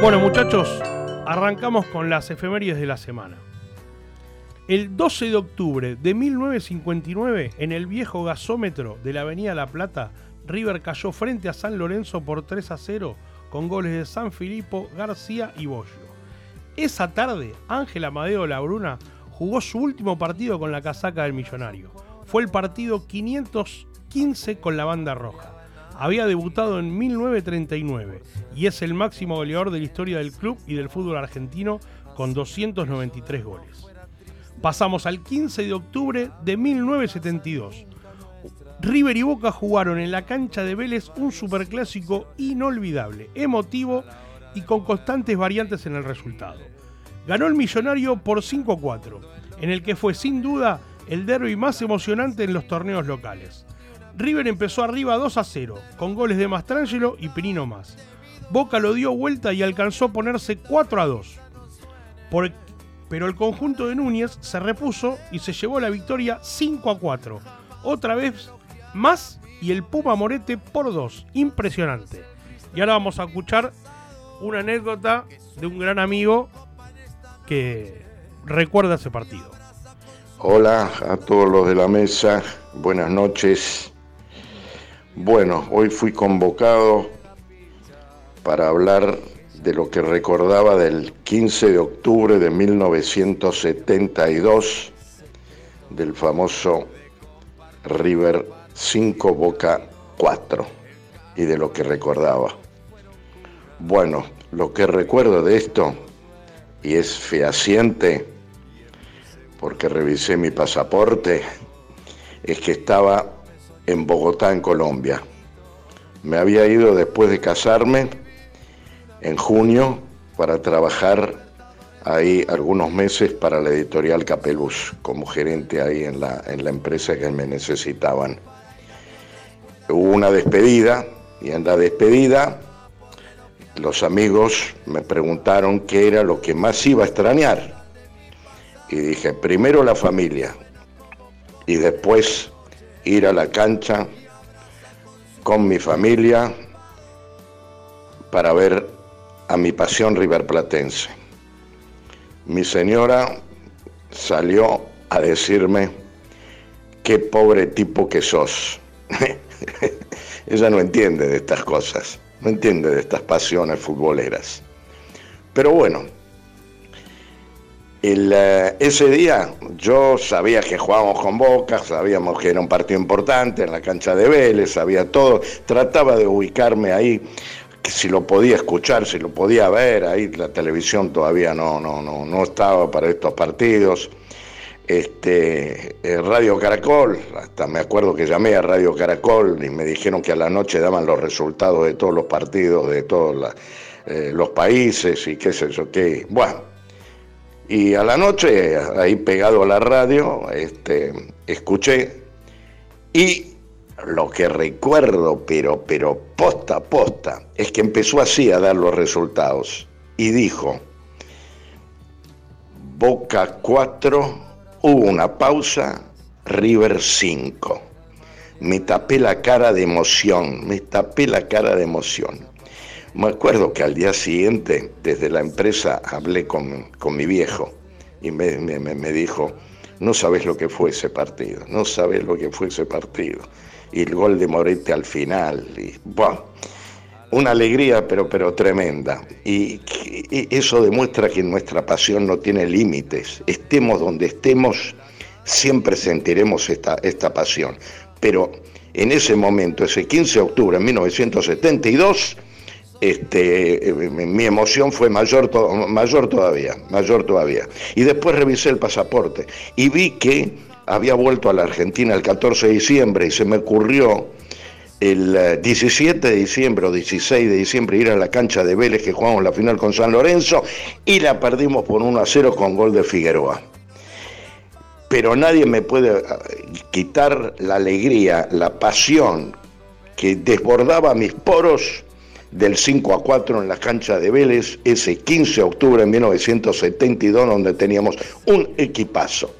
Bueno, muchachos, arrancamos con las efemérides de la semana. El 12 de octubre de 1959, en el viejo gasómetro de la Avenida La Plata, River cayó frente a San Lorenzo por 3 a 0 con goles de San Filipo, García y Bollo. Esa tarde, Ángel Amadeo Labruna jugó su último partido con la casaca del millonario. Fue el partido 515 con la banda roja. Había debutado en 1939 y es el máximo goleador de la historia del club y del fútbol argentino con 293 goles. Pasamos al 15 de octubre de 1972. River y Boca jugaron en la cancha de Vélez un superclásico inolvidable, emotivo y con constantes variantes en el resultado. Ganó el Millonario por 5 a 4, en el que fue sin duda el derby más emocionante en los torneos locales. River empezó arriba 2 a 0, con goles de Mastrangelo y Pinino más. Boca lo dio vuelta y alcanzó a ponerse 4 a 2. Por- pero el conjunto de Núñez se repuso y se llevó la victoria 5 a 4. Otra vez más y el Puma Morete por 2. Impresionante. Y ahora vamos a escuchar una anécdota de un gran amigo que recuerda ese partido.
Hola a todos los de la mesa, buenas noches. Bueno, hoy fui convocado para hablar de lo que recordaba del 15 de octubre de 1972, del famoso River 5 Boca 4, y de lo que recordaba. Bueno, lo que recuerdo de esto, y es fehaciente, porque revisé mi pasaporte, es que estaba en Bogotá, en Colombia. Me había ido después de casarme en junio para trabajar ahí algunos meses para la editorial Capeluz, como gerente ahí en la, en la empresa que me necesitaban. Hubo una despedida y en la despedida los amigos me preguntaron qué era lo que más iba a extrañar. Y dije, primero la familia y después ir a la cancha con mi familia para ver a mi pasión riverplatense. Mi señora salió a decirme, qué pobre tipo que sos. Ella no entiende de estas cosas, no entiende de estas pasiones futboleras. Pero bueno, el, eh, ese día yo sabía que jugábamos con Boca, sabíamos que era un partido importante en la cancha de Vélez, sabía todo, trataba de ubicarme ahí, si lo podía escuchar, si lo podía ver, ahí la televisión todavía no, no, no, no estaba para estos partidos. Este, eh, Radio Caracol, hasta me acuerdo que llamé a Radio Caracol y me dijeron que a la noche daban los resultados de todos los partidos de todos eh, los países y qué sé yo qué. Bueno, y a la noche, ahí pegado a la radio, este, escuché y lo que recuerdo, pero, pero posta posta, es que empezó así a dar los resultados y dijo, Boca 4, hubo una pausa, River 5. Me tapé la cara de emoción, me tapé la cara de emoción. Me acuerdo que al día siguiente, desde la empresa, hablé con, con mi viejo y me, me- me- dijo, no sabes lo que fue ese partido, no sabes lo que fue ese partido. Y el gol de Morete al final, y, una alegría pero, pero tremenda. Y, y eso demuestra que nuestra pasión no tiene límites. Estemos donde estemos, siempre sentiremos esta, esta pasión. Pero en ese momento, ese 15 de octubre de 1972, este, eh, mi emoción fue mayor, mayor todavía, mayor todavía. Y después revisé el pasaporte y vi que había vuelto a la Argentina el 14 de diciembre y se me ocurrió el eh, 17 de diciembre o 16 de diciembre ir a la cancha de Vélez que jugamos la final con San Lorenzo y la perdimos por 1 a 0 con gol de Figueroa. Pero nadie me puede eh, quitar la alegría, la pasión que desbordaba mis poros del 5 a 4 en la cancha de Vélez ese 15 de octubre de 1972 donde teníamos un equipazo.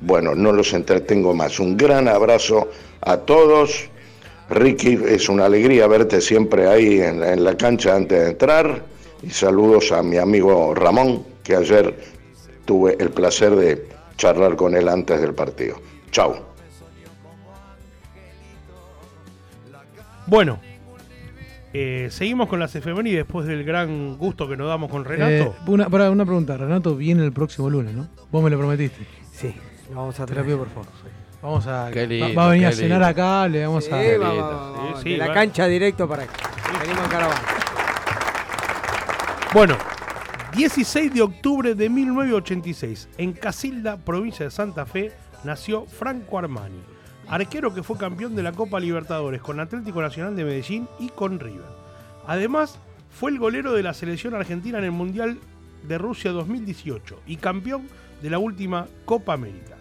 Bueno, no los entretengo más. Un gran abrazo a todos. Ricky, es una alegría verte siempre ahí en la, en la cancha antes de entrar. Y saludos a mi amigo Ramón, que ayer tuve el placer de charlar con él antes del partido. Chau.
Bueno, eh, seguimos con las efemérides después del gran gusto que nos damos con Renato.
Eh, una, pará, una pregunta. Renato viene el próximo lunes, ¿no? Vos me lo prometiste.
Sí, lo vamos a
Te la pido, por favor. Vamos a.
Qué lindo,
va, va a venir a cenar
lindo.
acá, le vamos a.
Sí, va, va,
Sí, sí,
de la cancha directo para acá. Venimos en caravana.
Bueno, 16 de octubre de 1986, en Casilda, provincia de Santa Fe, nació Franco Armani, arquero que fue campeón de la Copa Libertadores con Atlético Nacional de Medellín y con River. Además, fue el golero de la selección argentina en el Mundial de Rusia 2018 y campeón de la última Copa América.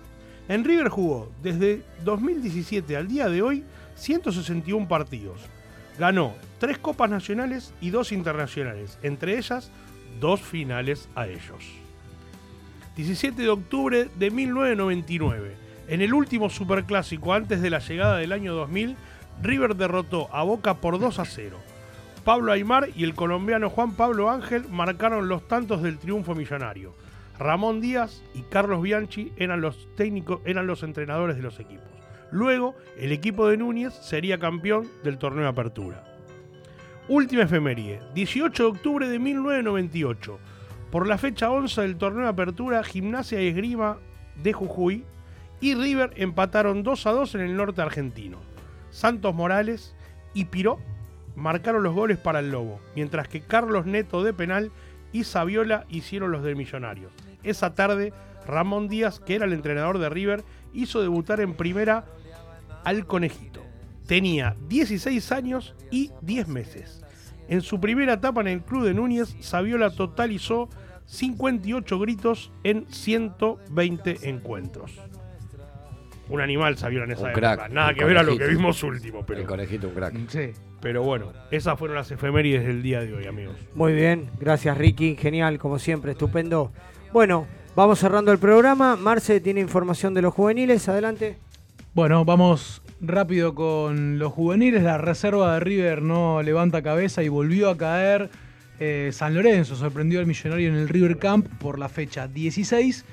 En River jugó desde 2017 al día de hoy 161 partidos. Ganó tres Copas Nacionales y dos Internacionales, entre ellas dos finales a ellos. 17 de octubre de 1999, en el último superclásico antes de la llegada del año 2000, River derrotó a Boca por 2 a 0. Pablo Aymar y el colombiano Juan Pablo Ángel marcaron los tantos del triunfo millonario. Ramón Díaz y Carlos Bianchi eran los técnicos, eran los entrenadores de los equipos. Luego, el equipo de Núñez sería campeón del torneo de apertura. Última efeméride, 18 de octubre de 1998. Por la fecha 11 del torneo de apertura, Gimnasia y Esgrima de Jujuy y River empataron 2 a 2 en el norte argentino. Santos Morales y Piró marcaron los goles para el Lobo, mientras que Carlos Neto de penal y Saviola hicieron los del Millonarios. Esa tarde, Ramón Díaz, que era el entrenador de River, hizo debutar en primera al Conejito. Tenía 16 años y 10 meses. En su primera etapa en el club de Núñez, Saviola totalizó 58 gritos en 120 encuentros. Un animal Saviola en esa
Un
época.
crack,
Nada que ver a lo que
conejito.
vimos último, pero.
El conejito, un crack.
Sí.
Pero bueno, esas fueron las efemérides del día de hoy, amigos.
Muy bien, gracias Ricky, genial, como siempre, estupendo. Bueno, vamos cerrando el programa. Marce tiene información de los juveniles, adelante.
Bueno, vamos rápido con los juveniles. La reserva de River no levanta cabeza y volvió a caer. Eh, San Lorenzo sorprendió al millonario en el River Camp por la fecha 16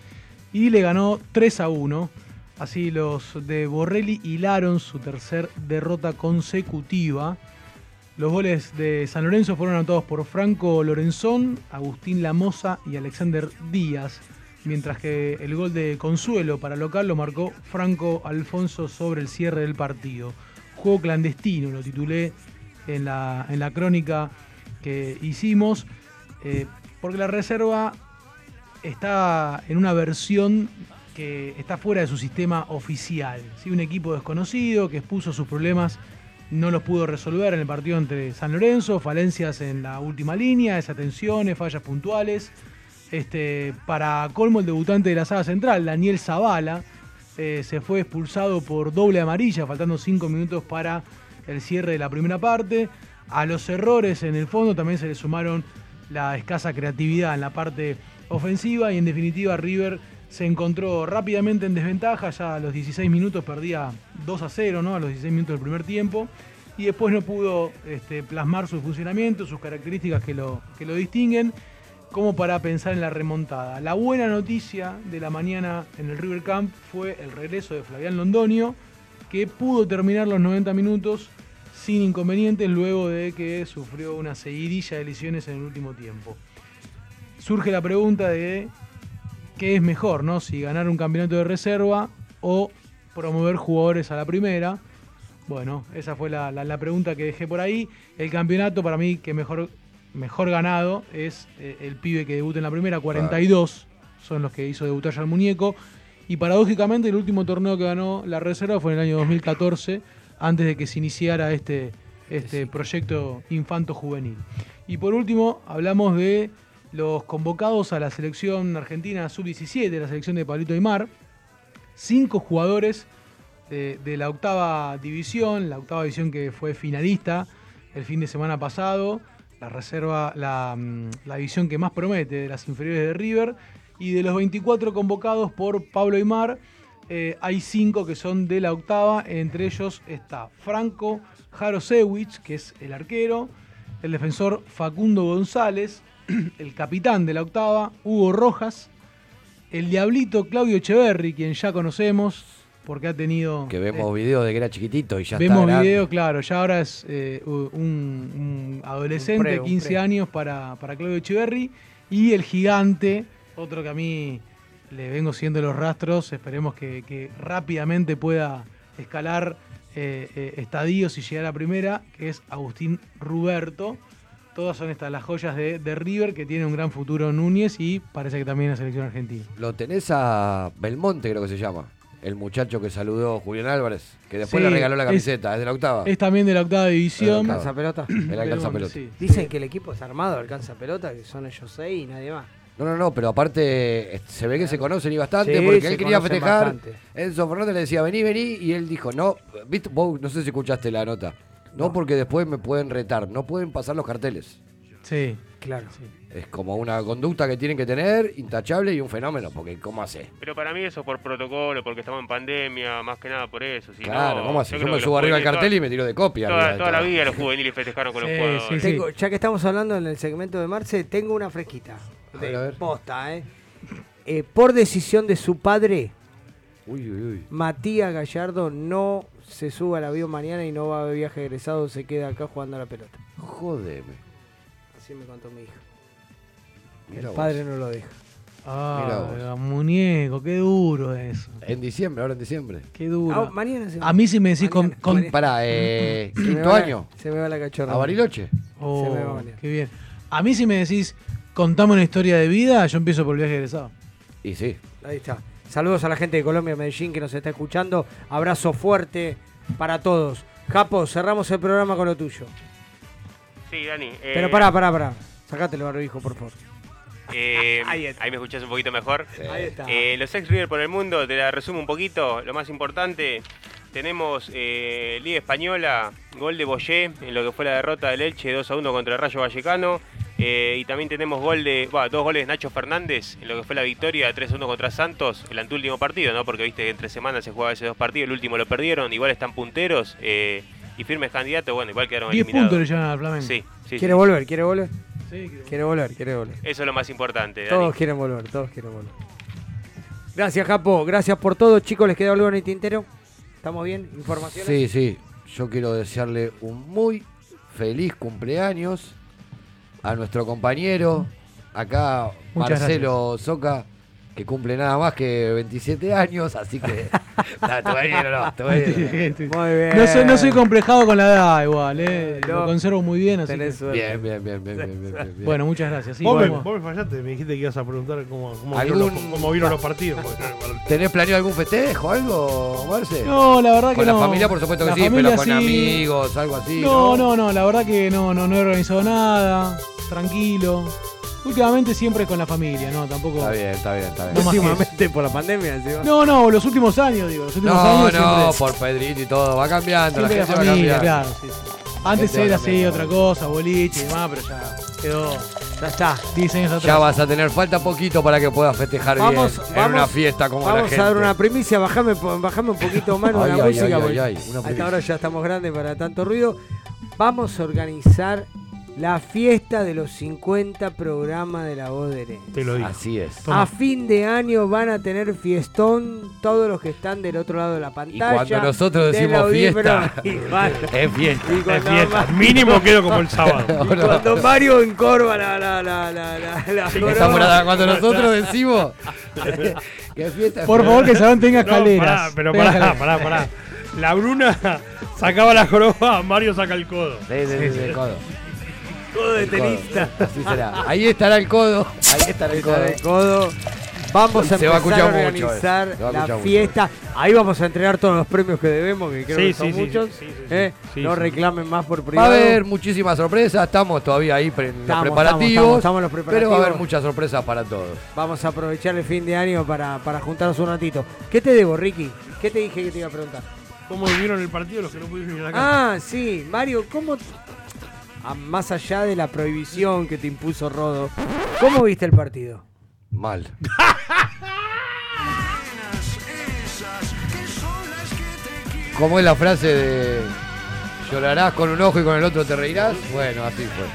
y le ganó 3 a 1. Así los de Borrelli hilaron su tercer derrota consecutiva. Los goles de San Lorenzo fueron anotados por Franco Lorenzón, Agustín Lamosa y Alexander Díaz, mientras que el gol de Consuelo para local lo marcó Franco Alfonso sobre el cierre del partido. Juego clandestino, lo titulé en la, en la crónica que hicimos, eh, porque la reserva está en una versión que está fuera de su sistema oficial. ¿sí? Un equipo desconocido que expuso sus problemas no los pudo resolver en el partido entre San Lorenzo, falencias en la última línea, desatenciones, fallas puntuales. Este, para colmo, el debutante de la saga central, Daniel Zavala, eh, se fue expulsado por doble amarilla, faltando cinco minutos para el cierre de la primera parte. A los errores en el fondo también se le sumaron la escasa creatividad en la parte ofensiva y en definitiva River se encontró rápidamente en desventaja, ya a los 16 minutos perdía 2 a 0, ¿no? a los 16 minutos del primer tiempo, y después no pudo este, plasmar su funcionamiento, sus características que lo, que lo distinguen, como para pensar en la remontada. La buena noticia de la mañana en el River Camp fue el regreso de Flavián Londonio, que pudo terminar los 90 minutos sin inconvenientes luego de que sufrió una seguidilla de lesiones en el último tiempo. Surge la pregunta de qué es mejor, ¿no? Si ganar un campeonato de reserva o promover jugadores a la primera. Bueno, esa fue la, la- la pregunta que dejé por ahí. El campeonato para mí que mejor, mejor ganado es eh, el pibe que debuta en la primera, 42 son los que hizo debutar ya el muñeco. Y paradójicamente el último torneo que ganó la reserva fue en el año 2014, antes de que se iniciara este, este proyecto infanto-juvenil. Y por último, hablamos de los convocados a la selección argentina sub-17, la selección de Pablito Aymar. Cinco jugadores de, la octava división, la octava división que fue finalista el fin de semana pasado, la reserva, la, mm, división que más promete de las inferiores de River. Y de los 24 convocados por Pablo Aymar, eh, hay cinco que son de la octava. Entre ellos está Franco Jarosewicz, que es el arquero, el defensor Facundo González, el capitán de la octava, Hugo Rojas, el diablito Claudio Echeverri, quien ya conocemos, porque ha tenido...
Que vemos videos de que era chiquitito y ya
Vemos
está grande.
video, claro, ya ahora es eh, un, un adolescente
Un pre,
de
un
15
pre.
años para, para Claudio Echeverri y el gigante, otro que a mí le vengo siguiendo los rastros, esperemos que, que rápidamente pueda escalar eh, eh, estadios y llegar a primera, que es Agustín Ruberto. Todas son estas las joyas de, de River que tiene un gran futuro Núñez y parece que también la selección argentina.
Lo tenés a Belmonte, creo que se llama. El muchacho que saludó Julián Álvarez, que después
Sí,
le regaló la camiseta, es, de la octava.
Es también de la octava división.
¿Alcanza pelota?
Él alcanza pelota.
sí.
Dicen que el equipo es armado, alcanza pelota, que son ellos seis y nadie más.
No, no, no, pero aparte eh, se ve que se conocen y bastante,
Sí,
porque él quería festejar.
bastante.
Enzo Fernández le decía, vení, vení, y él dijo, no, ¿viste? Vos no sé si escuchaste la nota. No, porque después me pueden retar, no pueden pasar los carteles.
Sí.
Claro.
Es como una conducta que tienen que tener, intachable y un fenómeno, porque ¿cómo hace?
Pero para mí eso por protocolo, porque estamos en pandemia, más que nada por eso. Si
Claro,
no,
¿cómo hace? Yo me subo arriba al cartel y me tiro de copia.
Toda, la vida los juveniles festejaron con
Sí,
los jugadores.
sí,
Tengo- ya que estamos hablando en el segmento de Marce, tengo una fresquita.
A ver,
de
a ver.
posta, ¿eh? Eh, Por decisión de su padre,
Uy, uy, uy.
Matías Gallardo no se sube al avión mañana y no va de viaje egresado, se queda acá jugando a la pelota.
Jodeme.
Así me contó mi hija.
Mirá
el
vos.
padre no lo deja.
Ah, muñeco, qué duro eso.
En diciembre, ahora en diciembre.
Qué duro.
Ah, mañana se
A mí si me decís con...
Mañana,
con-
mañana.
Para, eh,
Se me
quinto
va la-
año.
Se me va la cachorra.
A Bariloche.
Oh,
Se me va a bañar.
qué bien. A mí si me decís, contame una historia de vida, yo empiezo por el viaje egresado.
Y sí.
Ahí está. Saludos a la gente de Colombia, Medellín, que nos está escuchando. Abrazo fuerte para todos. Japo, cerramos el programa con lo tuyo.
Sí, Dani. eh,
Pero pará, pará, pará. Sacate el barbijo, por favor.
eh,
Ahí
ahí, me escuchás un poquito mejor.
Ahí está.
Eh, los ex River por el mundo, te la resumo un poquito. Lo más importante, tenemos eh, Liga Española, gol de Boyé en lo que fue la derrota del Elche 2 a 1 contra el Rayo Vallecano. Eh, y también tenemos gol de, dos goles de Nacho Fernández en lo que fue la victoria 3 a 1 contra Santos, el anteúltimo partido, ¿no? Porque viste que entre semanas se juega esos dos partidos, el último lo perdieron, igual están punteros eh, y firmes candidatos, bueno, igual quedaron
10
eliminados.
puntos le llevan al Flamengo.
Sí, sí,
¿Quiere
sí.
volver? ¿Quiere volver?
Sí,
Quiere volver, quiere volver.
Eso es lo más importante, Dani.
Todos quieren volver, todos quieren volver. Gracias, Japo. Gracias por todo. Chicos, ¿les quedó algo en el tintero? ¿Estamos bien? ¿Informaciones?
Sí, sí. Yo quiero desearle un muy feliz cumpleaños a nuestro compañero, acá
Muchas
Marcelo Soca, que cumple nada más que 27 años, así que. no, te va bien, o no, te va bien.
Muy bien.
No soy, no soy complejado con la edad igual, eh.
No.
lo conservo muy bien. Así
Tenés
que-.
Bien, bien, bien, bien, bien, bien, bien.
Bueno, muchas gracias. Sí,
vos, me, vos me fallaste, me dijiste que ibas a preguntar cómo, cómo,
¿Algún-
vieron, los, cómo vieron los partidos.
¿Tenés planeado algún festejo, algo, Marce?
No, la verdad que
Con
no.
la familia, por supuesto que
La
sí, pero con
sí.
amigos, algo así.
No,
No,
no, no, la verdad que no, no, no he organizado nada. Tranquilo. Últimamente siempre con la familia, ¿no? Tampoco.
Está bien, está bien, está bien.
No.
Últimamente por la pandemia. ¿sí?
No, no, los últimos años, digo. Los últimos
No,
años
no,
siempre-
por Pedrito y todo, va cambiando, la gente
la
va
familia, claro, sí, sí. Antes
va
era así, otra cosa, boliche y demás, pero ya quedó
Ya está.
10 años atrás.
Ya vas a tener falta poquito para que puedas festejar
Vamos,
bien en
vamos,
una fiesta como la
Vamos
gente.
a dar una primicia, bajame, bajame un poquito más la
ay,
música.
ay, ay, ay, una
hasta ahora ya estamos grandes para tanto ruido. Vamos a organizar la fiesta de los 50 programas de La Voz de Herencia.
Te lo digo.
Así es.
A fin de año van a tener fiestón todos los que están del otro lado de la
Y
pantalla.
cuando nosotros decimos fiesta,
y
es fiesta.
y
Es fiesta. Mínimo quedo como el sábado.
y cuando Mario encorva la, la, la, la, la, joroba.
morada, Cuando nosotros decimos que fiesta es
Por favor, que el salón tenga
No,
escaleras.
pará, pero pará, pará, pará. La Bruna sacaba la joroba, Mario saca el codo.
Sí, sí, sí, sí, codo.
Codo de
codo.
tenista.
Así será. Ahí estará el codo. Ahí estará el codo.
El codo. Vamos a
Se va a
empezar a,
mucho
organizar
eso. Se va a
la
mucho
fiesta. Ahí vamos a entregar todos los premios que debemos, que creo
Sí,
que son
sí,
muchos.
sí, sí, sí,
¿eh?
sí,
no reclamen más por
Va
privado.
a haber muchísimas sorpresas. Estamos todavía ahí pre- en los
Estamos,
preparativos.
estamos, estamos
Pero va a haber muchas sorpresas para todos.
Vamos a aprovechar el fin de año para, para juntarnos un ratito. ¿Qué te debo, Ricky? ¿Qué te dije que te iba a preguntar?
¿Cómo vivieron el partido los que no pudieron ir a la casa?
Ah, sí, Mario, ¿cómo... más allá de la prohibición que te impuso Rodo, ¿cómo viste el partido?
Mal. ¿Cómo es la frase de llorarás con un ojo y con el otro te reirás? Bueno, así fue.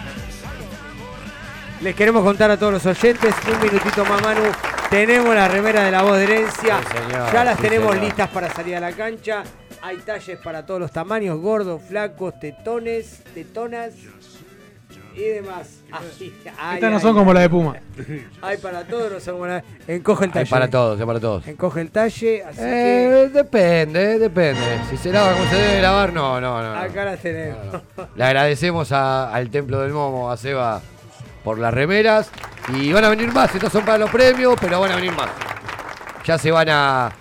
Les queremos contar a todos los oyentes, un minutito más, Manu. Tenemos la remera de la voz de herencia.
Sí, señor,
ya las
sí,
tenemos
señor.
listas para salir a la cancha. Hay talles para todos los tamaños, gordos, flacos, tetones, tetonas y demás. Ay, ay,
Estas no
ay,
son como
ay.
la de Puma.
Hay para todos, no son como la- Encoge el
Hay
talle.
para todos, hay para todos.
Encoge el talle, así que
Eh, depende, eh, depende. Si se lava como se debe lavar, no, no, no. no.
acá las tenemos.
Le agradecemos a- al Templo del Momo, a Seba, por las remeras. Y van a venir más, estos son para los premios, pero van a venir más. Ya se van a...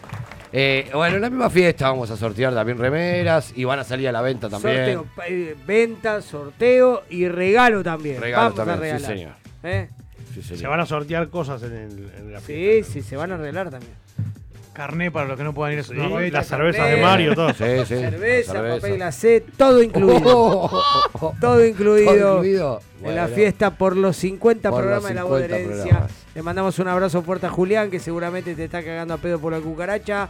eh, bueno, en la misma fiesta vamos a sortear también remeras y van a salir a la venta también.
Sorteo, eh, venta, sorteo y regalo también.
Regalo
Vamos a
también, sí,
regalar.
señor.
¿Eh?
Sí, señor.
Se van a sortear cosas en, el, en la
Sí, sí, se van a arreglar también.
Carné para los que no puedan ir a su
Sí,
fecha.
las cervezas de Mario, todo.
Sí, sí.
Cerveza,
cerveza.
papel glacé, todo incluido. todo incluido.
Todo incluido.
En la fiesta por los 50
Por
programas
los
de la voz de
50
herencia.
programas.
Le mandamos un abrazo fuerte a Julián, que seguramente te está cagando a pedo por la cucaracha.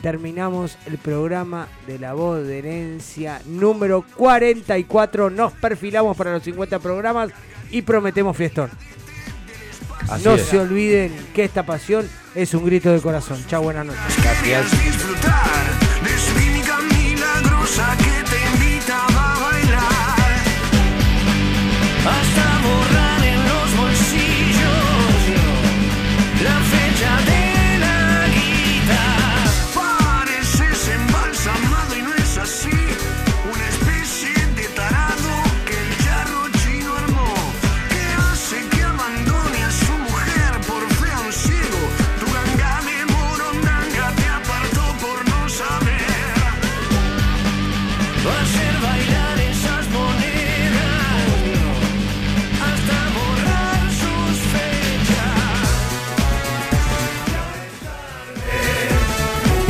Terminamos el programa de la voz de herencia número 44. Nos perfilamos para los 50 programas y prometemos fiestón.
Así
no
es.
se olviden que esta pasión es un grito de corazón. Chao, buenas noches.
Gracias.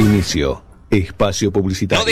Inicio. Espacio publicitario.